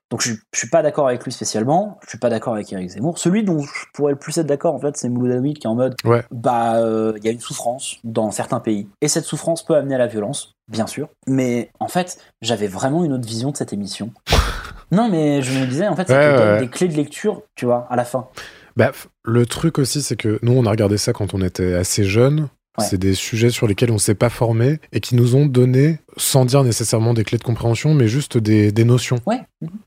Donc je, je suis pas d'accord avec lui spécialement, je suis pas d'accord avec Eric Zemmour. Celui dont je pourrais le plus être d'accord en fait, c'est Mouloud qui est en mode Ouais. bah euh, il y a une souffrance dans certains pays et cette souffrance peut amener à la violence, bien sûr. Mais en fait, j'avais vraiment une autre vision de cette émission. non mais je me disais en fait, ça Ouais, te donne ouais. des clés de lecture, tu vois, à la fin. Bah, le truc aussi, c'est que nous, on a regardé ça quand on était assez jeunes. Ouais. C'est des sujets sur lesquels on s'est pas formé et qui nous ont donné, sans dire nécessairement des clés de compréhension, mais juste des, des notions. Ouais.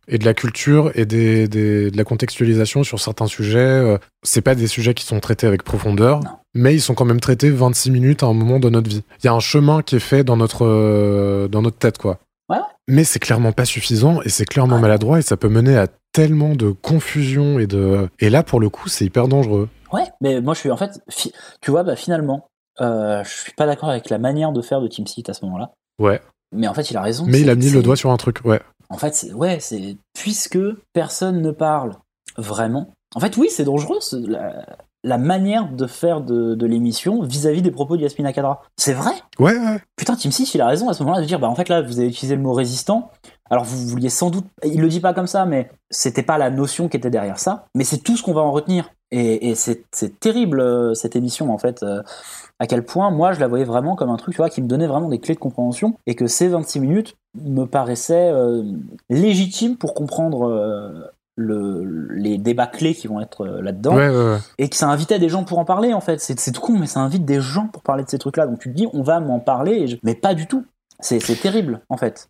Et de la culture et des, des- de la contextualisation sur certains sujets. Euh, C'est pas des sujets qui sont traités avec profondeur, mais ils sont quand même traités 26 minutes à un moment de notre vie. Il y a un chemin qui est fait dans notre, euh, dans notre tête, quoi. Ouais. Mais c'est clairement pas suffisant et c'est clairement maladroit et ça peut mener à tellement de confusion et de. Et là, pour le coup, c'est hyper dangereux. Ouais, mais moi je suis en fait, fi- tu vois, bah finalement, euh, je suis pas d'accord avec la manière de faire de Team Seat à ce moment-là. Ouais. Mais en fait, il a raison. Mais il a mis le doigt sur un truc, ouais. En fait, ouais, c'est puisque personne ne parle vraiment. En fait, oui, c'est dangereux la, la manière de faire de, de l'émission vis-à-vis des propos de Yasmina Kadra. C'est vrai? Ouais, ouais. Putain, Team 6, il a raison à ce moment-là de dire bah en fait là, vous avez utilisé le mot résistant. Alors vous vouliez sans doute, il le dit pas comme ça, mais c'était pas la notion qui était derrière ça. Mais c'est tout ce qu'on va en retenir. Et, et c'est terrible euh, cette émission en fait. euh, à quel point moi je la voyais vraiment comme un truc tu vois, qui me donnait vraiment des clés de compréhension et que ces 26 minutes me paraissaient euh, légitimes pour comprendre euh, le, les débats clés qui vont être là-dedans Ouais, ouais, ouais. et que ça invitait des gens pour en parler en fait c'est tout con mais ça invite des gens pour parler de ces trucs là donc tu te dis on va m'en parler je- mais pas du tout c'est terrible en fait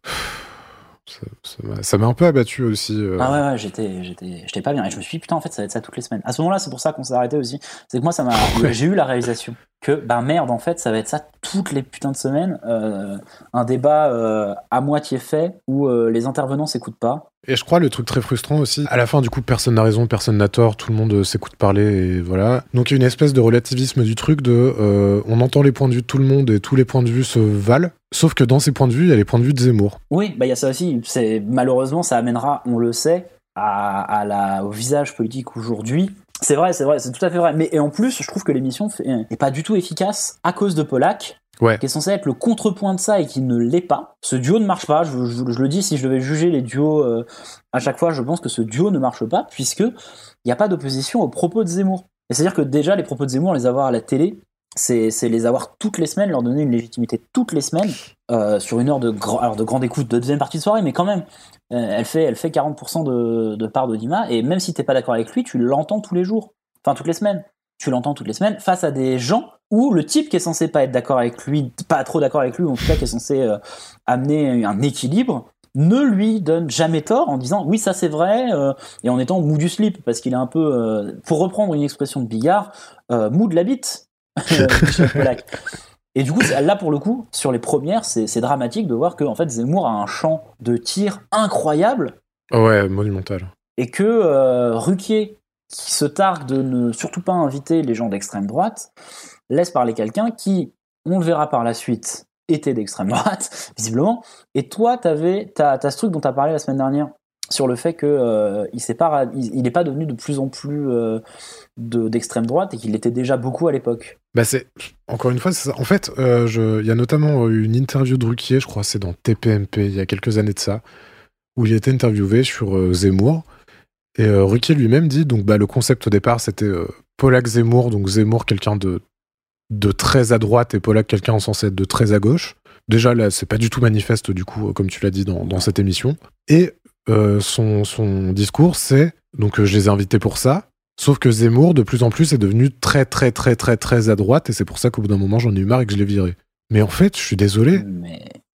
Ça m'a- un peu abattu aussi. euh. ah ouais, ouais j'étais j'étais j'étais pas bien et je me suis dit putain en fait ça va être ça toutes les semaines à ce moment là c'est pour ça qu'on s'est arrêté aussi c'est que moi ça m'a j'ai eu la réalisation que bah merde en fait ça va être ça toutes les putains de semaines euh, un débat euh, à moitié fait où euh, les intervenants s'écoutent pas Et je crois le truc très frustrant aussi, à la fin du coup personne n'a raison, personne n'a tort, tout le monde s'écoute parler et voilà. Donc il y a une espèce de relativisme du truc de on entend les points de vue de tout le monde et tous les points de vue se valent, sauf que dans ces points de vue il y a les points de vue de Zemmour. Oui, bah il y a ça aussi. C'est malheureusement ça amènera, on le sait, à, à la, au visage politique aujourd'hui. C'est vrai, c'est vrai, c'est tout à fait vrai. Mais et en plus, je trouve que l'émission est pas du tout efficace à cause de Polak. Ouais. Qui est censé être le contrepoint de ça et qui ne l'est pas. Ce duo ne marche pas. Je, je- je le dis, si je devais juger les duos euh, à chaque fois, je pense que ce duo ne marche pas puisque il n'y a pas d'opposition aux propos de Zemmour. Et c'est-à-dire que déjà les propos de Zemmour, les avoir à la télé, c'est les avoir toutes les semaines, leur donner une légitimité toutes les semaines euh, sur une heure de, grand, alors de grande écoute de deuxième partie de soirée, mais quand même, euh, elle, fait, elle fait 40% de, de part d'Odima, et même si t'es pas d'accord avec lui, tu l'entends tous les jours, enfin toutes les semaines. Tu l'entends toutes les semaines face à des gens où le type qui est censé pas être d'accord avec lui, pas trop d'accord avec lui, ou en tout cas qui est censé euh, amener un équilibre, ne lui donne jamais tort en disant oui ça c'est vrai et en étant mou du slip parce qu'il est un peu pour reprendre une expression de Bigard mou de la bite. Et du coup, là, pour le coup, sur les premières, c'est dramatique de voir que en fait, Zemmour a un champ de tir incroyable Ouais, monumental. et que euh, Ruquier, qui se targue de ne surtout pas inviter les gens d'extrême droite, laisse parler quelqu'un qui, on le verra par la suite, était d'extrême droite, visiblement. Et toi, t'avais, t'as, t'as ce truc dont tu as parlé la semaine dernière, sur le fait que euh, il s'est pas, il il n'est pas devenu de plus en plus euh, de- d'extrême droite et qu'il l'était déjà beaucoup à l'époque. Bah encore une fois, en fait, euh, il y a notamment une interview de Ruquier, je crois, c'est dans TPMP il y a quelques années de ça, où il était interviewé sur euh, Zemmour et euh, Ruquier lui-même dit donc bah le concept au départ c'était euh, Polak Zemmour, donc Zemmour quelqu'un de de très à droite et Polak quelqu'un censé être de très à gauche. Déjà là, c'est pas du tout manifeste du coup, comme tu l'as dit dans, dans cette émission. Et euh, son, son discours, c'est donc euh, je les ai invités pour ça. Sauf que Zemmour, de plus en plus, est devenu très très très très très à droite, et c'est pour ça qu'au bout d'un moment, j'en ai eu marre et que je l'ai viré. Mais en fait, je suis désolé.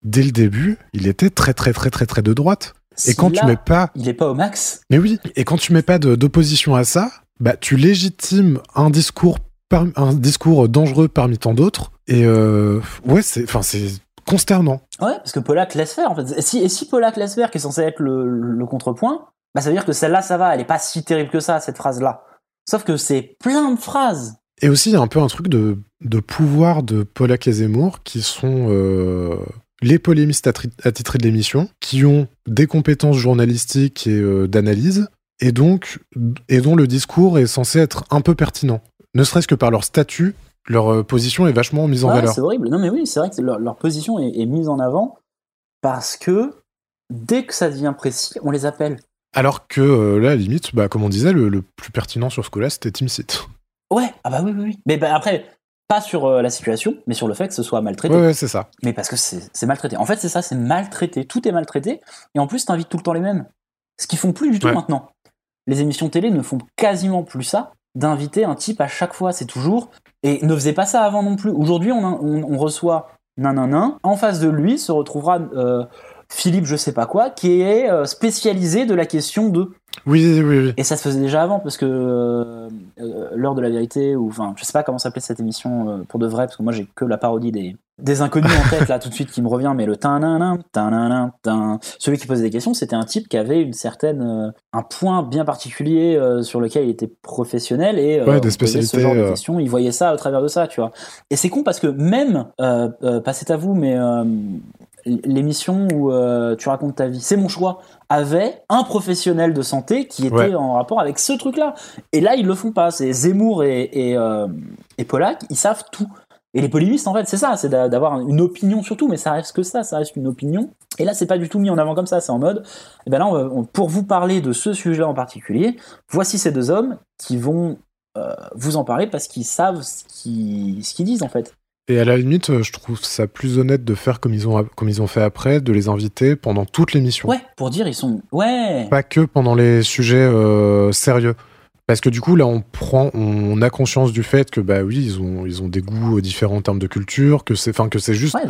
Dès le début, il était très très très très très de droite. Et quand tu mets pas il est pas au max. mais oui, et quand tu mets pas d'opposition à ça, bah tu légitimes un discours par- un discours dangereux parmi tant d'autres. Et euh, ouais, c'est enfin c'est consternant. Ouais, parce que Polak laisse faire en fait. Et si, et si Polak laisse faire, qui est censé être le, le contrepoint, bah ça veut dire que celle-là, ça va, elle est pas si terrible que ça, cette phrase-là. Sauf que c'est plein de phrases. Et aussi, il y a un peu un truc de, de pouvoir de Polak et Zemmour qui sont euh, les polémistes attitrés de l'émission, qui ont des compétences journalistiques et euh, d'analyse, et donc et dont le discours est censé être un peu pertinent. Ne serait-ce que par leur statut, leur euh, position est vachement mise en Ouais, valeur. c'est horrible. Non mais oui, c'est vrai que leur, leur position est, est mise en avant parce que dès que ça devient précis, on les appelle. Alors que euh, là, à la limite, bah, comme on disait, le, le plus pertinent sur ce coup-là, c'était TeamSeat. Ouais, ah bah oui, oui, oui. Mais bah, après, pas sur euh, la situation, mais sur le fait que ce soit maltraité. Ouais, ouais, c'est ça. Mais parce que c'est c'est maltraité. En fait, c'est ça, c'est maltraité. Tout est maltraité. Et en plus, t'invites tout le temps les mêmes. Ce qu'ils font plus du tout Ouais. maintenant. Les émissions télé ne font quasiment plus ça, d'inviter un type à chaque fois. C'est toujours. Et ne faisait pas ça avant non plus. Aujourd'hui, on, on, on reçoit nanana. En face de lui se retrouvera euh, Philippe, je sais pas quoi, qui est euh, spécialisé de la question de. Oui, oui, oui. Et ça se faisait déjà avant, parce que euh, euh, l'heure de la vérité, ou enfin, je sais pas comment s'appelait cette émission euh, pour de vrai, parce que moi j'ai que la parodie des, des inconnus en tête là tout de suite qui me revient, mais le tin tin tin celui qui posait des questions, c'était un type qui avait une certaine euh, un point bien particulier sur lequel il était professionnel et Ouais, des posait ce spécialités, genre de questions, il voyait ça au travers de ça, tu vois. Et c'est con parce que même, euh, passez à vous, mais l'émission où euh, tu racontes ta vie, c'est mon choix, avait un professionnel de santé qui était Ouais. en rapport avec ce truc-là. Et là, ils le font pas. C'est Zemmour et, et, euh, et Polak, ils savent tout. Et les polémistes, en fait, c'est ça, c'est d'a- d'avoir une opinion surtout, mais ça reste que ça, ça reste une opinion. Et là, c'est pas du tout mis en avant comme ça, c'est en mode, eh ben là, on va- on- pour vous parler de ce sujet en particulier, voici ces deux hommes qui vont euh, vous en parler parce qu'ils savent ce qu'ils ce qu'ils disent, en fait. Et à la limite, euh, je trouve ça plus honnête de faire comme ils ont, comme ils ont fait après, de les inviter pendant toute l'émission. Ouais, pour dire, ils sont. Ouais! Pas que pendant les sujets euh, sérieux. Parce que du coup, là, on prend, on a conscience du fait que, bah oui, ils ont, ils ont des goûts euh, différents en termes de culture, que c'est, enfin, que c'est juste, Ouais,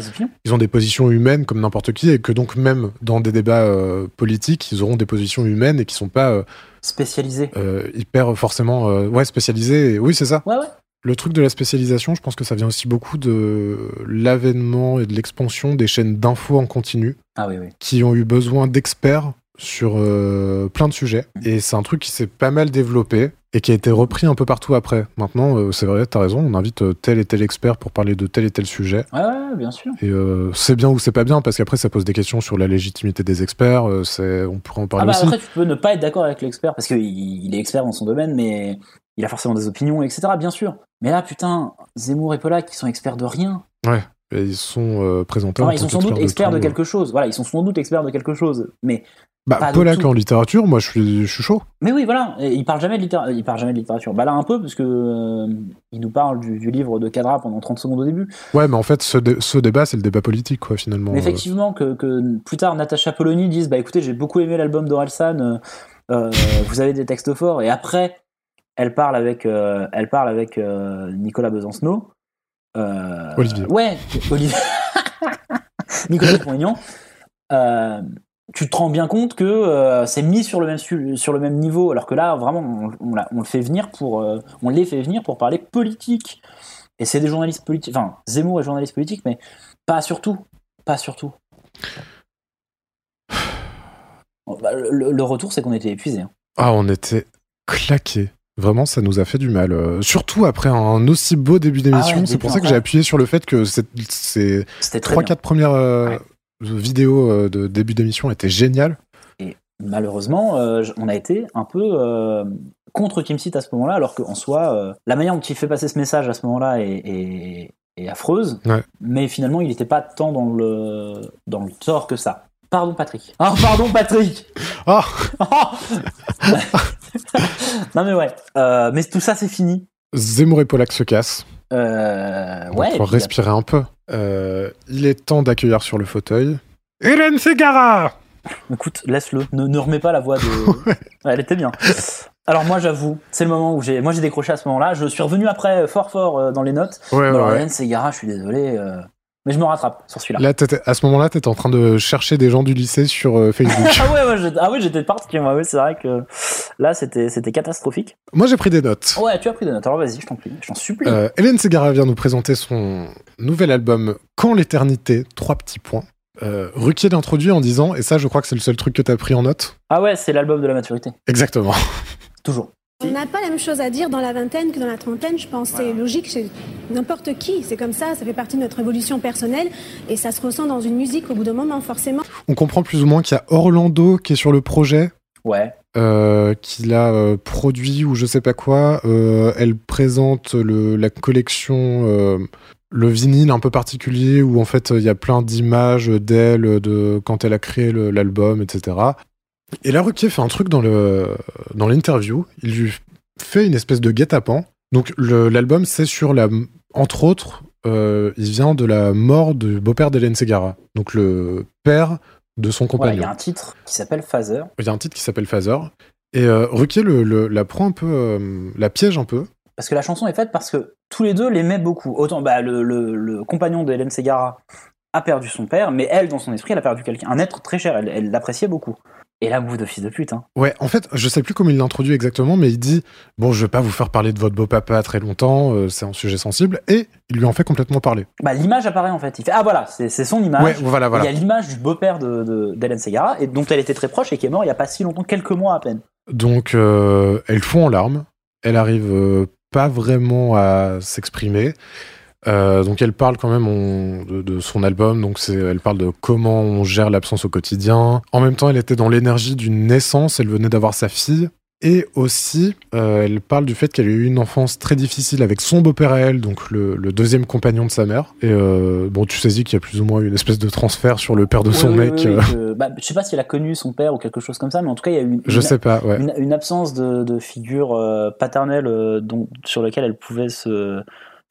ils ont des positions humaines comme n'importe qui, et que donc même dans des débats euh, politiques, ils auront des positions humaines et qui sont pas euh, Spécialisés. euh, hyper forcément, ouais, spécialisées. Et oui, c'est ça. Ouais, ouais. Le truc de la spécialisation, je pense que ça vient aussi beaucoup de l'avènement et de l'expansion des chaînes d'infos en continu Ah oui, oui. qui ont eu besoin d'experts sur euh, plein de sujets. Et c'est un truc qui s'est pas mal développé et qui a été repris un peu partout après. Maintenant, euh, c'est vrai, t'as raison, on invite euh, tel et tel expert pour parler de tel et tel sujet. Ouais, ouais, bien sûr. Et euh, c'est bien ou c'est pas bien, parce qu'après, ça pose des questions sur la légitimité des experts. on pourrait en Ah parler bah aussi. après, tu peux ne pas être d'accord avec l'expert parce qu'il il est expert dans son domaine, mais il a forcément des opinions, etc. Bien sûr. Mais là, putain, Zemmour et Polak, qui sont experts de rien. Ouais. Et ils sont euh, présentés en Enfin, ils sont sans doute experts de quelque chose. Voilà, ils sont sans doute experts de quelque chose. Mais Bah, pas tout. en littérature, moi, je suis, je suis chaud. Mais oui, voilà, et il parle jamais de littérature. Il parle jamais de littérature. Bah là, un peu, parce que euh, il nous parle du, du livre de Cadra pendant 30 secondes au début. Ouais, mais en fait, ce, dé- ce débat, c'est le débat politique, quoi, finalement. Mais Euh, effectivement, que, que plus tard, Natacha Polony dise Bah écoutez, j'ai beaucoup aimé l'album d'Orelsan, euh, euh, vous avez des textes forts. Et après, elle parle avec, euh, elle parle avec euh, Nicolas Besancenot. Euh, Olivier. Ouais, Olivier. Nicolas Dupont-Aignan. Euh, tu te rends bien compte que c'est mis sur le même su- sur le même niveau, alors que là, vraiment, on, on le fait venir pour, on les fait venir pour parler politique. Et c'est des journalistes politiques. Enfin, Zemmour est journaliste politique, mais pas surtout, pas surtout. Bah, le, le retour, c'est qu'on était épuisé. hein. Ah, on était claqués. Vraiment, ça nous a fait du mal. Euh, surtout après un aussi beau début d'émission. Ah ouais, c'est pour ça que j'ai vrai. appuyé sur le fait que cette- ces C'était très 3-4 bien. premières euh, vidéos euh, de début d'émission étaient géniales. Et malheureusement, euh, on a été un peu contre Kim Seat à ce moment-là, alors qu'en soi, la manière dont il fait passer ce message à ce moment-là est, est- est affreuse, Ouais. mais finalement, il n'était pas tant dans le, dans le tort que ça. Pardon, Patrick. Ah, pardon, Patrick Ah Non, mais ouais. Euh, mais tout ça, c'est fini. Zemmour et Pollack se cassent. Euh, ouais. puis, respirer un peu. Euh, il est temps d'accueillir sur le fauteuil. Hélène Ségara Écoute, laisse-le. Ne, ne remets pas la voix de. Ouais, Elle était bien. Alors moi, j'avoue, c'est le moment où j'ai, moi j'ai décroché à ce moment-là. Je suis revenu après fort fort euh, dans les notes. Ouais, ouais, Alors, ouais. Hélène Ségara, je suis désolé, euh, mais je me rattrape sur celui-là. Là, à ce moment-là, t'étais en train de chercher des gens du lycée sur euh, Facebook. ah ouais, ouais, j'étais- ah ouais, j'étais parti. Ouais, c'est vrai que là, c'était, c'était catastrophique. Moi, j'ai pris des notes. Ouais, tu as pris des notes. Alors vas-y, je t'en prie, je t'en supplie. Euh, Hélène Ségara vient nous présenter son nouvel album Quand l'éternité, trois petits points. Euh, Ruquier l'introduit en disant, et ça je crois que c'est le seul truc que t'as pris en note. Ah ouais, c'est l'album de la maturité. Exactement. Toujours. On n'a pas la même chose à dire dans la vingtaine que dans la trentaine, je pense. C'est logique chez n'importe qui. C'est comme ça, ça fait partie de notre évolution personnelle et ça se ressent dans une musique au bout d'un moment, forcément. On comprend plus ou moins qu'il y a Orlando qui est sur le projet, Ouais. euh, qu'il a euh, produit ou je sais pas quoi. Euh, elle présente le, la collection, euh, le vinyle un peu particulier où en fait il y a plein d'images d'elle de quand elle a créé l'album, etc. Et là, Ruquier fait un truc dans l'interview. Il lui fait une espèce de guet-apens. Donc l'album, c'est sur la, entre autres, euh, il vient de la mort du beau-père d'Hélène Ségara, donc le père de son Ouais, il compagnon. y a un titre qui s'appelle Phaser. Il y a un titre qui s'appelle Phaser. Et euh, Ruquier le, le- la prend un peu, euh, la piège un peu. Parce que la chanson est faite parce que tous les deux l'aimaient beaucoup. Autant bah, le, compagnon d'Hélène Ségara a perdu son père, mais elle, dans son esprit, elle a perdu quelqu'un, un être très cher. Elle l'appréciait beaucoup. Et là, bout de fils de pute. Hein. Ouais, en fait, je sais plus comment il l'introduit exactement, mais il dit Bon, je vais pas vous faire parler de votre beau-papa très longtemps, euh, c'est un sujet sensible. Et il lui en fait complètement parler. Bah, l'image apparaît en fait. Il fait Ah voilà, c'est son image. Ouais, voilà, voilà. Il y a l'image du beau-père de- de- d'Hélène Ségara, et dont elle était très proche et qui est mort il y a pas si longtemps, quelques mois à peine. Donc, euh, elle fond en larmes. Elle arrive euh, pas vraiment à s'exprimer. Euh, donc, elle parle quand même on- de, de son album. Donc, elle parle de comment on gère l'absence au quotidien. En même temps, elle était dans l'énergie d'une naissance. Elle venait d'avoir sa fille. Et aussi, euh, elle parle du fait qu'elle a eu une enfance très difficile avec son beau-père à elle, donc le, le deuxième compagnon de sa mère. Et euh, bon, tu saisis qu'il y a plus ou moins une espèce de transfert sur le père de son Oui, mec. oui, euh, bah, je sais pas si elle a connu son père ou quelque chose comme ça, mais en tout cas, il y a eu une, Je une- sais pas, ouais. une, une absence de, de figure paternelle sur laquelle elle pouvait se,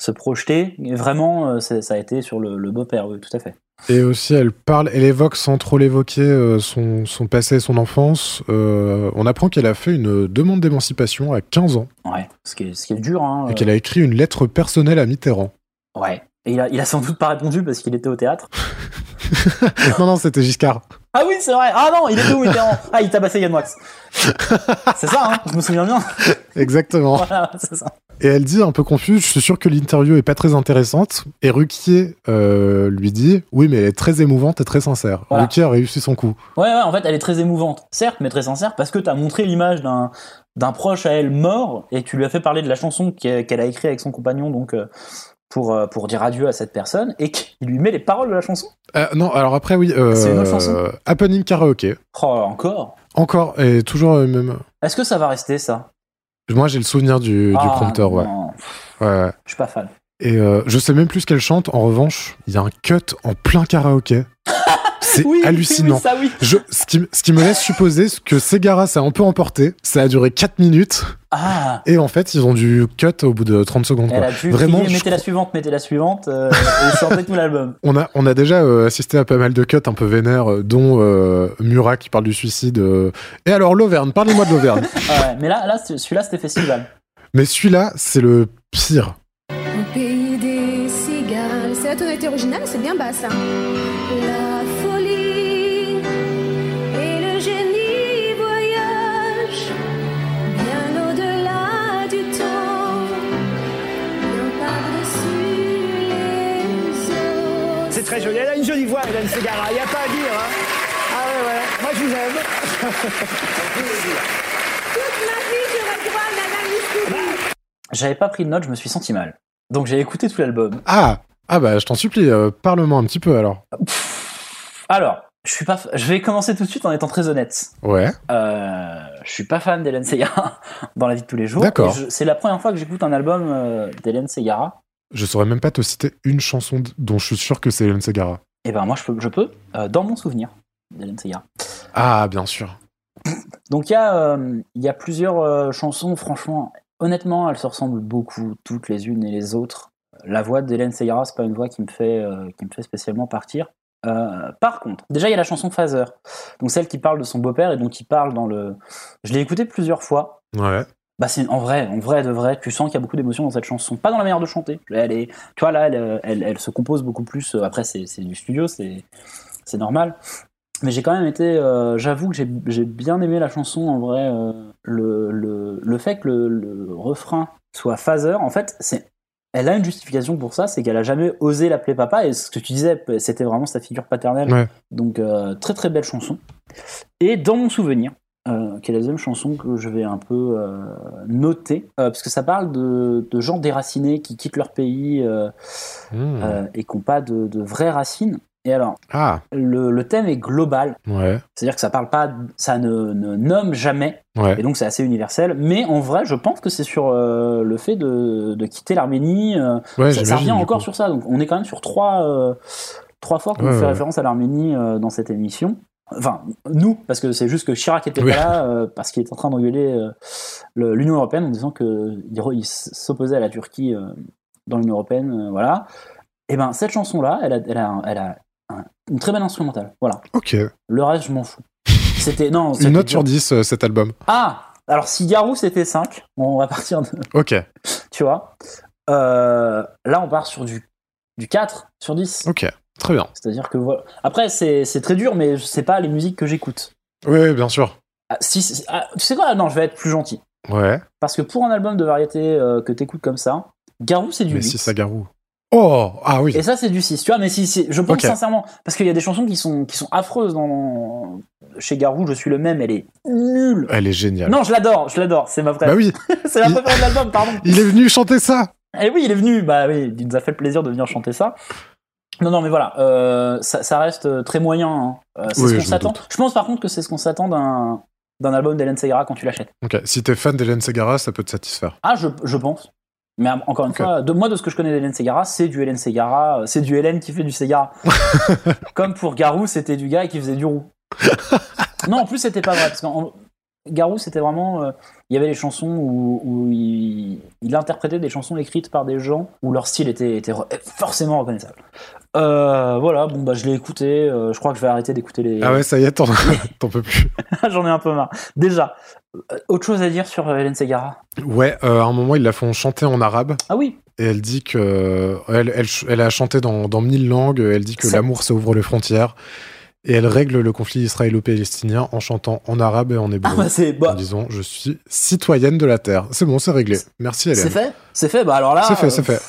se projeter. Et vraiment, euh, ça a été sur le, le beau-père, oui, tout à fait. Et aussi, elle parle, elle évoque sans trop l'évoquer euh, son, son passé et son enfance. Euh, on apprend qu'elle a fait une demande d'émancipation à 15 ans Ouais, ce qui est, ce qui est dur. Hein, et qu'elle a écrit une lettre personnelle à Mitterrand. Ouais. Et il a, il a sans doute pas répondu parce qu'il était au théâtre. non, non, c'était Giscard. Ah oui, c'est vrai. Ah non, il était où Mitterrand Ah, il tabassait Yann Wax. c'est ça, hein je me souviens bien. Exactement. voilà, c'est ça. Et elle dit un peu confuse, je suis sûr que l'interview est pas très intéressante. Et Ruquier euh, lui dit, oui, mais elle est très émouvante et très sincère. Voilà. Ruquier a réussi son coup. Ouais, ouais, en fait, elle est très émouvante, certes, mais très sincère, parce que t'as montré l'image d'un d'un proche à elle mort, et tu lui as fait parler de la chanson qu'elle a écrite avec son compagnon, donc euh, pour, euh, pour dire adieu à cette personne, et qu'il lui met les paroles de la chanson. Euh, non, alors après, oui. Euh, C'est une autre chanson Happening Karaoke. Oh, encore? Encore, et toujours même. Est-ce que ça va rester, ça? Moi, j'ai le souvenir du, du Ah, prompteur, ouais. ouais. Je suis pas fan. Et euh, je sais même plus ce qu'elle chante. En revanche, il y a un cut en plein karaoké. C'est Oui, hallucinant. oui, ça, oui. Je, ce, qui, ce qui me laisse supposer que Segara s'est un peu emporté. Ça a duré 4 minutes. Ah Et en fait, ils ont dû cut au bout de 30 secondes. Elle quoi. a dû Vraiment, crier, mettez la suivante, mettez la suivante, euh, et chanter tout l'album. On a, on a déjà euh, assisté à pas mal de cuts un peu vénères, euh, dont euh, Murat qui parle du suicide. euh. Et alors, l'Auvergne, parlez-moi de l'Auvergne. Ah ouais, mais là, là c'est- celui-là, c'était festival. Mais celui-là, c'est le pire. Au pays des cigales. C'est la tonalité originale, c'est bien bas ça. Très. Elle a une jolie voix, Hélène Ségara. Il n'y a pas à dire. Hein. Ah ouais, ouais. Moi, je vous aime. Toute ma vie, j'aurais droit à un analyse publique. J'avais pas pris de notes, je me suis senti mal. Donc j'ai écouté tout l'album. Ah, ah bah, je t'en supplie, euh, parle-moi un petit peu alors. Alors, je suis pas. f- Je vais commencer tout de suite en étant très honnête. Ouais. Euh, je suis pas fan d'Hélène Segarra dans la vie de tous les jours. D'accord. Je- C'est la première fois que j'écoute un album euh, d'Hélène Segarra. Je saurais même pas te citer une chanson dont je suis sûr que c'est Hélène Segara. Et ben moi je peux, je peux euh, dans mon souvenir d'Hélène Segarra. Ah, bien sûr. Donc il y a, euh, y a plusieurs euh, chansons, franchement, honnêtement, elles se ressemblent beaucoup, toutes les unes et les autres. La voix d'Hélène Segarra, c'est pas une voix qui me fait, qui me fait spécialement partir. Par contre, déjà il y a la chanson Phaser, donc celle qui parle de son beau-père et donc qui parle dans le. Je l'ai écoutée plusieurs fois. Ouais. Bah c'est en vrai, en vrai de vrai, tu sens qu'il y a beaucoup d'émotions dans cette chanson. Pas dans la manière de chanter. Elle est, tu vois là, elle, elle, elle se compose beaucoup plus. euh, Après c'est c'est du studio, c'est c'est normal. Mais j'ai quand même été, euh, j'avoue que j'ai j'ai bien aimé la chanson en vrai. euh, le, le, le fait que le, le refrain soit phaser, en fait, c'est elle a une justification pour ça, c'est qu'elle a jamais osé l'appeler papa. Et ce que tu disais, c'était vraiment sa figure paternelle. Ouais. Donc euh, très très belle chanson. Et dans mon souvenir, qui est la deuxième chanson que je vais un peu euh, noter, euh, parce que ça parle de, de gens déracinés qui quittent leur pays euh, Hmm. et qui n'ont pas de, de vraies racines. Et alors, Ah, le, le thème est global, ouais. c'est-à-dire que ça parle pas, ça ne, ne nomme jamais, Ouais. et donc c'est assez universel. Mais en vrai, je pense que c'est sur euh, le fait de, de quitter l'Arménie. euh, Ouais, ça, revient encore sur ça. Donc on est quand même sur trois, euh, trois fois qu'on fait référence à l'Arménie dans cette émission. Enfin, nous, parce que c'est juste que Chirac était Oui. pas là, euh, parce qu'il est en train d'engueuler euh, l'Union européenne en disant qu'il il s'opposait à la Turquie euh, dans l'Union européenne. voilà. Et ben cette chanson-là, elle a, elle a, elle a un- une très belle instrumentale. Voilà. Ok. Le reste, je m'en fous. C'était non. Une note sur 10, euh, cet album. Ah Alors, si Garou c'était 5, on va partir de. Ok. Tu vois? Euh, Là, on part sur du, du 4 sur 10. Ok. Très bien. C'est-à-dire que voilà. Après, c'est c'est très dur, mais c'est pas les musiques que j'écoute. Oui, oui, bien sûr. Ah, si, ah, tu sais quoi? Non, je vais être plus gentil. Ouais. Parce que pour un album de variété euh, que t'écoutes comme ça, Garou, c'est du Mais 8. si ça garou. Oh Ah oui. Et ça, c'est du 6. Tu vois, mais si, si- je pense Ok. sincèrement, parce qu'il y a des chansons qui sont, qui sont affreuses dans, chez Garou, je suis le même, elle est nulle. Elle est géniale. Non, je l'adore, je l'adore, c'est ma préférée. Bah oui. c'est ma Il- préférée de l'album, pardon. Il est venu chanter ça. Et oui, il est venu, bah oui, il nous a fait le plaisir de venir chanter ça. Non, non, mais voilà, euh, ça, ça reste euh, très moyen. hein. Euh, c'est Oui, ce qu'on s'attend. Je pense par contre que c'est ce qu'on s'attend d'un d'un album d'Hélène Segarra quand tu l'achètes. Ok. Si t'es fan d'Hélène Segara, ça peut te satisfaire. Ah, je, je pense. Mais euh, encore une fois, de moi, de ce que je connais d'Hélène Segarra, c'est du Hélène Segarra, euh, c'est du Hélène qui fait du Segarra. Comme pour Garou, c'était du gars qui faisait du roux. non, en plus, c'était pas vrai. Parce qu'en Garou, c'était vraiment. euh, Il y avait les chansons où, où il, il interprétait des chansons écrites par des gens où leur style était, forcément reconnaissable. Euh, voilà, bon, bah, je l'ai écouté. euh, je crois que je vais arrêter d'écouter les. Ah ouais, ça y est, t'en peux plus. J'en ai un peu marre. Déjà, euh, autre chose à dire sur Hélène Segarra Ouais, euh, à un moment, ils la font chanter en arabe. Ah oui Et elle dit que. Elle, elle, elle a chanté dans, dans mille langues. Elle dit que l'amour, ça ouvre les frontières. Et elle règle le conflit israélo-palestinien en chantant en arabe et en hébreu. Ah bah, c'est. bah, En disant Je suis citoyenne de la terre. C'est bon, c'est réglé. Merci, Hélène. C'est fait C'est fait Bah alors là. C'est fait, c'est fait.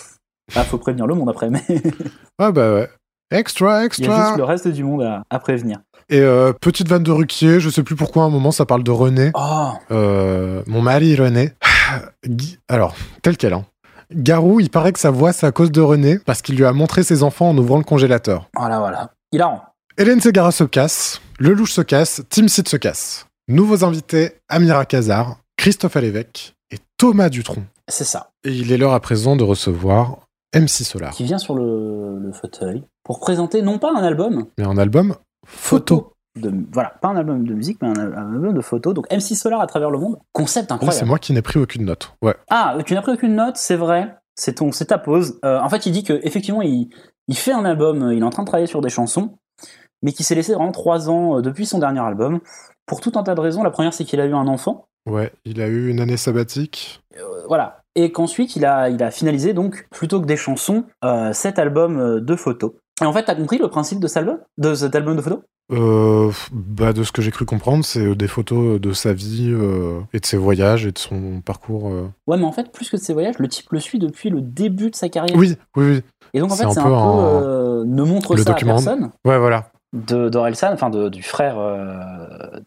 Ah, faut prévenir le monde après, mais Ah bah ouais. Extra, il y a extra. juste le reste du monde à, à prévenir. Et euh, petite vanne de Ruquier, je sais plus pourquoi à un moment ça parle de René. Oh Euh, mon mari René. Alors, tel quel. Hein. Garou, il paraît que sa voix c'est à cause de René parce qu'il lui a montré ses enfants en ouvrant le congélateur. Voilà, voilà. Hilarant. Hélène Segara se casse, Le Louche se casse, Tim Sid se casse. Nouveaux invités, Amira Kazar, Christophe Alévèque et Thomas Dutronc. C'est ça. Et il est l'heure à présent de recevoir MC Solar. Qui vient sur le, le fauteuil pour présenter non pas un album, Mais un album photo. de, voilà, pas un album de musique, mais un, un album de photos. Donc MC Solar à travers le monde. Concept incroyable. c'est moi qui n'ai pris aucune note. Ouais. Ah, tu n'as pris aucune note, c'est vrai. C'est ton, c'est ta pause. Euh, en fait, il dit que effectivement, il, il fait un album. euh, Il est en train de travailler sur des chansons, mais qui s'est laissé vraiment trois ans euh, depuis son dernier album pour tout un tas de raisons. La première, c'est qu'il a eu un enfant. Ouais, il a eu une année sabbatique. Euh, voilà. Et qu'ensuite, il a, il a finalisé, donc, plutôt que des chansons, euh, cet album euh, de photos. Et en fait, t'as compris le principe de cet album De cet album de photos? Euh, bah, de ce que j'ai cru comprendre, c'est des photos de sa vie euh, et de ses voyages et de son parcours. euh. Ouais, mais en fait, plus que de ses voyages, le type le suit depuis le début de sa carrière. Oui, oui, oui. Et donc, en fait, c'est un peu peu. un- euh, ne montre le ça document. à personne. Ouais, voilà. De d'Orelsan, enfin de, du frère euh,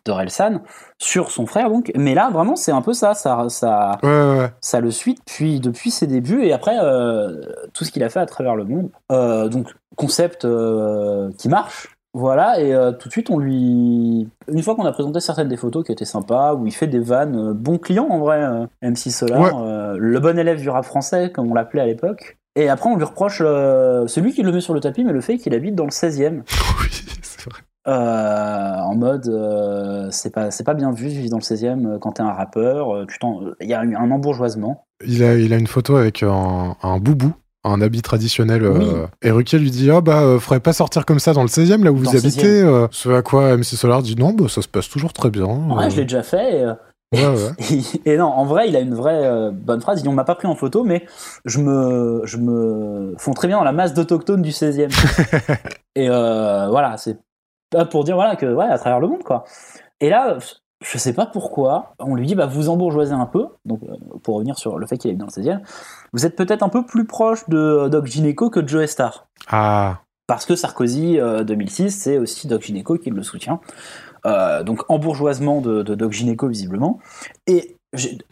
d'Orelsan, sur son frère donc. Mais là, vraiment, c'est un peu ça, ça, ça, Ouais, ouais, ouais. ça le suit depuis, depuis ses débuts et après euh, tout ce qu'il a fait à travers le monde. Euh, donc concept euh, qui marche. Voilà, et tout de suite, on lui. Une fois qu'on a présenté certaines des photos qui étaient sympas, où il fait des vannes, bon client en vrai, euh, MC Solar, Ouais. le bon élève du rap français, comme on l'appelait à l'époque. Et après, on lui reproche euh, celui qui le met sur le tapis, mais le fait qu'il habite dans le 16e. Euh, en mode, euh, c'est pas, c'est pas bien vu de vivre dans le 16e euh, quand t'es un rappeur. Il y a un embourgeoisement. Il a, il a une photo avec un, un boubou, un habit traditionnel. euh, Oui. et Ruquier lui dit Ah bah, euh, faudrait pas sortir comme ça dans le 16 e là où Dans vous habitez. euh. Ce à quoi MC Solar dit Non, bah, ça se passe toujours très bien. Ouais, je l'ai déjà fait. Et, Ouais, ouais. Et, et non, en vrai, il a une vraie euh, bonne phrase. Il dit on m'a pas pris en photo, mais je me, je me fonds très bien dans la masse d'autochtones du 16e. et euh, voilà, c'est pas pour dire voilà que ouais à travers le monde quoi. Et là, je sais pas pourquoi, on lui dit bah vous embourgeoisez un peu. Donc euh, pour revenir sur le fait qu'il est dans le 16e, vous êtes peut-être un peu plus proche de Doc Gineco que de Joe Star. Ah, Parce que Sarkozy euh, 2006, c'est aussi Doc Gineco qui le soutient. Euh, donc embourgeoisement de, de Doc Gineco visiblement. Et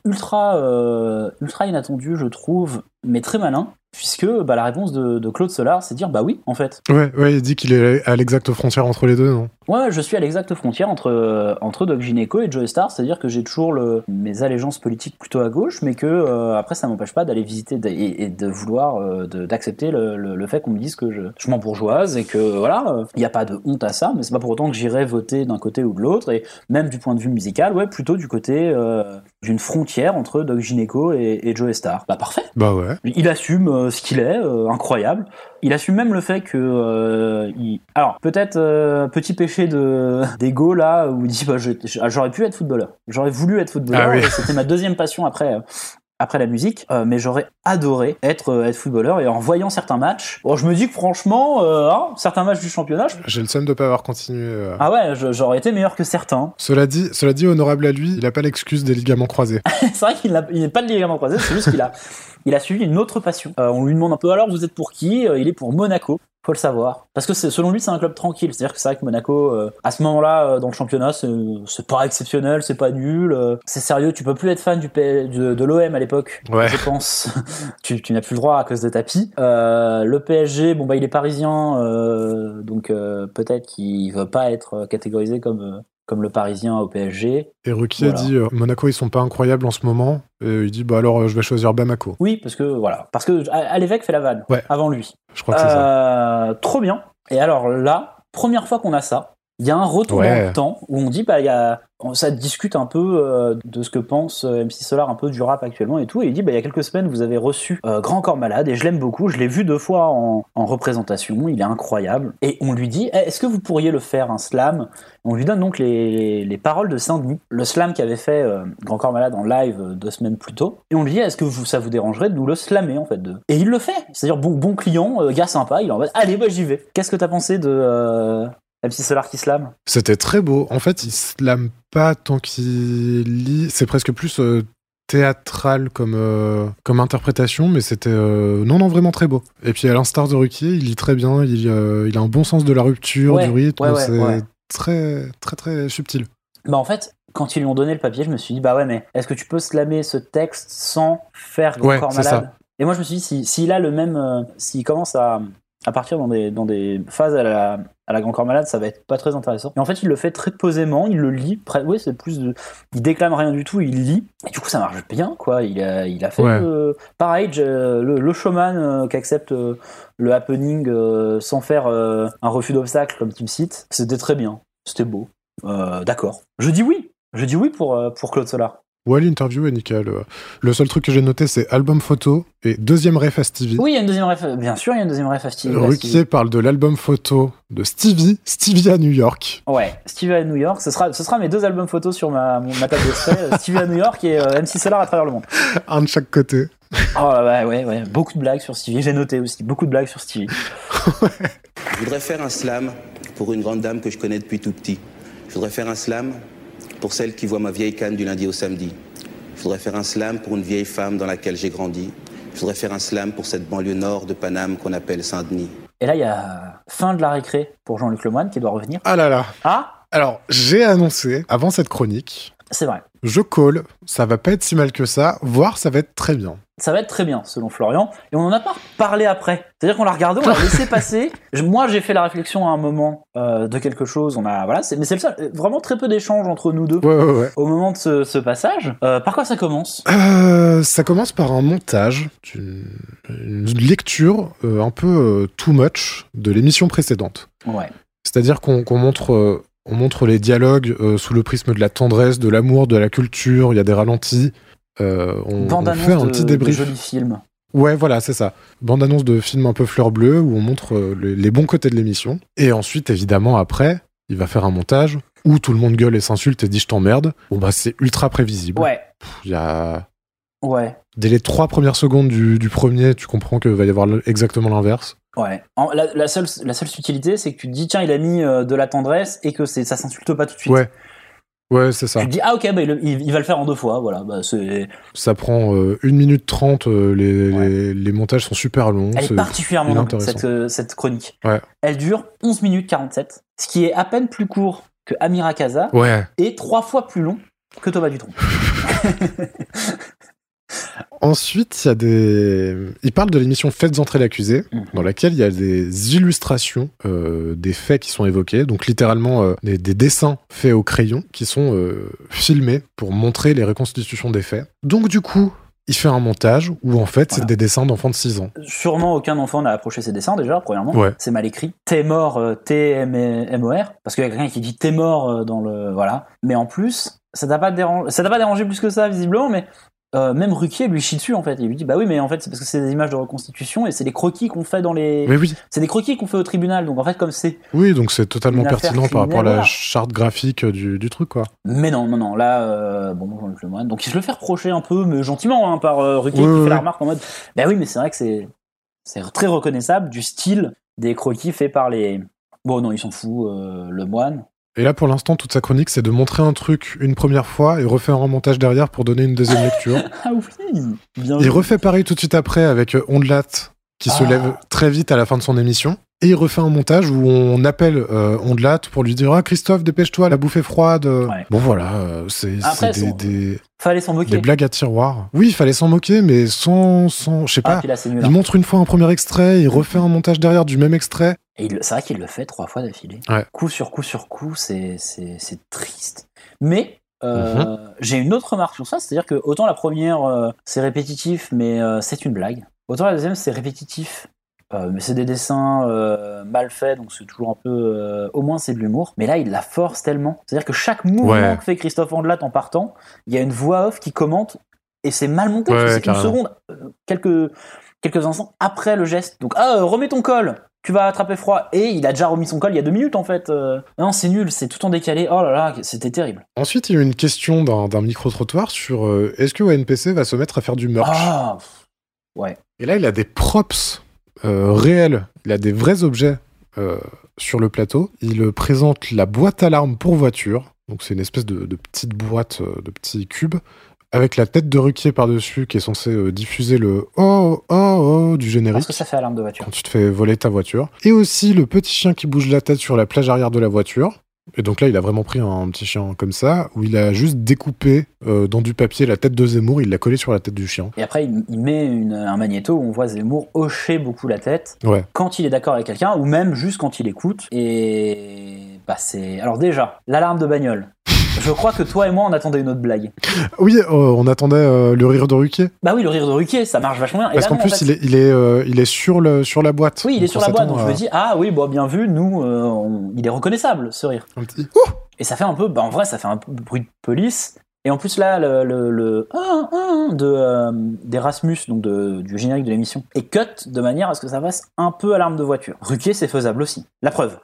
ultra, euh, ultra inattendu, je trouve, mais très malin, puisque bah, la réponse de, de Claude Solar, c'est dire bah oui, en fait. ouais, ouais, il dit qu'il est à l'exacte frontière entre les deux, non? Ouais, je suis à l'exacte frontière entre, euh, entre Doc Gineco et Joe Star, c'est-à-dire que j'ai toujours le, mes allégeances politiques plutôt à gauche, mais que euh, après ça m'empêche pas d'aller visiter et, et de vouloir euh, d'accepter le, le- le fait qu'on me dise que je, je m'embourgeoise et que voilà, euh, il n'y a pas de honte à ça, mais c'est pas pour autant que j'irai voter d'un côté ou de l'autre, et même du point de vue musical, ouais, plutôt du côté d'une frontière entre Doc Gineco et, et Joe Star. Bah parfait. Bah ouais. Il assume euh, ce qu'il est, euh, incroyable. Il assume même le fait que, euh, il- alors peut-être petit péché de d'ego là où il dit bah, j'aurais pu être footballeur, j'aurais voulu être footballeur. Ah oui. C'était ma deuxième passion après. Après la musique, euh, mais j'aurais adoré être, euh, être footballeur et en voyant certains matchs, bon, je me dis que franchement, euh, hein, certains matchs du championnat, je- J'ai le seum de pas avoir continué. ah ouais, je- j'aurais été meilleur que certains. Cela dit, cela dit, honorable à lui, il a pas l'excuse des ligaments croisés. c'est vrai qu'il n'a il n'est pas de ligament croisé, c'est juste qu'il a, il a suivi une autre passion. On lui demande un peu alors vous êtes pour qui? Il est pour Monaco. Faut le savoir. Parce que selon lui, c'est un club tranquille. C'est-à-dire que c'est vrai que Monaco, euh, à ce moment-là, euh, dans le championnat, c'est pas exceptionnel, c'est pas nul. euh, c'est sérieux, tu peux plus être fan du P- de, de l'OM à l'époque, Ouais. je pense. tu tu n'as plus le droit à cause de tapis. Euh, le PSG, bon bah il est parisien, euh, donc euh, peut-être qu'il veut pas être catégorisé comme, euh, comme le parisien au PSG. Et Ruquier Voilà. dit euh, Monaco, ils sont pas incroyables en ce moment. Et il dit Bah alors, euh, je vais choisir Bamako. Oui, parce que voilà, parce que à, l'évêque fait la vanne Ouais. avant lui. Je crois que c'est ça. Euh, Trop bien. Et alors là, première fois qu'on a ça, il y a un retour Ouais. dans le temps où on dit bah il y a ça discute un peu euh, de ce que pense euh, MC Solar un peu du rap actuellement et tout. Et il dit bah il y a quelques semaines vous avez reçu euh, Grand Corps Malade et je l'aime beaucoup. Je l'ai vu deux fois en, en représentation. Il est incroyable. Et on lui dit Eh, est-ce que vous pourriez le faire un slam? On lui donne donc les, les paroles de Saint-Denis. Le slam qu'avait fait Grand Corps Malade en live deux semaines plus tôt. Et on lui dit est-ce que vous, ça vous dérangerait de nous le slammer en fait de... et il le fait. C'est-à-dire bon, bon client gars sympa. Il est en mode allez bah j'y vais. Qu'est-ce que t'as pensé de MC Solar qui slame C'était très beau. En fait, il slame pas tant qu'il lit. C'est presque plus euh, théâtral comme, euh, comme interprétation, mais c'était euh, non, non, vraiment très beau. Et puis, à l'instar de Ruquier, il lit très bien. Il, il a un bon sens de la rupture, Ouais, du rythme. ouais, ouais, c'est très, très, très subtil. Bah en fait, quand ils lui ont donné le papier, je me suis dit bah ouais mais est-ce que tu peux slammer ce texte sans faire Grand corps malade ça. Et moi je me suis dit si s'il a le même, s'il commence à, à partir dans des dans des phases à la à la Grand Corps Malade, ça va être pas très intéressant. Et en fait, il le fait très posément, il le lit. Oui, c'est plus de, il déclame rien du tout, il lit. Et du coup, ça marche bien, quoi. Il a, il a fait Ouais. euh, pareil, je- le, le showman euh, qui accepte euh, le happening euh, sans faire euh, un refus d'obstacle comme Team Seat, c'était très bien, c'était beau. Euh, D'accord. Je dis oui. Je dis oui pour, euh, pour Claude Solar. Ouais, l'interview est nickel. Le seul truc que j'ai noté, c'est album photo et deuxième ref à Stevie. Oui, il y a une deuxième ref. Bien sûr, il y a une deuxième ref à Stevie. Ruquier parle de l'album photo de Stevie, Stevie à New York. Ouais, Stevie à New York. Ce sera, ce sera mes deux albums photos sur ma, table de euh, Stevie à New York et euh, MC Solar à travers le monde. Un de chaque côté. Oh ouais, ouais, ouais. Beaucoup de blagues sur Stevie. J'ai noté aussi beaucoup de blagues sur Stevie. Je voudrais faire un slam pour une grande dame que je connais depuis tout petit. Je voudrais faire un slam pour celle qui voit ma vieille canne du lundi au samedi. Je voudrais faire un slam pour une vieille femme dans laquelle j'ai grandi. Je voudrais faire un slam pour cette banlieue nord de Paname qu'on appelle Saint-Denis. Et là, il y a fin de la récré pour Jean-Luc Lemoyne qui doit revenir. Ah là là. Ah Alors, j'ai annoncé, avant cette chronique, C'est vrai. Je call, ça va pas être si mal que ça, voire ça va être très bien. Ça va être très bien, selon Florian. Et on en a pas parlé après. C'est-à-dire qu'on l'a regardé, on l'a laissé passer. Je- Moi, j'ai fait la réflexion à un moment euh, de quelque chose. On a, voilà, c'est- mais c'est le seul. euh, Vraiment très peu d'échanges entre nous deux Ouais, ouais, ouais. au moment de ce, ce passage. Euh, par quoi ça commence? Euh, ça commence par un montage, d'une une lecture euh, un peu euh, too much de l'émission précédente. Ouais. C'est-à-dire qu'on qu'on montre, euh, on montre les dialogues euh, sous le prisme de la tendresse, de l'amour, de la culture. Il y a des ralentis. Euh, on, fait un de, petit de débrief. jolis films. Ouais, voilà, c'est ça. Bande-annonce de film un peu fleur bleue où on montre euh, les, les bons côtés de l'émission. Et ensuite, évidemment, après, il va faire un montage où tout le monde gueule et s'insulte et dit je t'emmerde. Bon, bah, c'est ultra prévisible. Ouais. Il y a. Ouais. Dès les trois premières secondes du, du premier, tu comprends qu'il va y avoir exactement l'inverse. Ouais. En- la, la seule, la seule subtilité, c'est que tu te dis, tiens, il a mis euh, de la tendresse et que c'est, ça s'insulte pas tout de suite. Ouais. Ouais, c'est ça. Tu te dis, ah ok, bah, il, il- va le faire en deux fois. Voilà, bah, c'est. Ça prend euh, 1 minute 30, euh, les, les, les montages sont super longs. Elle est particulièrement longue, cette, euh, cette chronique. Ouais. Elle dure 11 minutes 47, ce qui est à peine plus court que Amira Kaza Ouais. et trois fois plus long que Thomas Dutronc. Ensuite, il y a des. Il parle de l'émission Faites entrer l'accusé, Mhm. dans laquelle il y a des illustrations euh, des faits qui sont évoqués, donc littéralement euh, des, des dessins faits au crayon qui sont euh, filmés pour montrer les reconstitutions des faits. Donc du coup, il fait un montage où en fait c'est des dessins d'enfants de 6 ans. Sûrement aucun enfant n'a approché ses dessins déjà, premièrement. Ouais. C'est mal écrit. T'es mort, T-M-O-R. Parce qu'il y a quelqu'un qui dit t'es mort dans le. Voilà. Mais en plus, ça t'a pas dérangé, ça t'a pas dérangé plus que ça, visiblement, mais. Euh, même Ruquier lui chie dessus en fait. Il lui dit bah oui mais en fait c'est parce que c'est des images de reconstitution et c'est des croquis qu'on fait dans les. Mais oui. C'est des croquis qu'on fait au tribunal donc en fait comme c'est. Oui, donc c'est totalement pertinent par rapport à la charte graphique du, du truc, quoi. Mais non non non là euh, bon Jean-Luc Lemoyne donc il se le fait reprocher un peu mais gentiment hein, par euh, Ruquier qui fait la remarque en mode bah oui mais c'est vrai que c'est c'est très reconnaissable du style des croquis faits par les. Bon non il s'en fout euh, Lemoine. Et là, pour l'instant, toute sa chronique, c'est de montrer un truc une première fois et refaire un montage derrière pour donner une deuxième lecture. Ah oui bien Il refait pareil tout de suite après avec euh, Ondelat qui se Ah. lève très vite à la fin de son émission. Et il refait un montage où on appelle euh, Ondelat pour lui dire Ah, Christophe, dépêche-toi, la bouffe est froide. Bon, voilà, euh, c'est des, son- des- Fallait s'en moquer. des blagues à tiroir. Oui, il fallait s'en moquer, mais sans. sans je sais Ah, pas. là, il hein. montre une fois un premier extrait, il refait un montage derrière du même extrait. Et c'est vrai qu'il le fait trois fois d'affilée. Ouais. Coup sur coup sur coup, c'est, triste. Mais euh, Mhm. j'ai une autre remarque sur ça, c'est-à-dire que autant la première, euh, c'est répétitif, mais euh, c'est une blague. Autant la deuxième, c'est répétitif. mais c'est des dessins euh, mal faits, donc c'est toujours un peu. euh, au moins, c'est de l'humour. Mais là, il la force tellement. C'est-à-dire que chaque mouvement Ouais. que fait Christophe Andelat en partant, il y a une voix off qui commente et c'est mal monté. Ouais, c'est une seconde, quelques, quelques instants après le geste. Donc, ah, remets ton col tu vas attraper froid. Et il a déjà remis son col il y a deux minutes en fait. Euh, Non, c'est nul, c'est tout en décalé. Oh là là, c'était terrible. Ensuite, il y a eu une question d'un d'un micro-trottoir sur euh, est-ce que ONPC va se mettre à faire du merch? Ah Ouais. Et là, il a des props euh, réels, il a des vrais objets sur le plateau. Il présente la boîte alarme pour voiture. Donc, c'est une espèce de, de petite boîte, de petits cubes, avec la tête de Ruquier par-dessus qui est censée euh, diffuser le oh oh oh du générique Parce que ça fait alarme de voiture. quand tu te fais voler ta voiture. Et aussi le petit chien qui bouge la tête sur la plage arrière de la voiture. Et donc là, il a vraiment pris un petit chien comme ça, où il a juste découpé euh, dans du papier la tête de Zemmour, il l'a collé sur la tête du chien. Et après, il, il met une- un magnéto où on voit Zemmour hocher beaucoup la tête Ouais. quand il est d'accord avec quelqu'un, ou même juste quand il écoute. Et bah c'est. Alors déjà, l'alarme de bagnole. Je crois que toi et moi, on attendait une autre blague. Oui, euh, on attendait euh, le rire de Ruquier. Bah oui, le rire de Ruquier, ça marche vachement bien. Et Parce qu'en plus, en fait, il, est, il, est, euh, il est sur, le, sur la boîte. Oui, il est sur la boîte, donc je me dis, ah oui, bon, bien vu, nous, on- il est reconnaissable, ce rire. Et ça fait un peu, bah, en vrai, ça fait un peu bruit de police. Et en plus, là, le, le, le ah, ah, de, d'Erasmus, donc de- du générique de l'émission, est cut de manière à ce que ça fasse un peu alarme de voiture. Ruquier, c'est faisable aussi. La preuve.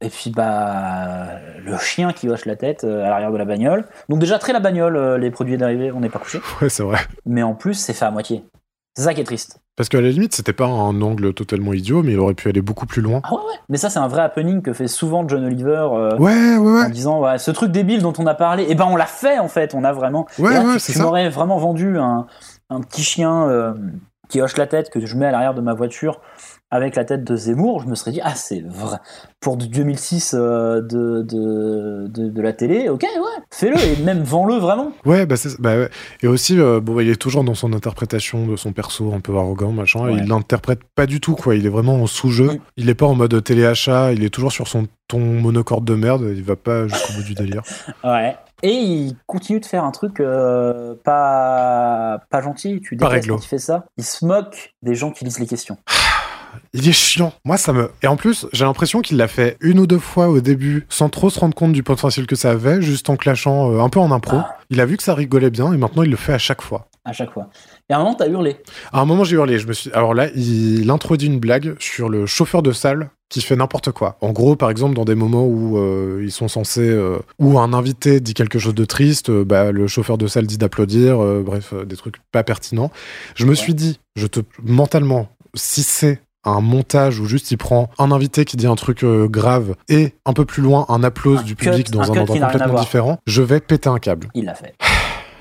Et puis bah le chien qui hoche la tête euh, à l'arrière de la bagnole. Donc déjà très la bagnole, euh, les produits dérivés, on n'est pas couché. Ouais, c'est vrai. Mais en plus c'est fait à moitié. C'est ça qui est triste. Parce qu'à la limite, c'était pas un angle totalement idiot, mais il aurait pu aller beaucoup plus loin. Ah ouais, ouais. Mais ça, c'est un vrai happening que fait souvent John Oliver. euh, Ouais, ouais, ouais. En disant, ouais, ce truc débile dont on a parlé, et ben on l'a fait en fait. On a vraiment. Ouais, là, ouais, tu- tu m'aurais vraiment vendu un, un petit chien euh, qui hoche la tête que je mets à l'arrière de ma voiture avec la tête de Zemmour. Je me serais dit, ah, c'est vrai. Pour du 2006 euh, de, de, de, de la télé, ok, ouais, fais-le et même vends-le vraiment. Ouais, bah, bah ouais. Et aussi, euh, bon, il est toujours dans son interprétation de son perso un peu arrogant, machin. Ouais. il l'interprète pas du tout, quoi. Il est vraiment en sous-jeu. Il est pas en mode téléachat. Il est toujours sur son ton monocorde de merde. Il va pas jusqu'au bout du délire. Ouais. Et il continue de faire un truc euh, pas, pas gentil. Tu détestes quand il fait ça. Il se moque des gens qui lisent les questions. Il est chiant. Moi, ça me. Et en plus, j'ai l'impression qu'il l'a fait une ou deux fois au début, sans trop se rendre compte du potentiel que ça avait, juste en clashant euh, un peu en impro. Ah. Il a vu que ça rigolait bien, et maintenant il le fait à chaque fois. À chaque fois. Et à un moment, t'as hurlé. À un moment, j'ai hurlé. Je me suis. Alors là, il introduit une blague sur le chauffeur de salle qui fait n'importe quoi. En gros, par exemple, dans des moments où euh, ils sont censés, euh, où un invité dit quelque chose de triste, euh, bah, le chauffeur de salle dit d'applaudir. bref, des trucs pas pertinents. Je me suis dit, je te mentalement, si c'est un montage où juste il prend un invité qui dit un truc euh, grave et un peu plus loin un applause du cut- public dans un endroit complètement différent, je vais péter un câble. Il l'a fait.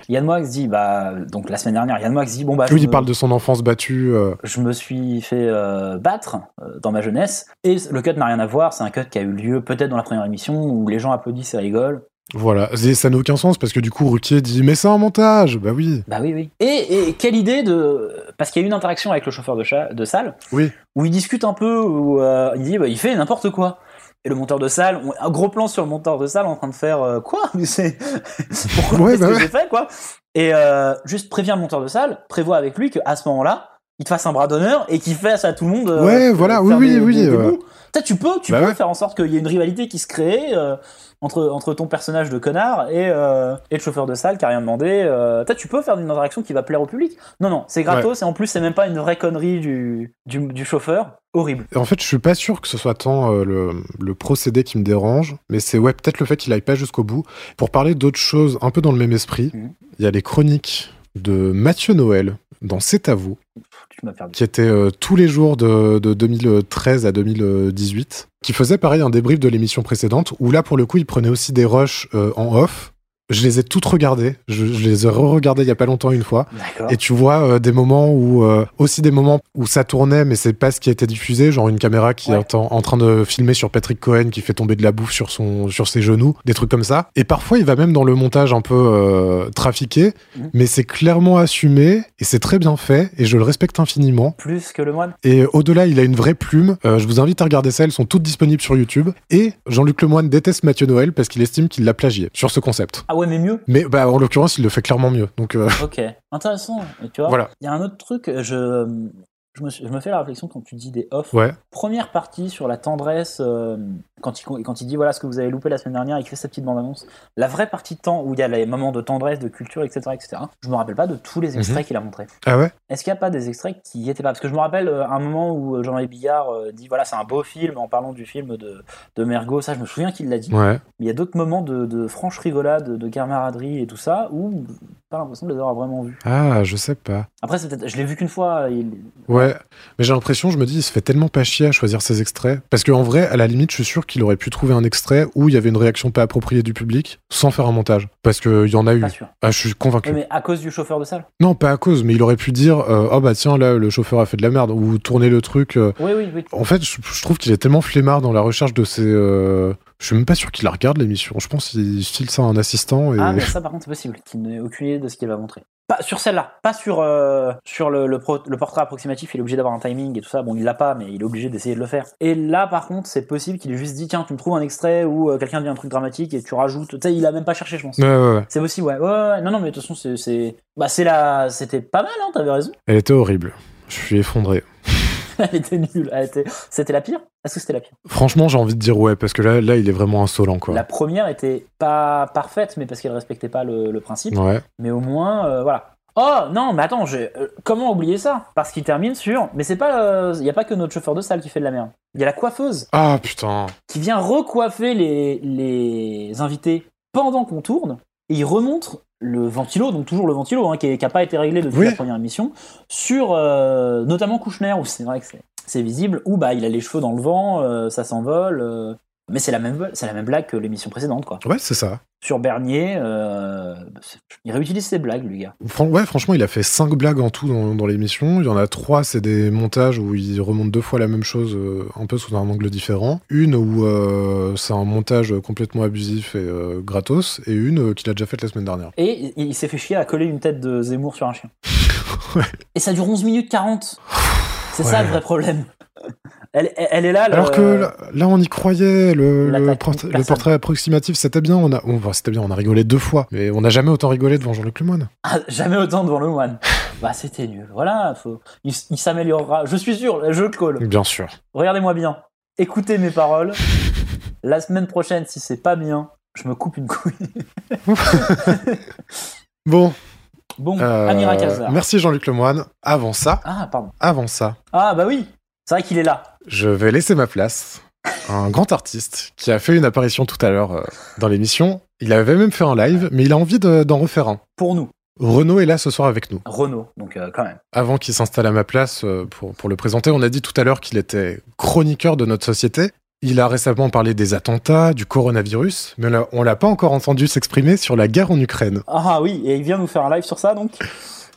Yann Moix dit, bah, donc la semaine dernière, Yann Moix dit, bon, bah, Oui, il me- parle de son enfance battue. euh, je me suis fait euh, battre euh, dans ma jeunesse et le cut n'a rien à voir. C'est un cut qui a eu lieu peut-être dans la première émission où les gens applaudissent et rigolent. Voilà, Et ça n'a aucun sens parce que du coup, Ruquier dit Mais c'est un montage Bah oui. Bah oui, oui. Et, et quelle idée de. Parce qu'il y a une interaction avec le chauffeur de, cha- de salle Oui. où il discute un peu, où euh, il dit bah, il fait n'importe quoi. Et le monteur de salle, un gros plan sur le monteur de salle en train de faire euh, quoi? Mais c'est pourquoi Ouais, bah que ouais. j'ai fait quoi? Et euh, juste prévient le monteur de salle, prévoit avec lui qu'à ce moment-là, il te fasse un bras d'honneur et qu'il fasse à tout le monde. Ouais, voilà, oui, oui, des- oui, des- tu peux, tu Bah peux ouais. faire en sorte qu'il y ait une rivalité qui se crée euh, entre, entre ton personnage de connard et, euh, et le chauffeur de salle qui a rien demandé. euh, tu peux faire une interaction qui va plaire au public. Non, non, c'est gratos et en plus c'est même pas une vraie connerie du, du, du chauffeur. Horrible. En fait, je suis pas sûr que ce soit tant euh, le, le procédé qui me dérange, mais c'est ouais, peut-être le fait qu'il aille pas jusqu'au bout. Pour parler d'autres choses un peu dans le même esprit, Mhm. il y a les chroniques de Mathieu Noël dans C'est à vous, qui étaient euh, tous les jours de, de 2013 à 2018, qui faisait pareil un débrief de l'émission précédente, où là, pour le coup, il prenait aussi des rushs euh, en off. Je les ai toutes regardées. Je, je les ai re-regardées il y a pas longtemps une fois. Et tu vois euh, des moments où euh, aussi des moments où ça tournait mais c'est pas ce qui a été diffusé, genre une caméra qui est en, en train de filmer sur Patrick Cohen qui fait tomber de la bouffe sur son sur ses genoux, des trucs comme ça. Et parfois il va même dans le montage un peu euh, trafiqué, Mhm. mais c'est clairement assumé et c'est très bien fait et je le respecte infiniment. Plus que le moine Et au-delà, il a une vraie plume. Je vous invite à regarder ça, elles sont toutes disponibles sur YouTube. Et Jean-Luc Lemoyne déteste Mathieu Noël parce qu'il estime qu'il l'a plagié sur ce concept. Ah ouais, mais mieux. Mais bah, en l'occurrence, il le fait clairement mieux. Donc euh, Ok, intéressant. Et tu vois, Voilà. il y a un autre truc, je, je, me, suis- je me fais la réflexion quand tu dis des off. Ouais. Première partie sur la tendresse, euh, quand, il, quand il dit voilà ce que vous avez loupé la semaine dernière, il fait sa petite bande-annonce. La vraie partie de temps où il y a les moments de tendresse, de culture, etc., etc., je me rappelle pas de tous les extraits Mhm. qu'il a montrés. ah ouais? Est-ce qu'il n'y a pas des extraits qui y étaient pas? Parce que je me rappelle euh, un moment où euh, Jean-Marie Bigard euh, dit voilà, c'est un beau film en parlant du film de, de Mergot. Ça, je me souviens qu'il l'a dit. Ouais. Mais il y a d'autres moments de, de franche rigolade, de camaraderie et tout ça où pas l'impression de les avoir vraiment vus. Ah, je sais pas. Après, c'est peut-être- je l'ai vu qu'une fois. il- Ouais, mais j'ai l'impression, je me dis, il se fait tellement pas chier à choisir ses extraits. Parce qu'en vrai, à la limite, je suis sûr qu'il aurait pu trouver un extrait où il y avait une réaction pas appropriée du public sans faire un montage. Parce qu'il y en a eu. Pas sûr. Ah, je suis convaincu. Mais à cause du chauffeur de salle? Non, pas à cause, mais il aurait pu dire euh, Oh bah tiens, là, le chauffeur a fait de la merde. Ou tourner le truc. euh. Oui, oui, oui. En fait, je, je trouve qu'il est tellement flemmard dans la recherche de ses. euh, Je suis même pas sûr qu'il la regarde l'émission. Je pense qu'il file ça à un assistant. Et... Ah, mais ça, par contre, c'est possible qu'il n'ait aucune idée de ce qu'il va montrer. Pas sur celle-là, pas sur, euh, sur le, le, pro- le portrait approximatif. Il est obligé d'avoir un timing et tout ça. Bon, il l'a pas, mais il est obligé d'essayer de le faire. Et là, par contre, c'est possible qu'il ait juste dit tiens, tu me trouves un extrait où euh, quelqu'un dit un truc dramatique et tu rajoutes. Tu sais, il a même pas cherché, je pense. Ouais, ouais, ouais. C'est possible, ouais. ouais. ouais, ouais. Non, non, mais de toute façon, c'est. c'est- Bah, c'est la. C'était pas mal, hein, t'avais raison. Elle était horrible. Je suis effondré. Elle était nulle. Elle était... C'était la pire? Est-ce que c'était la pire? Franchement, j'ai envie de dire ouais, parce que là, là il est vraiment insolent, quoi. La première était pas parfaite, mais parce qu'elle respectait pas le, le principe. Ouais. Mais au moins, euh, voilà. Oh non, mais attends, euh, comment oublier ça? Parce qu'il termine sur. Mais c'est pas. Il y a pas que notre chauffeur de salle qui fait de la merde. Il y a la coiffeuse Ah putain. qui vient recoiffer les, les invités pendant qu'on tourne. Et il remontre le ventilo, donc toujours le ventilo, hein, qui n'a pas été réglé depuis Oui. la première émission, sur euh, notamment Kouchner, où c'est vrai que c'est- visible, où bah, il a les cheveux dans le vent, euh, ça s'envole. Mais c'est la, même, c'est la même blague que l'émission précédente, quoi. Ouais, c'est ça. Sur Bernier, euh, il réutilise ses blagues, lui, gars. Fran- ouais, franchement, il a fait 5 blagues en tout dans, dans l'émission. Il y en a 3, c'est des montages où il remonte deux fois la même chose, euh, un peu sous un angle différent. Une où euh, c'est un montage complètement abusif et gratos, et une qu'il a déjà faite la semaine dernière. Et il, il s'est fait chier à coller une tête de Zemmour sur un chien. Et ça dure 11 minutes 40. C'est ça Ouais. le vrai problème. Elle, est là. le- Alors que là, on y croyait, le, portrait- le personne. portrait approximatif, c'était bien. On a, on, enfin, c'était bien, on a rigolé deux fois, mais on n'a jamais autant rigolé devant Jean-Luc Lemoyne. Ah, jamais autant devant le moine. bah, c'était nul. Voilà, faut... il, il s'améliorera. Je suis sûr, je le colle. Bien sûr. Regardez-moi bien. Écoutez mes paroles. La semaine prochaine, si c'est pas bien, je me coupe une couille. Bon. Bon, Euh, Amira. Merci Jean-Luc Lemoyne. Avant ça, Ah, pardon. avant ça, Ah, bah oui. C'est vrai qu'il est là. je vais laisser ma place à un grand artiste qui a fait une apparition tout à l'heure euh, dans l'émission. Il avait même fait un live, mais il a envie de- d'en refaire un. Pour nous. Renaud est là ce soir avec nous. Renault, donc euh, quand même. Avant qu'il s'installe à ma place euh, pour, pour le présenter, on a dit tout à l'heure qu'il était chroniqueur de notre société. Il a récemment parlé des attentats, du coronavirus, mais on l'a pas encore entendu s'exprimer sur la guerre en Ukraine. Ah oui, et il vient nous faire un live sur ça, donc.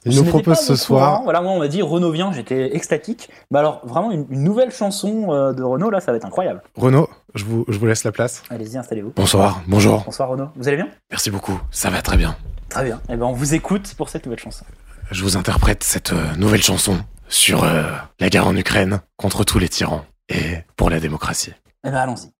Il nous propose ce soir- courant. Voilà, moi, on m'a dit Renault vient, j'étais extatique. Bah alors, vraiment, une, une nouvelle chanson euh, de Renault, là, ça va être incroyable. Renaud, je vous, je vous laisse la place. Allez-y, installez-vous. Bonsoir, bonjour. Bonsoir, Renaud. Vous allez bien? Merci beaucoup, ça va très bien. Très bien. Eh ben, on vous écoute pour cette nouvelle chanson. Je vous interprète cette euh, nouvelle chanson sur euh, la guerre en Ukraine contre tous les tyrans et pour la démocratie. Eh ben, allons-y.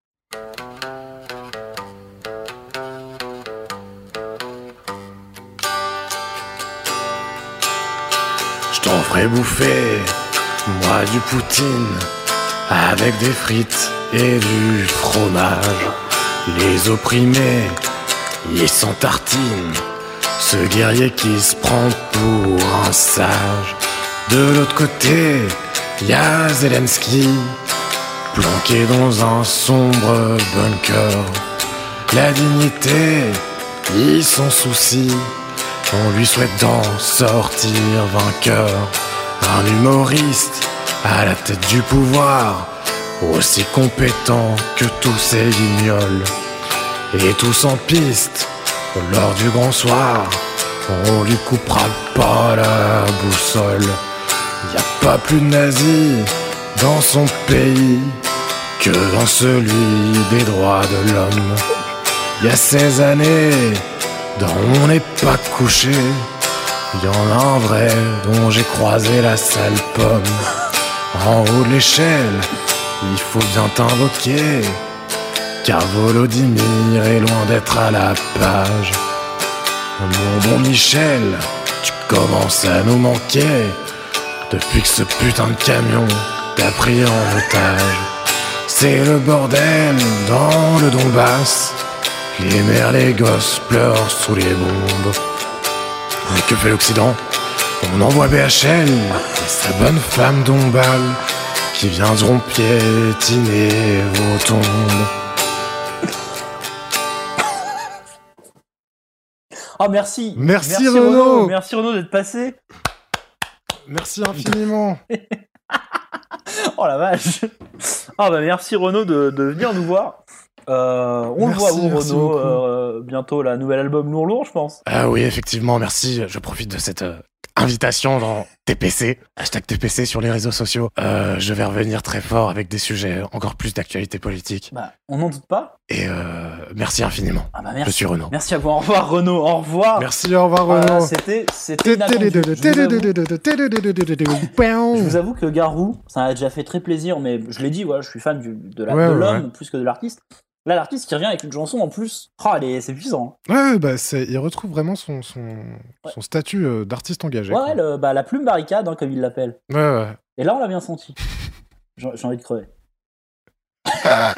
Je t'en ferai bouffer, moi du poutine, avec des frites et du fromage. Les opprimés, ils s'en tartinent, ce guerrier qui se prend pour un sage. De l'autre côté, y a Zelensky, planqué dans un sombre bunker. La dignité, il s'en soucie. On lui souhaite d'en sortir vainqueur. Un humoriste à la tête du pouvoir, aussi compétent que tous ces guignols. Et tous en piste, lors du grand soir, on lui coupera pas la boussole. Y a pas plus de nazis dans son pays que dans celui des droits de l'homme. Y a ces années on n'est pas couché. Il y en a un vrai dont j'ai croisé la sale pomme. En haut de l'échelle, il faut bien t'invoquer. Car Volodymyr est loin d'être à la page. Mon bon Michel, tu commences à nous manquer. Depuis que ce putain de camion t'a pris en otage. C'est le bordel dans le Donbass. Les mères, les gosses pleurent sous les bombes. Mais que fait l'Occident? On envoie BHL et sa bonne femme Dombal qui viendront piétiner vos tombes. Oh, merci. Merci, Renaud. Merci Renaud d'être passé. Merci infiniment. Oh la vache. Ah bah merci Renaud de, de venir nous voir. Euh, on le voit où Renaud euh, bientôt la nouvel album Lourd Lourd je pense. Ah oui, effectivement, merci. Je profite de cette euh, invitation dans TPC, hashtag TPC sur les réseaux sociaux. Euh, je vais revenir très fort avec des sujets encore plus d'actualité politique. Bah on n'en doute pas. Et euh, merci infiniment. Ah bah merci. Je suis Renaud. Merci à vous. Au revoir Renaud. Au revoir. Merci, au revoir Renaud. C'était. Je vous avoue- que Garou, ça m'a déjà fait très plaisir, mais je l'ai dit, je suis fan de l'homme plus que de l'artiste. Là, l'artiste qui revient avec une chanson en plus, oh, elle est- c'est puissant. Ouais, bah c'est, il retrouve vraiment son, son, son statut euh, d'artiste engagé. Ouais, le- bah, la plume barricade, hein, comme il l'appelle. Ouais, ouais. Et là, on l'a bien senti. J'ai envie de crever.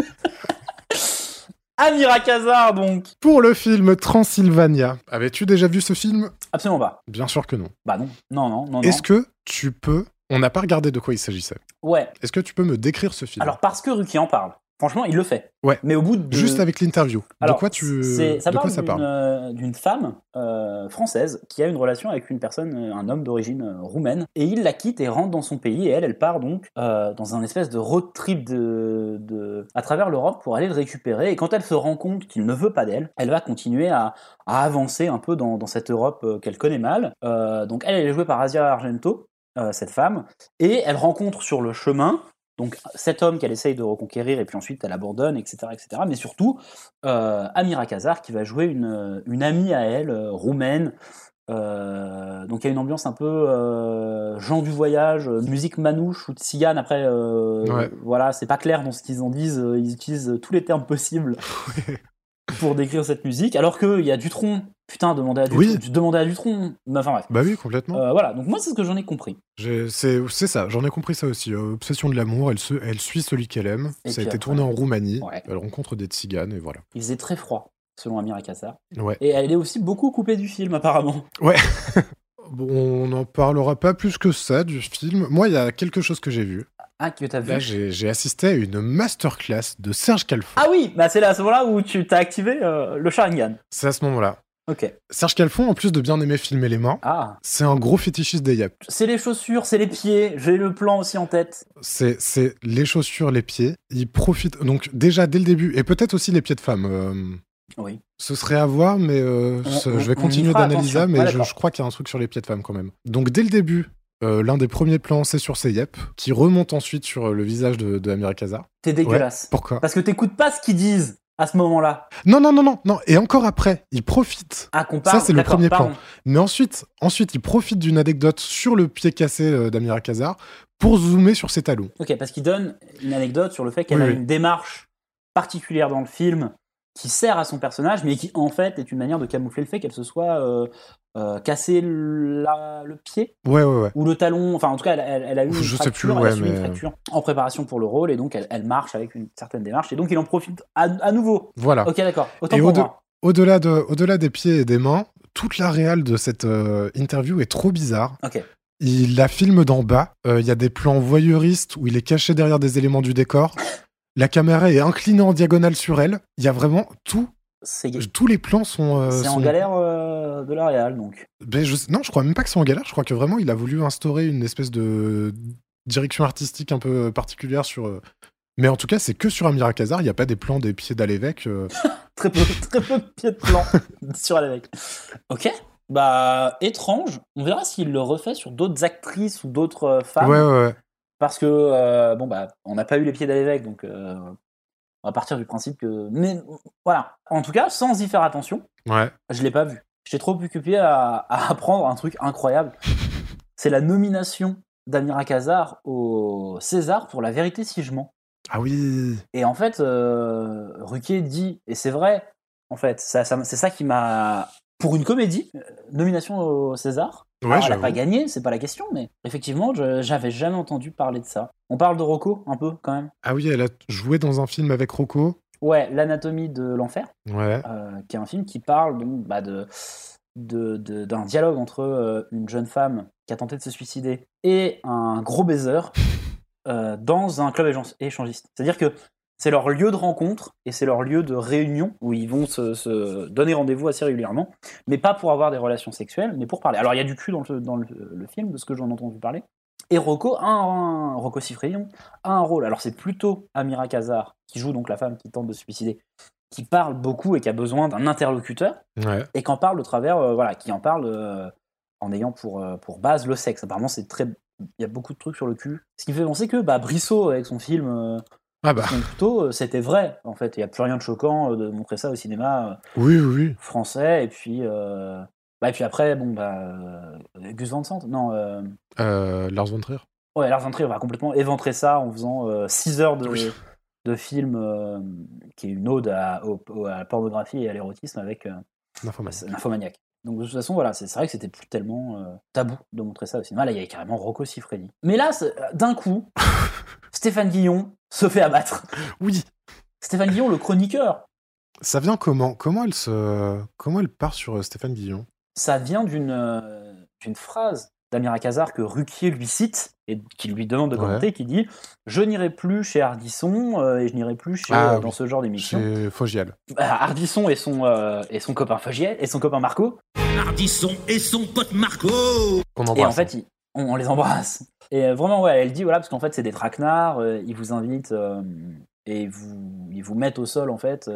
Amira Kazar, donc. Pour le film Transylvania, avais-tu déjà vu ce film? Absolument pas. Bien sûr que non. Bah non, non, non, non. Est-ce que tu peux... On n'a pas regardé de quoi il s'agissait. Ouais. Est-ce que tu peux me décrire ce film? Alors, parce que Ruki en parle, Franchement, il le fait. Ouais. Mais au bout de Juste avec l'interview. De quoi tu ça de parle quoi ça d'une, parle euh, d'une femme euh, française qui a une relation avec une personne, euh, un homme d'origine euh, roumaine, et il la quitte et rentre dans son pays, et elle, elle part donc euh, dans un espèce de road trip de, de- à travers l'Europe pour aller le récupérer, et quand elle se rend compte qu'il ne veut pas d'elle, elle va continuer à, à avancer un peu dans, dans cette Europe euh, qu'elle connaît mal. Euh, donc elle, elle est jouée par Asia Argento, euh, cette femme, et elle rencontre sur le chemin donc cet homme qu'elle essaye de reconquérir et puis ensuite elle abandonne, etc. etc. mais surtout euh, Amira Kazar qui va jouer une, une amie à elle, euh, roumaine. Euh, donc il y a une ambiance un peu euh, gens du voyage, euh, musique manouche ou tzigane. Après, Ouais. voilà, c'est pas clair dans ce qu'ils en disent. Ils utilisent tous les termes possibles pour décrire cette musique, alors qu'il y a Dutronc. Putain, demander à Dutronc. Oui. Demander à Dutronc. Mais Enfin bref. Bah oui, complètement. Euh, voilà, donc moi c'est ce que j'en ai compris. J'ai- C'est c'est ça, j'en ai compris ça aussi. Euh, Obsession de l'amour, elle, se- elle suit celui qu'elle aime. Et ça a puis été tourné en Roumanie. Ouais. Elle rencontre des tziganes et voilà. Il faisait très froid, selon Amira Kassar. Ouais. Et elle est aussi beaucoup coupée du film, apparemment. Ouais. bon, on n'en parlera pas plus que ça du film. Moi, il y a quelque chose que j'ai vu. Ah, que t'as vu Là, j'ai assisté à une masterclass de Serge Calfon. Ah oui, bah c'est là à ce moment-là où tu t'as activé euh, le Sharingan. C'est à ce moment-là. Ok. Serge Calfon, en plus de bien aimer filmer les mains, Ah. c'est un gros fétichiste des yaps. C'est les chaussures, c'est les pieds. J'ai le plan aussi en tête. C'est c'est les chaussures, les pieds. Il profite. Donc, déjà, dès le début, et peut-être aussi les pieds de femme. euh, Oui. Ce serait à voir, mais euh, On- ce- on- je vais continuer d'analyser, mais je, crois qu'il y a un truc sur les pieds de femme quand même. Donc dès le début, euh, l'un des premiers plans, c'est sur ses yep, qui remonte ensuite sur euh, le visage de, de. T'es dégueulasse. Ouais, pourquoi? Parce que t'écoutes pas ce qu'ils disent à ce moment-là. Non, non, non, non, non. Et encore après, il profite. Ah, qu'on Ça, c'est le premier pardon. plan. Mais ensuite, ensuite, il profite d'une anecdote sur le pied cassé d'Amira Kazar pour zoomer sur ses talons. Ok, parce qu'il donne une anecdote sur le fait qu'elle Oui, a oui. une démarche particulière dans le film qui sert à son personnage, mais qui en fait est une manière de camoufler le fait qu'elle se soit euh, euh, la- le pied Ouais, ouais, ouais. ou le talon. Enfin, en tout cas, elle, elle- elle a eu une Je sais fracture, plus, elle a une fracture en préparation pour le rôle, et donc elle, elle marche avec une certaine démarche, et donc il en profite à, à nouveau. Voilà. Ok, d'accord. Autant Et pour au-de- moi. au-delà de, au-delà des pieds et des mains, toute la réale de cette euh, interview est trop bizarre. Ok. Il la filme d'en bas. Euh, Il y a des plans voyeuristes où il est caché derrière des éléments du décor. La caméra est inclinée en diagonale sur elle. Il y a vraiment tout. Tous les plans sont. euh, c'est en galère euh, de la réal, donc. Ben, je- Non, je crois même pas que c'est en galère. Je crois que vraiment il a voulu instaurer une espèce de direction artistique un peu particulière sur. euh, Mais en tout cas, c'est que sur Amira Kazar. Il n'y a pas des plans des pieds d'Alévèque. euh. Très peu, très peu de pieds de plan sur l'évêque. Ok. Bah, étrange. On verra s'il le refait sur d'autres actrices ou d'autres euh, femmes. Ouais, ouais, ouais. Parce que, euh, bon, bah, on n'a pas eu les pieds d'évêque, donc euh, on va partir du principe que. Mais voilà. En tout cas, sans y faire attention, Ouais. je l'ai pas vu. J'étais trop occupé à, à apprendre un truc incroyable. C'est la nomination d'Amira Kazar au César pour La vérité si je mens. Ah oui. Et en fait, euh, Ruquier dit, et c'est vrai, en fait, ça, ça- c'est ça qui m'a. Pour une comédie, euh, nomination au César. Ouais, Alors, elle n'a pas gagné, c'est pas la question, mais effectivement, je- j'avais jamais entendu parler de ça. On parle de Rocco un peu quand même. Ah oui, elle a joué dans un film avec Rocco. Ouais, l'anatomie de l'enfer, Ouais. euh, qui est un film qui parle donc bah, de de- de- d'un dialogue entre euh, une jeune femme qui a tenté de se suicider et un gros baiser euh, dans un club échangiste. C'est-à-dire que c'est leur lieu de rencontre et c'est leur lieu de réunion où ils vont se, se donner rendez-vous assez régulièrement, mais pas pour avoir des relations sexuelles, mais pour parler. Alors il y a du cul dans le, dans le, le film, de ce que j'en ai entendu parler. Et Rocco, a un, Rocco Siffredion a un rôle. Alors c'est plutôt Amira Kazar, qui joue donc la femme qui tente de se suicider, qui parle beaucoup et qui a besoin d'un interlocuteur, Ouais. et qu'en parle au travers, euh, voilà, qui en parle euh, en ayant pour, euh, pour base le sexe. Apparemment, c'est très, il y a beaucoup de trucs sur le cul. Ce qui fait penser que bah, Brissot, avec son film Ah bah. Son couteau, euh, c'était vrai, en fait. Il n'y a plus rien de choquant euh, de montrer ça au cinéma euh, Oui, oui, français. Et puis, euh, bah, et puis après, bon, bah, Gus Van Sant, non, euh, Euh, Lars von Trier. ouais, Lars von Trier va complètement éventrer ça en faisant 6 heures de, de film qui est une ode à, au- à la pornographie et à l'érotisme avec. Nymphomaniac. Donc de toute façon, voilà, c'est vrai que c'était plus tellement euh, tabou de montrer ça au cinéma. Là, il y avait carrément Rocco Siffredi. Mais là, c'est- d'un coup, Stéphane Guillon se fait abattre. Oui. Stéphane Guillon, le chroniqueur. Ça vient comment Comment elle se comment elle part sur euh, Stéphane Guillon? Ça vient d'une euh, d'une phrase d'Amira Kazar que Ruquier lui cite et qui lui demande de Ouais. commenter, qui dit Je n'irai plus chez Ardisson euh, et je n'irai plus chez, Ah euh, oui. dans ce genre d'émission. Chez Fogiel. Bah, Ardisson et son, euh, et son copain Fogiel et son copain Marco. Ardisson et son pote Marco Et embrasse. en fait, on, on les embrasse. Et vraiment, ouais, elle dit voilà, parce qu'en fait, c'est des traquenards, euh, ils vous invitent euh, et vous, ils vous mettent au sol, en fait.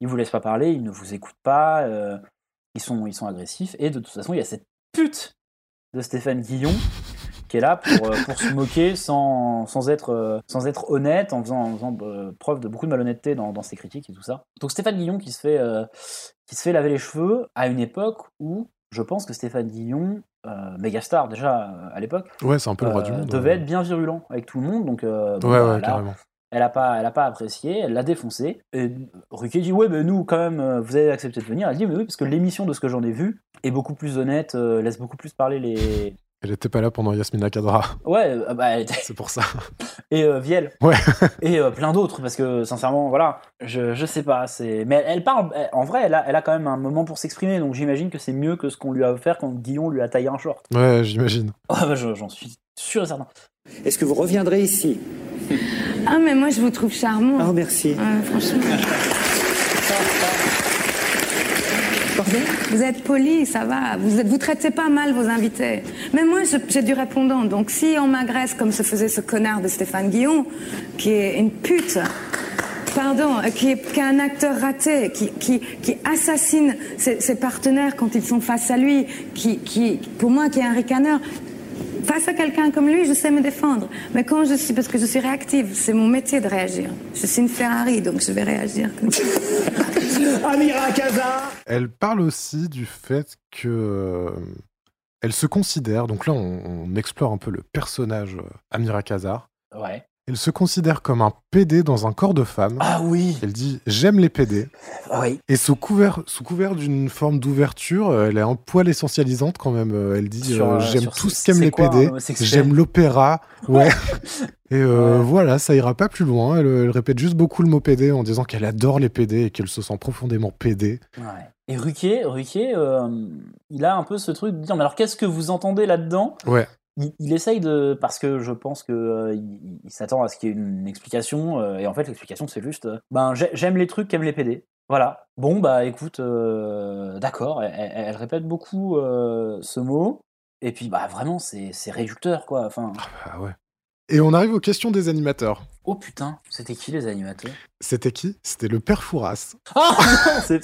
ils vous laissent pas parler, ils ne vous écoutent pas, euh, ils, sont, ils sont agressifs. Et de toute façon, il y a cette pute de Stéphane Guillon qui est là pour, euh, pour se moquer sans, sans, être, euh, sans être honnête, en faisant, en faisant euh, preuve de beaucoup de malhonnêteté dans, dans ses critiques et tout ça. Donc Stéphane Guillon qui se fait, euh, qui se fait laver les cheveux à une époque où je pense que Stéphane Guillon, euh, méga star déjà à l'époque, Ouais, c'est un peu le roi euh, du monde. devait être bien virulent avec tout le monde. Donc, euh, bon, Ouais, bah, ouais, là, carrément. Elle a pas, elle a pas apprécié, elle l'a défoncé. Et Ruquier dit ouais, mais nous quand même, euh, vous avez accepté de venir. Elle dit mais oui, parce que l'émission de ce que j'en ai vu est beaucoup plus honnête, euh, laisse beaucoup plus parler les. Elle était pas là pendant Yasmina Kadra. Ouais, euh, bah, elle était- C'est pour ça. et euh, Viel. Ouais. et euh, plein d'autres parce que sincèrement, voilà, je, je sais pas. C'est, mais elle, elle parle. elle- en vrai, elle a, elle a quand même un moment pour s'exprimer. Donc j'imagine que c'est mieux que ce qu'on lui a offert quand Guillon lui a taillé un short. Ouais, j'imagine. Ah bah, je- j'en suis sûr et certain. Est-ce que vous reviendrez ici? Ah, mais moi, je vous trouve charmant. Oh, merci. Ouais, franchement. Vous êtes poli, ça va. Vous, vous traitez pas mal vos invités. Mais moi, j'ai du répondant. Donc, si on m'agresse comme se faisait ce connard de Stéphane Guillon, qui est une pute, pardon, euh, qui est, qui est un acteur raté, qui, qui, qui assassine ses, ses partenaires quand ils sont face à lui, qui, qui, pour moi, qui est un ricaneur. Face à quelqu'un comme lui, je sais me défendre. Mais quand je suis, parce que je suis réactive, c'est mon métier de réagir. Je suis une Ferrari, donc je vais réagir comme ça. Amira Kazar Elle parle aussi du fait que euh, elle se considère, donc là on, on explore un peu le personnage euh, Amira Kazar. Ouais. Elle se considère comme un PD dans un corps de femme. Ah oui. Elle dit j'aime les PD. Oui. Et sous couvert, sous couvert d'une forme d'ouverture, euh, elle est un poil essentialisante quand même. Euh, Elle dit euh, j'aime tout ce qu'aiment les quoi, PD. J'aime l'opéra. Ouais. Et euh, voilà, ça ira pas plus loin. Elle, elle répète juste beaucoup le mot PD en disant qu'elle adore les PD et qu'elle se sent profondément PD. Ouais. Et Ruquier, Ruquier euh, il a un peu ce truc de dire mais alors qu'est-ce que vous entendez là-dedans? Ouais. Il, il essaye de parce que je pense que euh, il, il s'attend à ce qu'il y ait une explication euh, et en fait l'explication c'est juste euh, ben j'ai- j'aime les trucs qu'aiment les PD. Voilà. Bon bah écoute, euh, d'accord. Elle, elle- elle répète beaucoup ce mot et puis bah vraiment c'est réducteur quoi. Enfin. Ah ouais. Et on arrive aux questions des animateurs. Oh putain, c'était qui les animateurs? C'était qui? C'était le père Fouras. Ah non,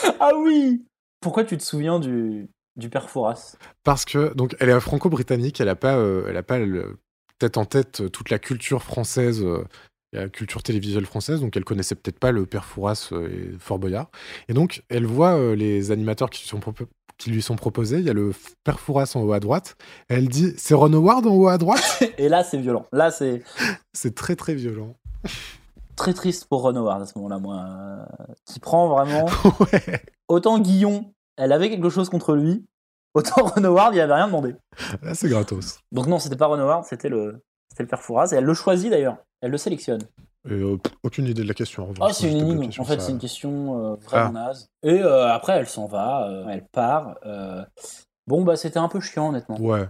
ah oui. Pourquoi tu te souviens du du père Fouras Parce que donc elle est franco-britannique, elle a pas, euh, elle a pas le- tête en tête euh, toute la culture française, euh, la culture télévisuelle française, donc elle connaissait peut-être pas le père Fouras et Fort Boyard. Et donc elle voit euh, les animateurs qui, lui sont propo- qui lui sont proposés. Il y a le père Fouras en haut à droite. Elle dit c'est Ron Howard en haut à droite? Et là, c'est violent. Là, c'est c'est très très violent. très triste pour Ron Howard à ce moment-là, moi. qui prend vraiment. Autant Guillon, elle avait quelque chose contre lui. Autant Ron Howard, il avait rien demandé. Là c'est gratos. Donc non, c'était pas Ron Howard, c'était le, c'était le père Fouras. Et elle le choisit d'ailleurs. Elle le sélectionne. Et, euh, aucune idée de la question. en revanche. Ah, c'est une énigme. En fait, ça. c'est une question euh, vraiment Ah. naze. Et euh, après, elle s'en va. elle part. Bon, bah, c'était un peu chiant, honnêtement. Ouais.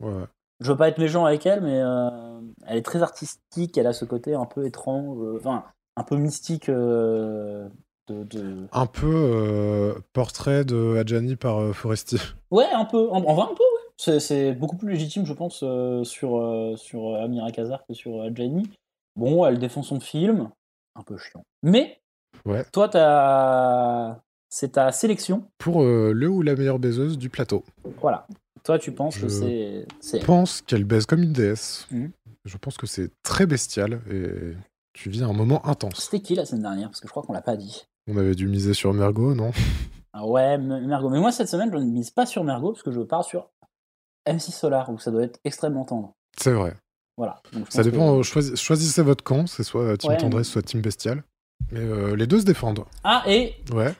Ouais. Je veux pas être méchant avec elle, mais elle est très artistique. Elle a ce côté un peu étrange, enfin, un peu mystique de, de- Un peu euh, portrait de Adjani par euh, Foresti. Ouais, un peu. En, en vrai, un peu, ouais. C'est, beaucoup plus légitime, je pense, euh, sur, euh, sur Amira Kazar que sur Jenny. Bon, elle défend son film. Un peu chiant. Mais, Ouais. toi, t'as... c'est ta sélection. Pour le ou la meilleure baiseuse du plateau. Voilà. Toi, tu penses que Je c'est. c'est... Je pense qu'elle baise comme une déesse. Mhm. Je pense que c'est très bestial et tu vis un moment intense. C'était qui la semaine dernière? Parce que je crois qu'on l'a pas dit. On avait dû miser sur Mergo, non? Ah ouais, Mergo. Mais moi, cette semaine, je ne mise pas sur Mergo parce que je pars sur MC Solar où ça doit être extrêmement tendre. C'est vrai. Voilà. Donc, Ça dépend, que- euh, choisi- choisissez votre camp, c'est soit Team Ouais. Tendresse, soit Team Bestial. Mais euh, les deux se défendent. Ah, et. Ouais.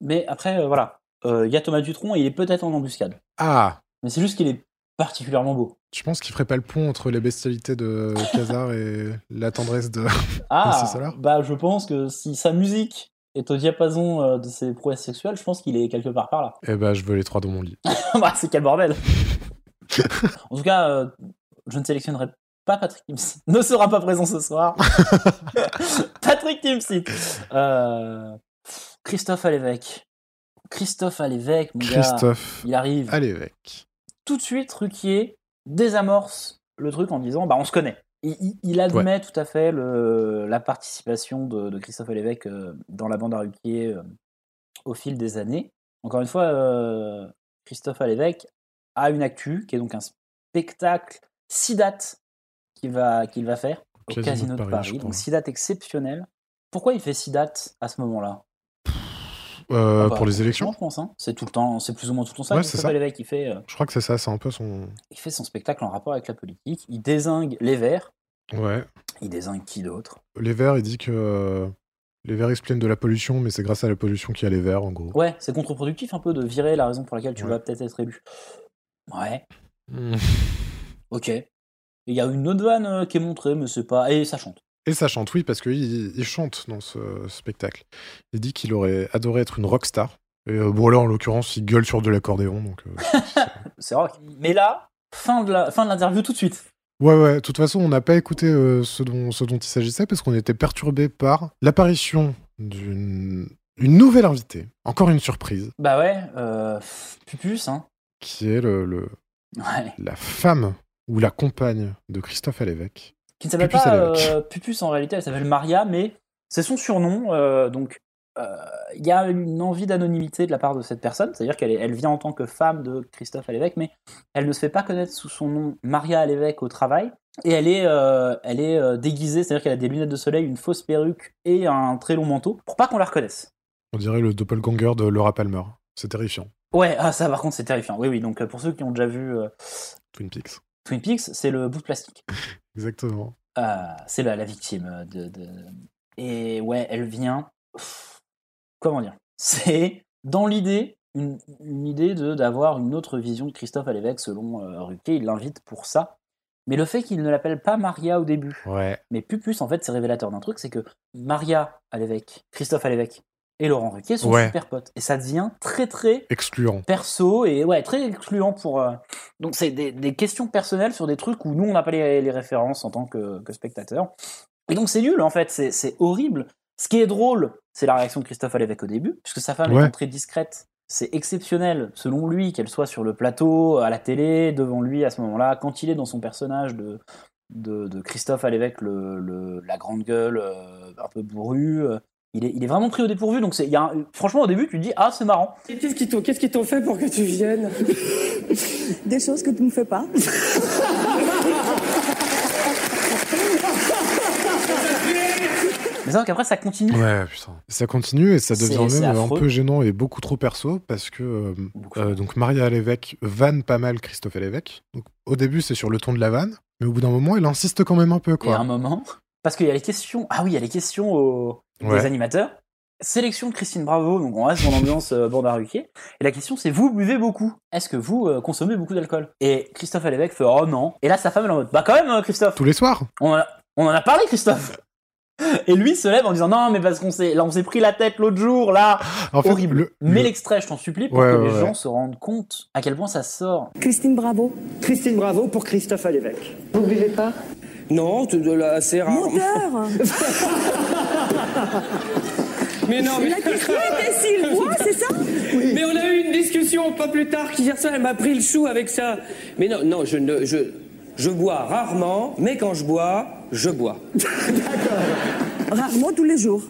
Mais après, euh, voilà. Euh, Il y a Thomas Dutronc et il est peut-être en embuscade. Ah Mais c'est juste qu'il est particulièrement beau. Je pense qu'il ferait pas le pont entre les bestialités de Khazar et la tendresse de Ah, Solar? bah je pense que si sa musique est au diapason euh, de ses prouesses sexuelles, je pense qu'il est quelque part par là. Eh ben, je veux les trois dans mon lit. bah c'est quel bordel En tout cas, euh, je ne sélectionnerai pas Patrick Timsit. Ne sera pas présent ce soir. Patrick Timsit. Euh, Christophe à l'évêque. Christophe à l'évêque, mon gars. Christophe Il arrive. à l'évêque. Tout de suite, Ruquier désamorce le truc en disant bah on se connaît. Il, admet tout à fait le- la participation de, de Christophe Lévesque euh, dans la bande à Ruquier euh, au fil des années. Encore une fois, euh, Christophe Lévesque a une actu qui est donc un spectacle six dates qu'il va, qu'il va faire au Casino, de Paris. donc six dates exceptionnelles. Pourquoi il fait six dates à ce moment-là? Euh, Ah bah, pour les élections Je pense. hein. C'est tout le temps, c'est plus ou moins tout le temps ça. Ouais, c'est ça. Lévesque, il fait. euh, Je crois que c'est ça, c'est un peu son. il fait son spectacle en rapport avec la politique. Il désingue les Verts. Ouais. Il désingue qui d'autre? Les Verts, il dit que euh, les Verts ils se plaignent de la pollution, mais c'est grâce à la pollution qu'il y a les Verts, en gros. Ouais, c'est contre-productif un peu de virer la raison pour laquelle tu vas peut-être être élu. Ouais, ok. Il y a une autre vanne euh, qui est montrée, mais c'est pas. Et ça chante. Et ça chante, oui, parce qu'il il chante dans ce spectacle. Il dit qu'il aurait adoré être une rockstar. Et euh, bon, là, en l'occurrence, il gueule sur de l'accordéon, donc. euh, C'est rock. Mais là, fin de la- fin de l'interview tout de suite. Ouais, ouais, de toute façon, on n'a pas écouté euh, ce, dont, ce dont il s'agissait parce qu'on était perturbé par l'apparition d'une une nouvelle invitée. Encore une surprise, Bah ouais, euh, Pupus, hein. qui est le, le- Ouais. la femme ou la compagne de Christophe Alévèque. Qui ne s'appelle Pupus pas euh, Pupus en réalité, elle s'appelle Maria, mais c'est son surnom. euh, donc euh, il y a une envie d'anonymité de la part de cette personne, c'est-à-dire qu'elle elle vient en tant que femme de Christophe Alévèque, mais elle ne se fait pas connaître sous son nom Maria Alévèque au travail. Et elle est, elle est déguisée, c'est-à-dire qu'elle a des lunettes de soleil, une fausse perruque et un très long manteau, pour pas qu'on la reconnaisse. On dirait le doppelganger de Laura Palmer. C'est terrifiant. Ouais, ah ça par contre c'est terrifiant. Oui, oui, donc pour ceux qui ont déjà vu Twin Peaks. Twin Peaks, c'est le bout de plastique. Exactement. Euh, c'est la, la victime de, de- Et ouais, elle vient. Pff, Comment dire? C'est dans l'idée, une, une idée de d'avoir une autre vision de Christophe à l'évêque selon euh, Ruquier. Il l'invite pour ça. Mais le fait qu'il ne l'appelle pas Maria au début, Ouais. mais Pupus, en fait, c'est révélateur d'un truc c'est que Maria à l'évêque, Christophe à l'évêque et Laurent Ruquier sont Ouais. super potes. Et ça devient très très Excluant. perso et ouais très excluant pour euh, donc c'est des, des questions personnelles sur des trucs où nous on n'a pas les, les références en tant que, que spectateur et donc c'est nul en fait c'est horrible ce qui est drôle c'est la réaction de Christophe à l'évêque au début puisque sa femme Ouais. étant très discrète c'est exceptionnel selon lui qu'elle soit sur le plateau à la télé devant lui à ce moment-là quand il est dans son personnage de de, de Christophe à l'évêque le, le- la grande gueule euh, un peu bourru euh, il est, il est vraiment pris au dépourvu donc c'est il y a un- franchement au début tu te dis ah c'est marrant Qu'est-ce qu'ils t'ont qu'est-ce qu'ils t'ont fait pour que tu viennes? Des choses que tu ne fais pas. mais c'est vrai qu'après ça continue Ouais, putain. Ça continue et ça devient c'est même un peu gênant et beaucoup trop perso parce que euh, euh, donc Maria Lévesque vanne pas mal Christophe Lévesque. Donc au début c'est sur le ton de la vanne, mais au bout d'un moment il insiste quand même un peu Il y a un quoi. moment, parce qu'il y a les questions. Ah oui, il y a les questions aux Ouais. des animateurs. Sélection de Christine Bravo, donc on reste dans l'ambiance euh, bande à Ruquier. Et la question c'est vous buvez beaucoup? Est-ce que vous euh, consommez beaucoup d'alcool? Et Christophe Alévèque fait oh non. Et là sa femme elle est en mode bah quand même euh, Christophe. Tous les soirs. On en a, on en a parlé Christophe. Et lui se lève en disant non mais parce qu'on s'est là on s'est pris la tête l'autre jour là. En fait, Horrible. le- Mais le- l'extrait je t'en supplie pour Ouais, que ouais, les ouais. gens se rendent compte à quel point ça sort. Christine Bravo. Christine Bravo pour Christophe à l'évêque. Vous ne buvez pas? Non, de la- assez rare. Menteur Mais non, mais... La question était s'il boit, c'est ça? Mais on a eu une discussion pas plus tard qu'hier soir, elle m'a pris le chou avec ça. Mais non, non, je ne, je, je bois rarement, mais quand je bois, je bois. Rarement tous les jours.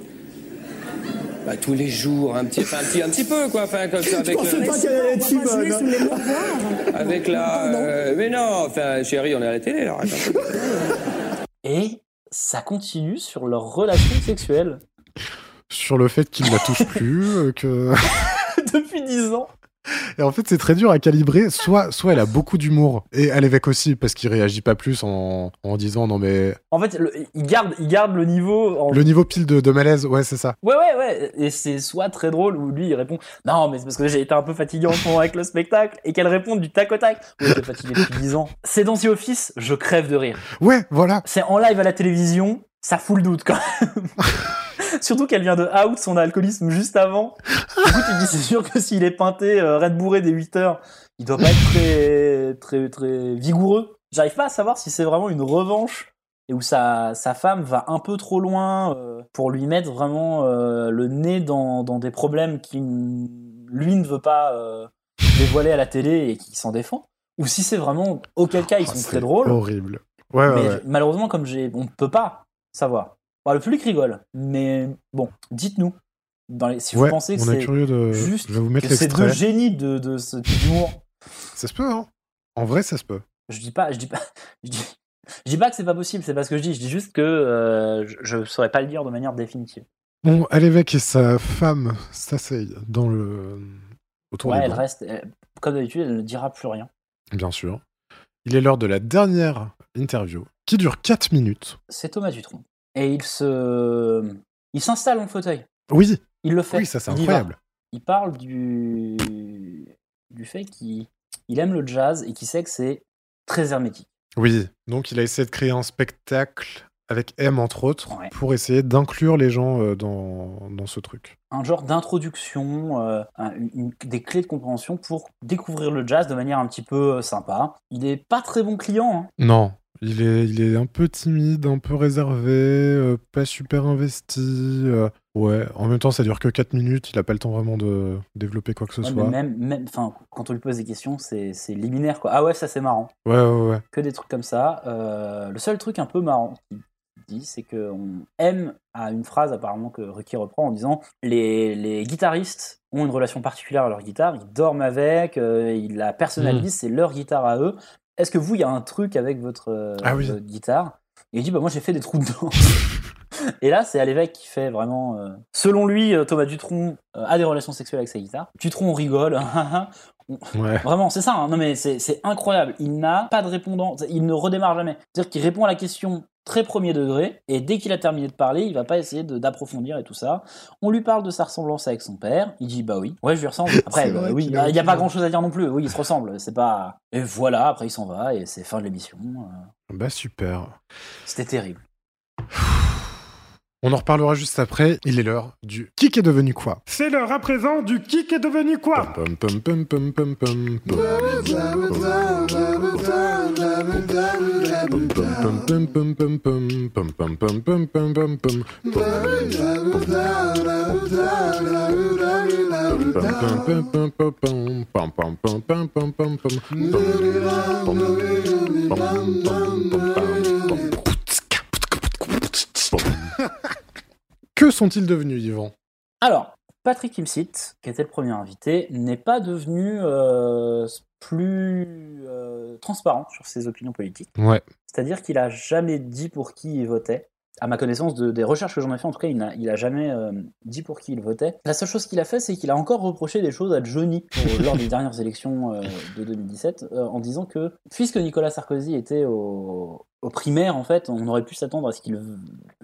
Bah, tous les jours, un petit, enfin, un petit, un petit peu, quoi, enfin, comme ça, avec, pensais euh, pas qu'elle allait être si bonne. hein. avec la, euh, mais non, enfin, chérie, on est à la télé, alors, attends. Et ça continue sur leur relation sexuelle Sur le fait qu'il la touche plus, euh, que. depuis 10 ans. Et en fait, c'est très dur à calibrer. Soit, soit elle a beaucoup d'humour, et à l'évêque aussi, parce qu'il réagit pas plus en, en disant non mais. En fait, le- il, garde, il garde le niveau. En... Le niveau pile de, de malaise, ouais, c'est ça. Ouais, ouais, ouais. Et c'est soit très drôle où lui il répond Non, mais c'est parce que j'ai été un peu fatigué en ce moment avec le spectacle. Et qu'elle répond du tac au tac. Ouais, fatigué depuis 10 ans. C'est dans The Office, je crève de rire. Ouais, voilà. C'est en live à la télévision. Ça fout le doute quand même. Surtout qu'elle vient de out son alcoolisme juste avant. Du coup, tu te dis, c'est sûr que s'il est peinté, euh, red bourré des 8 heures, il doit pas être très, très, très vigoureux. J'arrive pas à savoir si c'est vraiment une revanche et où sa, sa femme va un peu trop loin euh, pour lui mettre vraiment euh, le nez dans, dans des problèmes qu'il lui ne veut pas euh, dévoiler à la télé et qui s'en défend. Ou si c'est vraiment, auquel cas ils Oh, sont très drôles. Horrible. Ouais, ouais, mais ouais. malheureusement, comme j'ai, on ne peut pas savoir. Bon, le public rigole, mais bon, dites-nous. Dans les, si Ouais, vous pensez que c'est curieux de- juste je vais vous mettre que c'est deux génies de, de ce type d'humour. Ça se peut, hein. En vrai, ça se peut. Je dis pas, je dis pas, je dis, je dis pas que c'est pas possible, c'est pas ce que je dis. Je dis juste que euh, je, je saurais pas le dire de manière définitive. Bon, l'évêque et sa femme s'asseyent dans le. autour ouais, elle reste, elle- comme d'habitude, elle ne dira plus rien. bien sûr. Il est l'heure de la dernière interview, qui dure 4 minutes. C'est Thomas Dutronc et il se, il s'installe dans le fauteuil. Oui. Il le fait. Oui, ça, c'est incroyable. Il parle du, du fait qu'il il aime le jazz et qu'il sait que c'est très hermétique. Oui. Donc, il a essayé de créer un spectacle avec M, entre autres, pour essayer d'inclure les gens euh, dans, dans ce truc. Un genre d'introduction, euh, une- des clés de compréhension pour découvrir le jazz de manière un petit peu euh, sympa. Il est pas très bon client. hein. Non. Il est, il est un peu timide, un peu réservé, euh, pas super investi. euh, ouais, en même temps, ça dure que 4 minutes. Il a pas le temps vraiment de développer quoi que ce Ouais, soit. même, même, enfin, quand on lui pose des questions, c'est c'est liminaire quoi. Ah ouais, ça c'est marrant. Ouais, ouais, ouais. Que des trucs comme ça. Euh, le seul truc un peu marrant qu'il dit, c'est qu'on aime à une phrase apparemment que Ruki reprend en disant les, les guitaristes ont une relation particulière à leur guitare, ils dorment avec, euh, ils la personnalisent, Mm. c'est leur guitare à eux. Est-ce que vous, il y a un truc avec votre, euh, Ah oui. votre guitare? Et il dit bah moi j'ai fait des trous dedans. Et là, c'est à l'évêque qui fait vraiment. euh, Selon lui, euh, Thomas Dutronc euh, a des relations sexuelles avec sa guitare. Dutronc rigole. On- Ouais. Vraiment, c'est ça. hein. Non, mais c'est c'est incroyable. Il n'a pas de répondant. Il ne redémarre jamais. C'est-à-dire qu'il répond à la question très premier degré, et dès qu'il a terminé de parler, il va pas essayer de- d'approfondir et tout ça. On lui parle de sa ressemblance avec son père. Il dit bah oui. Ouais, je lui ressemble. Après, C'est vrai bah, qu'il il a n'y a pas aucune- grand-chose à dire non plus. Oui, il se ressemble. C'est pas. Et voilà. Après, il s'en va et c'est fin de l'émission. Euh, Bah, super. C'était terrible. On en reparlera juste après. Il est l'heure du qui est devenu quoi. C'est l'heure à présent du qui est devenu quoi Que sont-ils devenus, Yvan? Alors, Patrick Timsit, qui était le premier invité, n'est pas devenu euh, plus euh, transparent sur ses opinions politiques. Ouais. C'est-à-dire qu'il a jamais dit pour qui il votait. À ma connaissance de- des recherches que j'en ai fait, en tout cas, il n'a il a jamais euh, dit pour qui il votait. La seule chose qu'il a fait, c'est qu'il a encore reproché des choses à Johnny lors des dernières élections de 2017, euh, en disant que puisque Nicolas Sarkozy était au, au primaire, en fait, on aurait pu s'attendre à ce qu'il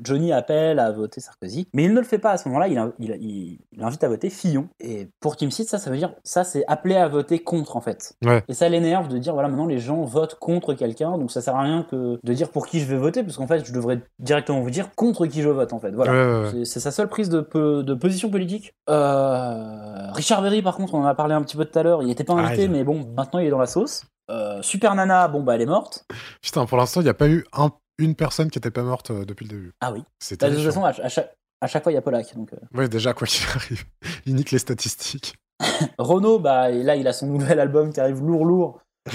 Johnny appelle à voter Sarkozy, mais il ne le fait pas à ce moment-là. Il, il, a- il- il invite à voter Fillon. Et pour Kim Seed, ça, ça veut dire ça, c'est appelé à voter contre, en fait. Ouais. Et ça l'énerve de dire voilà maintenant les gens votent contre quelqu'un donc ça sert à rien que de dire pour qui je vais voter parce qu'en fait je devrais directement vous dire contre qui je vote en fait voilà Ouais, ouais, ouais. C'est- sa seule prise de, position politique Euh, Richard Berry par contre on en a parlé un petit peu tout à l'heure il était pas invité Aïe. mais bon maintenant il est dans la sauce Euh, Super Nana bon bah elle est morte Putain, pour l'instant, il n'y a pas eu un- une personne qui n'était pas morte euh, depuis le début. ah oui Bah, de toute façon à, à chaque, à chaque fois il y a Polak donc euh. Ouais, déjà, quoi qu'il arrive, il nique les statistiques. Renaud, bah, et là, il a son nouvel album qui arrive lourd, lourd.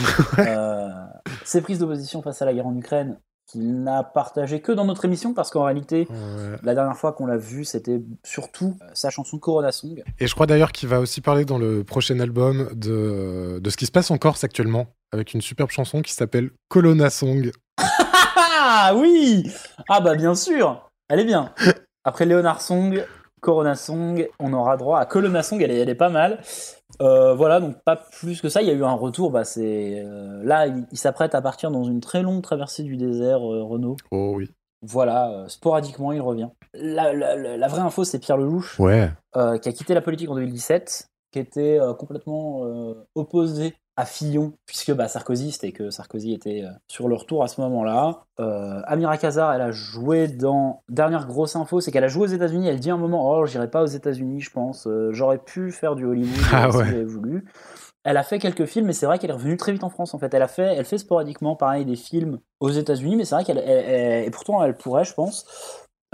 Ses prises d'opposition face à la guerre en Ukraine, qu'il n'a partagé que dans notre émission, parce qu'en réalité, la dernière fois qu'on l'a vu, c'était surtout sa chanson Corona Song. Et je crois d'ailleurs qu'il va aussi parler dans le prochain album de, de ce qui se passe en Corse actuellement, avec une superbe chanson qui s'appelle Colonna Song. Ah oui Ah bah bien sûr Elle est bien. Après Léonard Song, Corona Song, on aura droit à Colonna Song, elle est, elle est pas mal. Euh, voilà, donc pas plus que ça. Il y a eu un retour. Bah, c'est euh, là, il, il s'apprête à partir dans une très longue traversée du désert, euh, Renault. Oh oui. Voilà, sporadiquement, il revient. La, la- la- la vraie info, c'est Pierre Lelouch, Ouais. qui a quitté la politique en 2017, qui était complètement opposé à Fillon, puisque bah, Sarkozy, c'était que Sarkozy était euh, sur le retour à ce moment-là. Euh, Amira Kazar, elle a joué dans. Dernière grosse info, c'est qu'elle a joué aux États-Unis. Elle dit un moment Oh, j'irai pas aux États-Unis, je pense. Euh, J'aurais pu faire du Hollywood Ah si ouais. j'avais voulu. Elle a fait quelques films, mais c'est vrai qu'elle est revenue très vite en France. En fait, elle a fait, elle fait sporadiquement, pareil, des films aux États-Unis, mais c'est vrai qu'elle, elle- elle- et pourtant elle pourrait, je pense,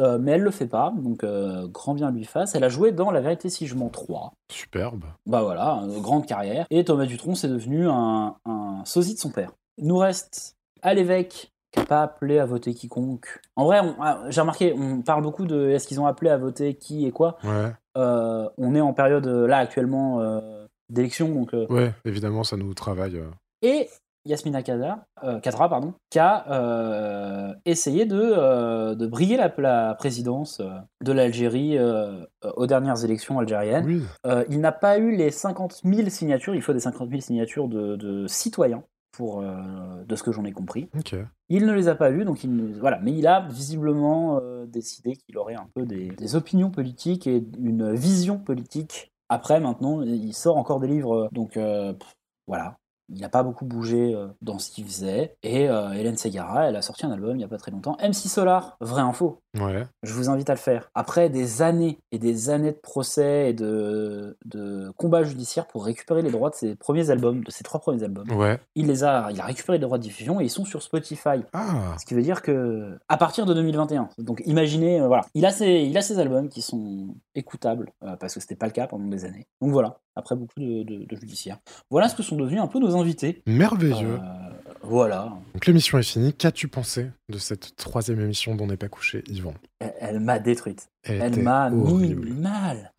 Euh, mais elle le fait pas. Donc euh, grand bien lui fasse. Elle a joué dans La Vérité si je mens 3. Superbe. Bah voilà, une grande carrière. Et Thomas Dutronc, c'est devenu un, un sosie de son père. Il nous reste à l'évêque qui n'a pas appelé à voter quiconque. En vrai, ah, j'ai remarqué, on parle beaucoup de est-ce qu'ils ont appelé à voter qui et quoi. Ouais. Euh, on est en période euh, là actuellement euh, d'élection, donc euh, Ouais, évidemment, ça nous travaille. euh. et Yasmina Kadra, euh, Kadra pardon, qui a euh, essayé de, euh, de briller la, la présidence de l'Algérie aux dernières élections algériennes. Oui. Il n'a pas eu les 50 000 signatures, il faut des 50 000 signatures de, de citoyens, pour, euh, de ce que j'en ai compris. Il ne les a pas eues, donc il, ne- voilà. Mais il a visiblement euh, décidé qu'il aurait un peu des, des opinions politiques et une vision politique. Après, maintenant, il sort encore des livres, donc euh, pff, voilà. Il n'a pas beaucoup bougé euh, dans ce qu'il faisait. Et euh, Hélène Segara, elle a sorti un album il n'y a pas très longtemps. MC Solar, vraie info. Ouais. Je vous invite à le faire. Après des années et des années de procès et de, de combats judiciaires pour récupérer les droits de ses premiers albums, de ses trois premiers albums, Ouais. il les a, il a récupéré les droits de diffusion et ils sont sur Spotify. Ah. Ce qui veut dire que à partir de 2021. Donc imaginez, euh, voilà, il a ses, il a ses albums qui sont écoutables euh, parce que c'était pas le cas pendant des années. Donc voilà, après beaucoup de, de, de judiciaires. Voilà ce que sont devenus un peu nos invités. Merveilleux. Euh, voilà. Donc l'émission est finie. Qu'as-tu pensé de cette troisième émission dont n'est pas couché Yvan? Elle, elle m'a détruite. Elle m'a mis mal.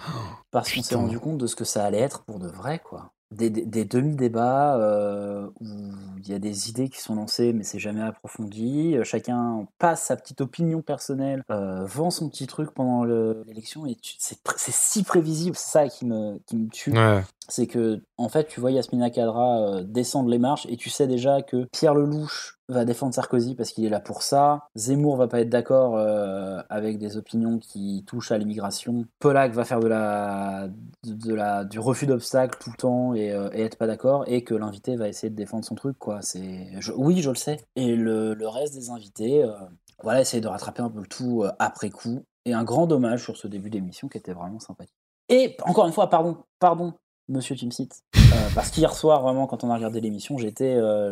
Parce qu'on s'est rendu compte de ce que ça allait être pour de vrai, quoi. Des, des- des demi-débats euh, où il y a des idées qui sont lancées, mais c'est jamais approfondi. Euh, Chacun passe sa petite opinion personnelle, euh, vend son petit truc pendant le- l'élection, et c'est si prévisible, c'est ça qui me, qui me tue. Ouais. C'est que, en fait, tu vois Yasmina Kadra euh, descendre les marches et tu sais déjà que Pierre Lelouch va défendre Sarkozy parce qu'il est là pour ça. Zemmour va pas être d'accord euh, avec des opinions qui touchent à l'immigration. Polak va faire de la, du refus d'obstacles tout le temps et, euh, et être pas d'accord. Et que l'invité va essayer de défendre son truc, quoi. C'est, oui, je le sais. Et le, reste des invités, voilà, essayer de rattraper un peu le tout après coup. Et un grand dommage sur ce début d'émission qui était vraiment sympathique. Et encore une fois, pardon, pardon, Monsieur Timsit, euh, parce qu'hier soir, vraiment, quand on a regardé l'émission, j'étais, euh,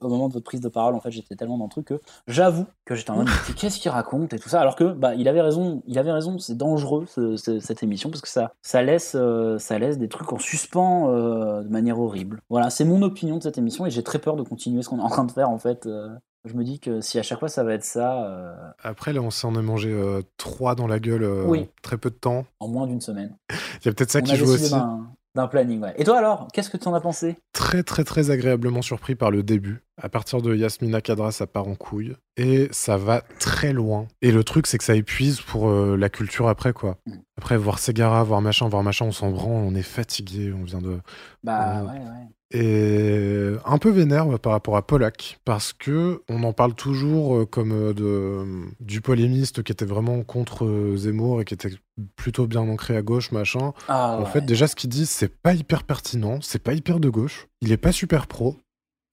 au moment de votre prise de parole, en fait, j'étais tellement dans le truc que j'avoue que j'étais en mode, qu'est-ce qu'il raconte et tout ça, alors que, bah, il avait raison, il avait raison, c'est dangereux ce- ce- cette émission parce que ça, ça laisse, euh, ça laisse des trucs en suspens euh, de manière horrible. Voilà, c'est mon opinion de cette émission et j'ai très peur de continuer ce qu'on est en train de faire en fait. je me dis que si à chaque fois ça va être ça, euh, Après, là, on s'en est mangé euh, trois dans la gueule euh, Oui. en très peu de temps. en moins d'une semaine. Il y a peut-être ça on qui joue aussi. D'un planning, ouais. Et toi alors, qu'est-ce que tu en as pensé? Très, très, très agréablement surpris par le début. À partir de Yasmina Kadra, ça part en couille. Et ça va très loin. Et le truc, c'est que ça épuise pour euh, la culture après, quoi. Mm. Après, voir Segara, voir machin, voir machin, on s'en branle, on est fatigué, on vient de. Bah on- ouais, ouais. Et un peu vénère par rapport à Polak, parce que on en parle toujours euh, comme euh, de, du polémiste qui était vraiment contre euh, Zemmour et qui était plutôt bien ancré à gauche, machin. Ah en ouais. fait, déjà, ce qu'il dit, c'est pas hyper pertinent, c'est pas hyper de gauche, il est pas super pro.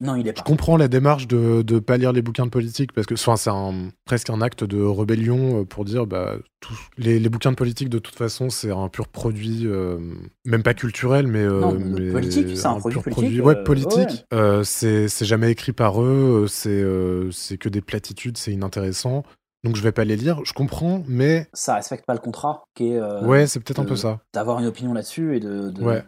Non, il est Je pas. comprends la démarche de de pas lire les bouquins de politique parce que enfin, c'est un, presque un acte de rébellion euh, pour dire bah tous les, les bouquins de politique de toute façon c'est un pur produit euh, même pas culturel mais, euh, Non, mais politique, c'est un produit pur politique, ouais euh, politique Euh, c'est c'est jamais écrit par eux c'est c'est que des platitudes c'est inintéressant donc je vais pas les lire je comprends mais Ça respecte pas le contrat, qui est. euh, Ouais, c'est peut-être un peu ça. D'avoir une opinion là-dessus et de. de Ouais.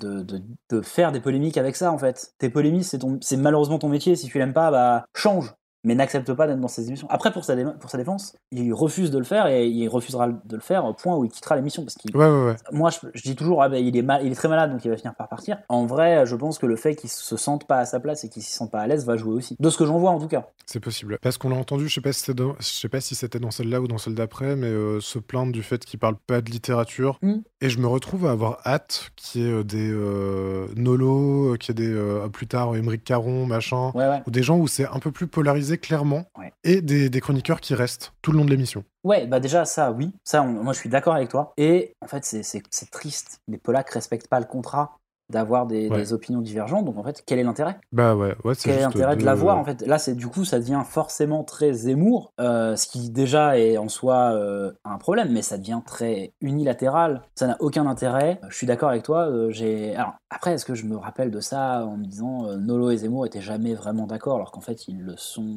De, de, de faire des polémiques avec ça en fait. Tes polémiques, c'est ton- c'est malheureusement ton métier. Si tu l'aimes pas, bah change. Mais n'accepte pas d'être dans ces émissions. Après, pour sa, pour sa défense, il refuse de le faire et il refusera de le faire au point où il quittera l'émission. Parce qu'il ouais ouais ouais moi, je, je dis toujours, ah ben, il, est mal, il est très malade, donc il va finir par partir. En vrai, je pense que le fait qu'il se sente pas à sa place et qu'il s'y sente pas à l'aise va jouer aussi. De ce que j'en vois, en tout cas. C'est possible. Parce qu'on l'a entendu, je sais pas si c'était dans, je sais pas si c'était dans celle-là ou dans celle d'après, mais euh, se plaindre du fait qu'il parle pas de littérature. Mm. Et je me retrouve à avoir hâte qu'il y ait euh, des euh, Nolo, qu'il y ait des euh, plus tard Émeric Caron, machin, Ouais, ouais. ou des gens où c'est un peu plus polarisé clairement, Ouais. et des, des chroniqueurs qui restent tout le long de l'émission. Ouais, bah déjà, ça, oui. Ça, on- moi, je suis d'accord avec toi. Et en fait, c'est- c'est c'est triste. Les Polacks respectent pas le contrat. D'avoir des, Ouais. des opinions divergentes. Donc en fait, quel est l'intérêt? Bah ouais, ouais, c'est Quel est l'intérêt de l'avoir en fait? Là, c'est du coup, ça devient forcément très Zemmour, euh, ce qui déjà est en soi euh, un problème, mais ça devient très unilatéral. Ça n'a aucun intérêt. Je suis d'accord avec toi. euh, j'ai alors après, est-ce que je me rappelle de ça en me disant Nolo et Zemmour étaient jamais vraiment d'accord, alors qu'en fait ils le sont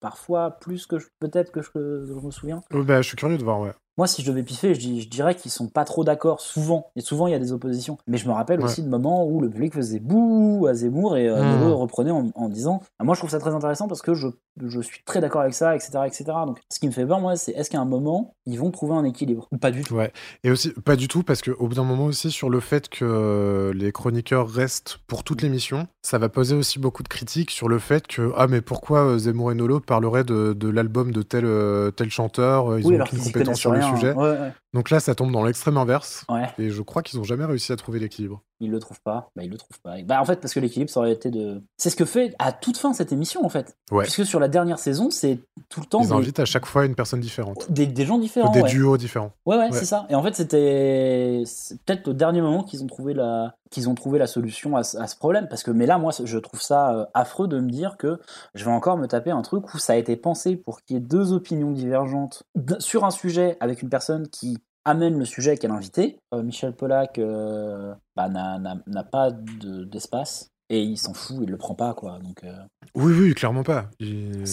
parfois plus que je- peut-être que je, que je me souviens? Oh, bah, je suis curieux de voir, ouais. Moi, si je devais piffer, je, dis- je dirais qu'ils sont pas trop d'accord souvent. Et souvent, il y a des oppositions. Mais je me rappelle Ouais. aussi de moments où le public faisait bouh à Zemmour et euh. Nolo reprenait en, en disant Ah, Moi, je trouve ça très intéressant parce que je, je suis très d'accord avec ça, etc., etc. Donc, ce qui me fait peur, moi, c'est est-ce qu'à un moment, ils vont trouver un équilibre Ou pas du tout? Ouais. Et aussi, pas du tout, parce qu'au bout d'un moment aussi, sur le fait que euh, les chroniqueurs restent pour toute l'émission, ça va poser aussi beaucoup de critiques sur le fait que, ah, mais pourquoi euh, Zemmour et Nolo parleraient de, de l'album de tel, euh, tel chanteur, ils Oui, ont alors aucune compétence sur le sujet. Ouais, ouais. Donc là, ça tombe dans l'extrême inverse. Ouais. Et je crois qu'ils ont jamais réussi à trouver l'équilibre. Ils le trouvent pas. Bah, ils le trouvent pas. Bah, en fait, parce que l'équilibre, ça aurait été de. C'est ce que fait à toute fin cette émission, en fait. Ouais. Puisque sur la dernière saison, c'est tout le temps Ils des, invitent à chaque fois une personne différente. des, des gens différents. Des ouais. duos différents. Ouais, ouais, Ouais. c'est ça. Et en fait, c'était peut-être au dernier moment qu'ils ont trouvé la qu'ils ont trouvé la solution à, ce- à ce problème. Parce que, mais là, moi, je trouve ça euh, affreux de me dire que je vais encore me taper un truc où ça a été pensé pour qu'il y ait deux opinions divergentes sur un sujet avec une personne qui amène le sujet qu'elle a invité. Euh, Michel Pollack euh, bah, n'a pas de- d'espace. Et il s'en fout, il le prend pas, quoi. Donc, euh, Oui, oui, clairement pas. Il-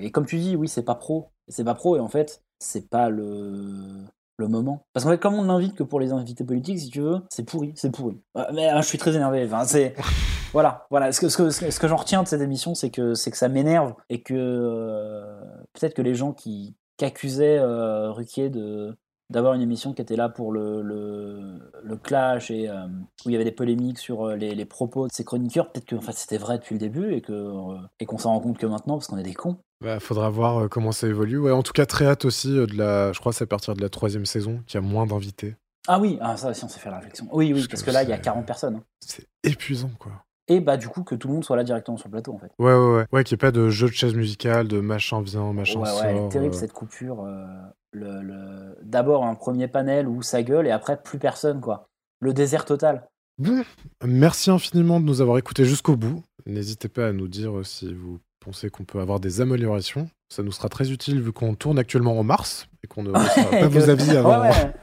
Et comme tu dis, oui, c'est pas pro. C'est pas pro, et en fait, c'est pas le, le moment. Parce qu'en fait, comme on n'invite que pour les invités politiques, si tu veux, c'est pourri, c'est pourri. Euh, Mais euh, je suis très énervé. Enfin, c'est... voilà, voilà. Ce que, ce que, ce que j'en retiens de cette émission, c'est que, c'est que ça m'énerve, et que peut-être que les gens qui, accusaient euh, Ruquier de d'avoir une émission qui était là pour le, le, le clash et euh, où il y avait des polémiques sur euh, les, les propos de ses chroniqueurs, peut-être que en fait, c'était vrai depuis le début et que euh, et qu'on s'en rend compte que maintenant parce qu'on est des cons. Bah, faudra voir comment ça évolue. Ouais, en tout cas, très hâte aussi de la. Je crois que c'est à partir de la troisième saison qu'il y a moins d'invités. Ah oui, ah, ça aussi on s'est fait la réflexion. Oui, oui, Parce parce que que là il y a c'est- 40 personnes. hein. C'est épuisant, quoi. Et bah du coup que tout le monde soit là directement sur le plateau en fait. Ouais, ouais, ouais. Ouais, qu'il n'y ait pas de jeu de chaise musicale, de machin vient, machin Ouais, sort. ouais, elle est terrible euh. cette coupure. euh, le, le- D'abord un premier panel où ça gueule et après plus personne quoi. Le désert total. Merci infiniment de nous avoir écoutés jusqu'au bout. N'hésitez pas à nous dire euh, si vous pensez qu'on peut avoir des améliorations. Ça nous sera très utile vu qu'on tourne actuellement en mars et qu'on ne reçoit pas vos avis avant. Ouais, ouais.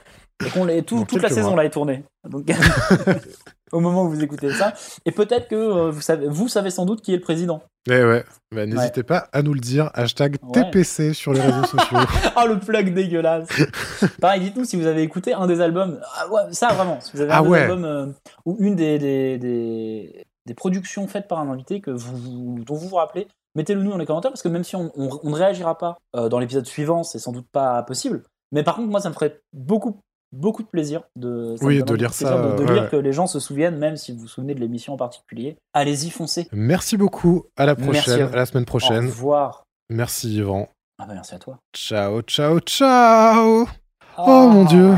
Et qu'on tout- Dans toute la saison là est tournée. Donc, au moment où vous écoutez ça. Et peut-être que euh, vous, savez, vous savez sans doute qui est le président. Eh ouais, bah, n'hésitez pas à nous le dire. Hashtag Ouais. TPC sur les réseaux sociaux. Ah, le plug dégueulasse. Pareil, dites-nous si vous avez écouté un des albums. Ah, ouais, ça, vraiment. Si vous avez Ah un des albums euh, ou une des, des, des, des productions faites par un invité que vous, vous- dont vous vous rappelez, mettez-le nous dans les commentaires parce que même si on, on- on ne réagira pas euh, dans l'épisode suivant, c'est sans doute pas possible. Mais par contre, moi, ça me ferait beaucoup, beaucoup de plaisir de, ça Oui, de lire ça, de, de ouais, lire ouais. que les gens se souviennent, même si vous vous souvenez de l'émission en particulier. Allez-y, foncez. Merci beaucoup. À la prochaine, à la semaine Au prochaine. revoir. Merci Yvan. Ah bah merci à toi. Ciao, ciao, ciao. Ah. Oh mon dieu.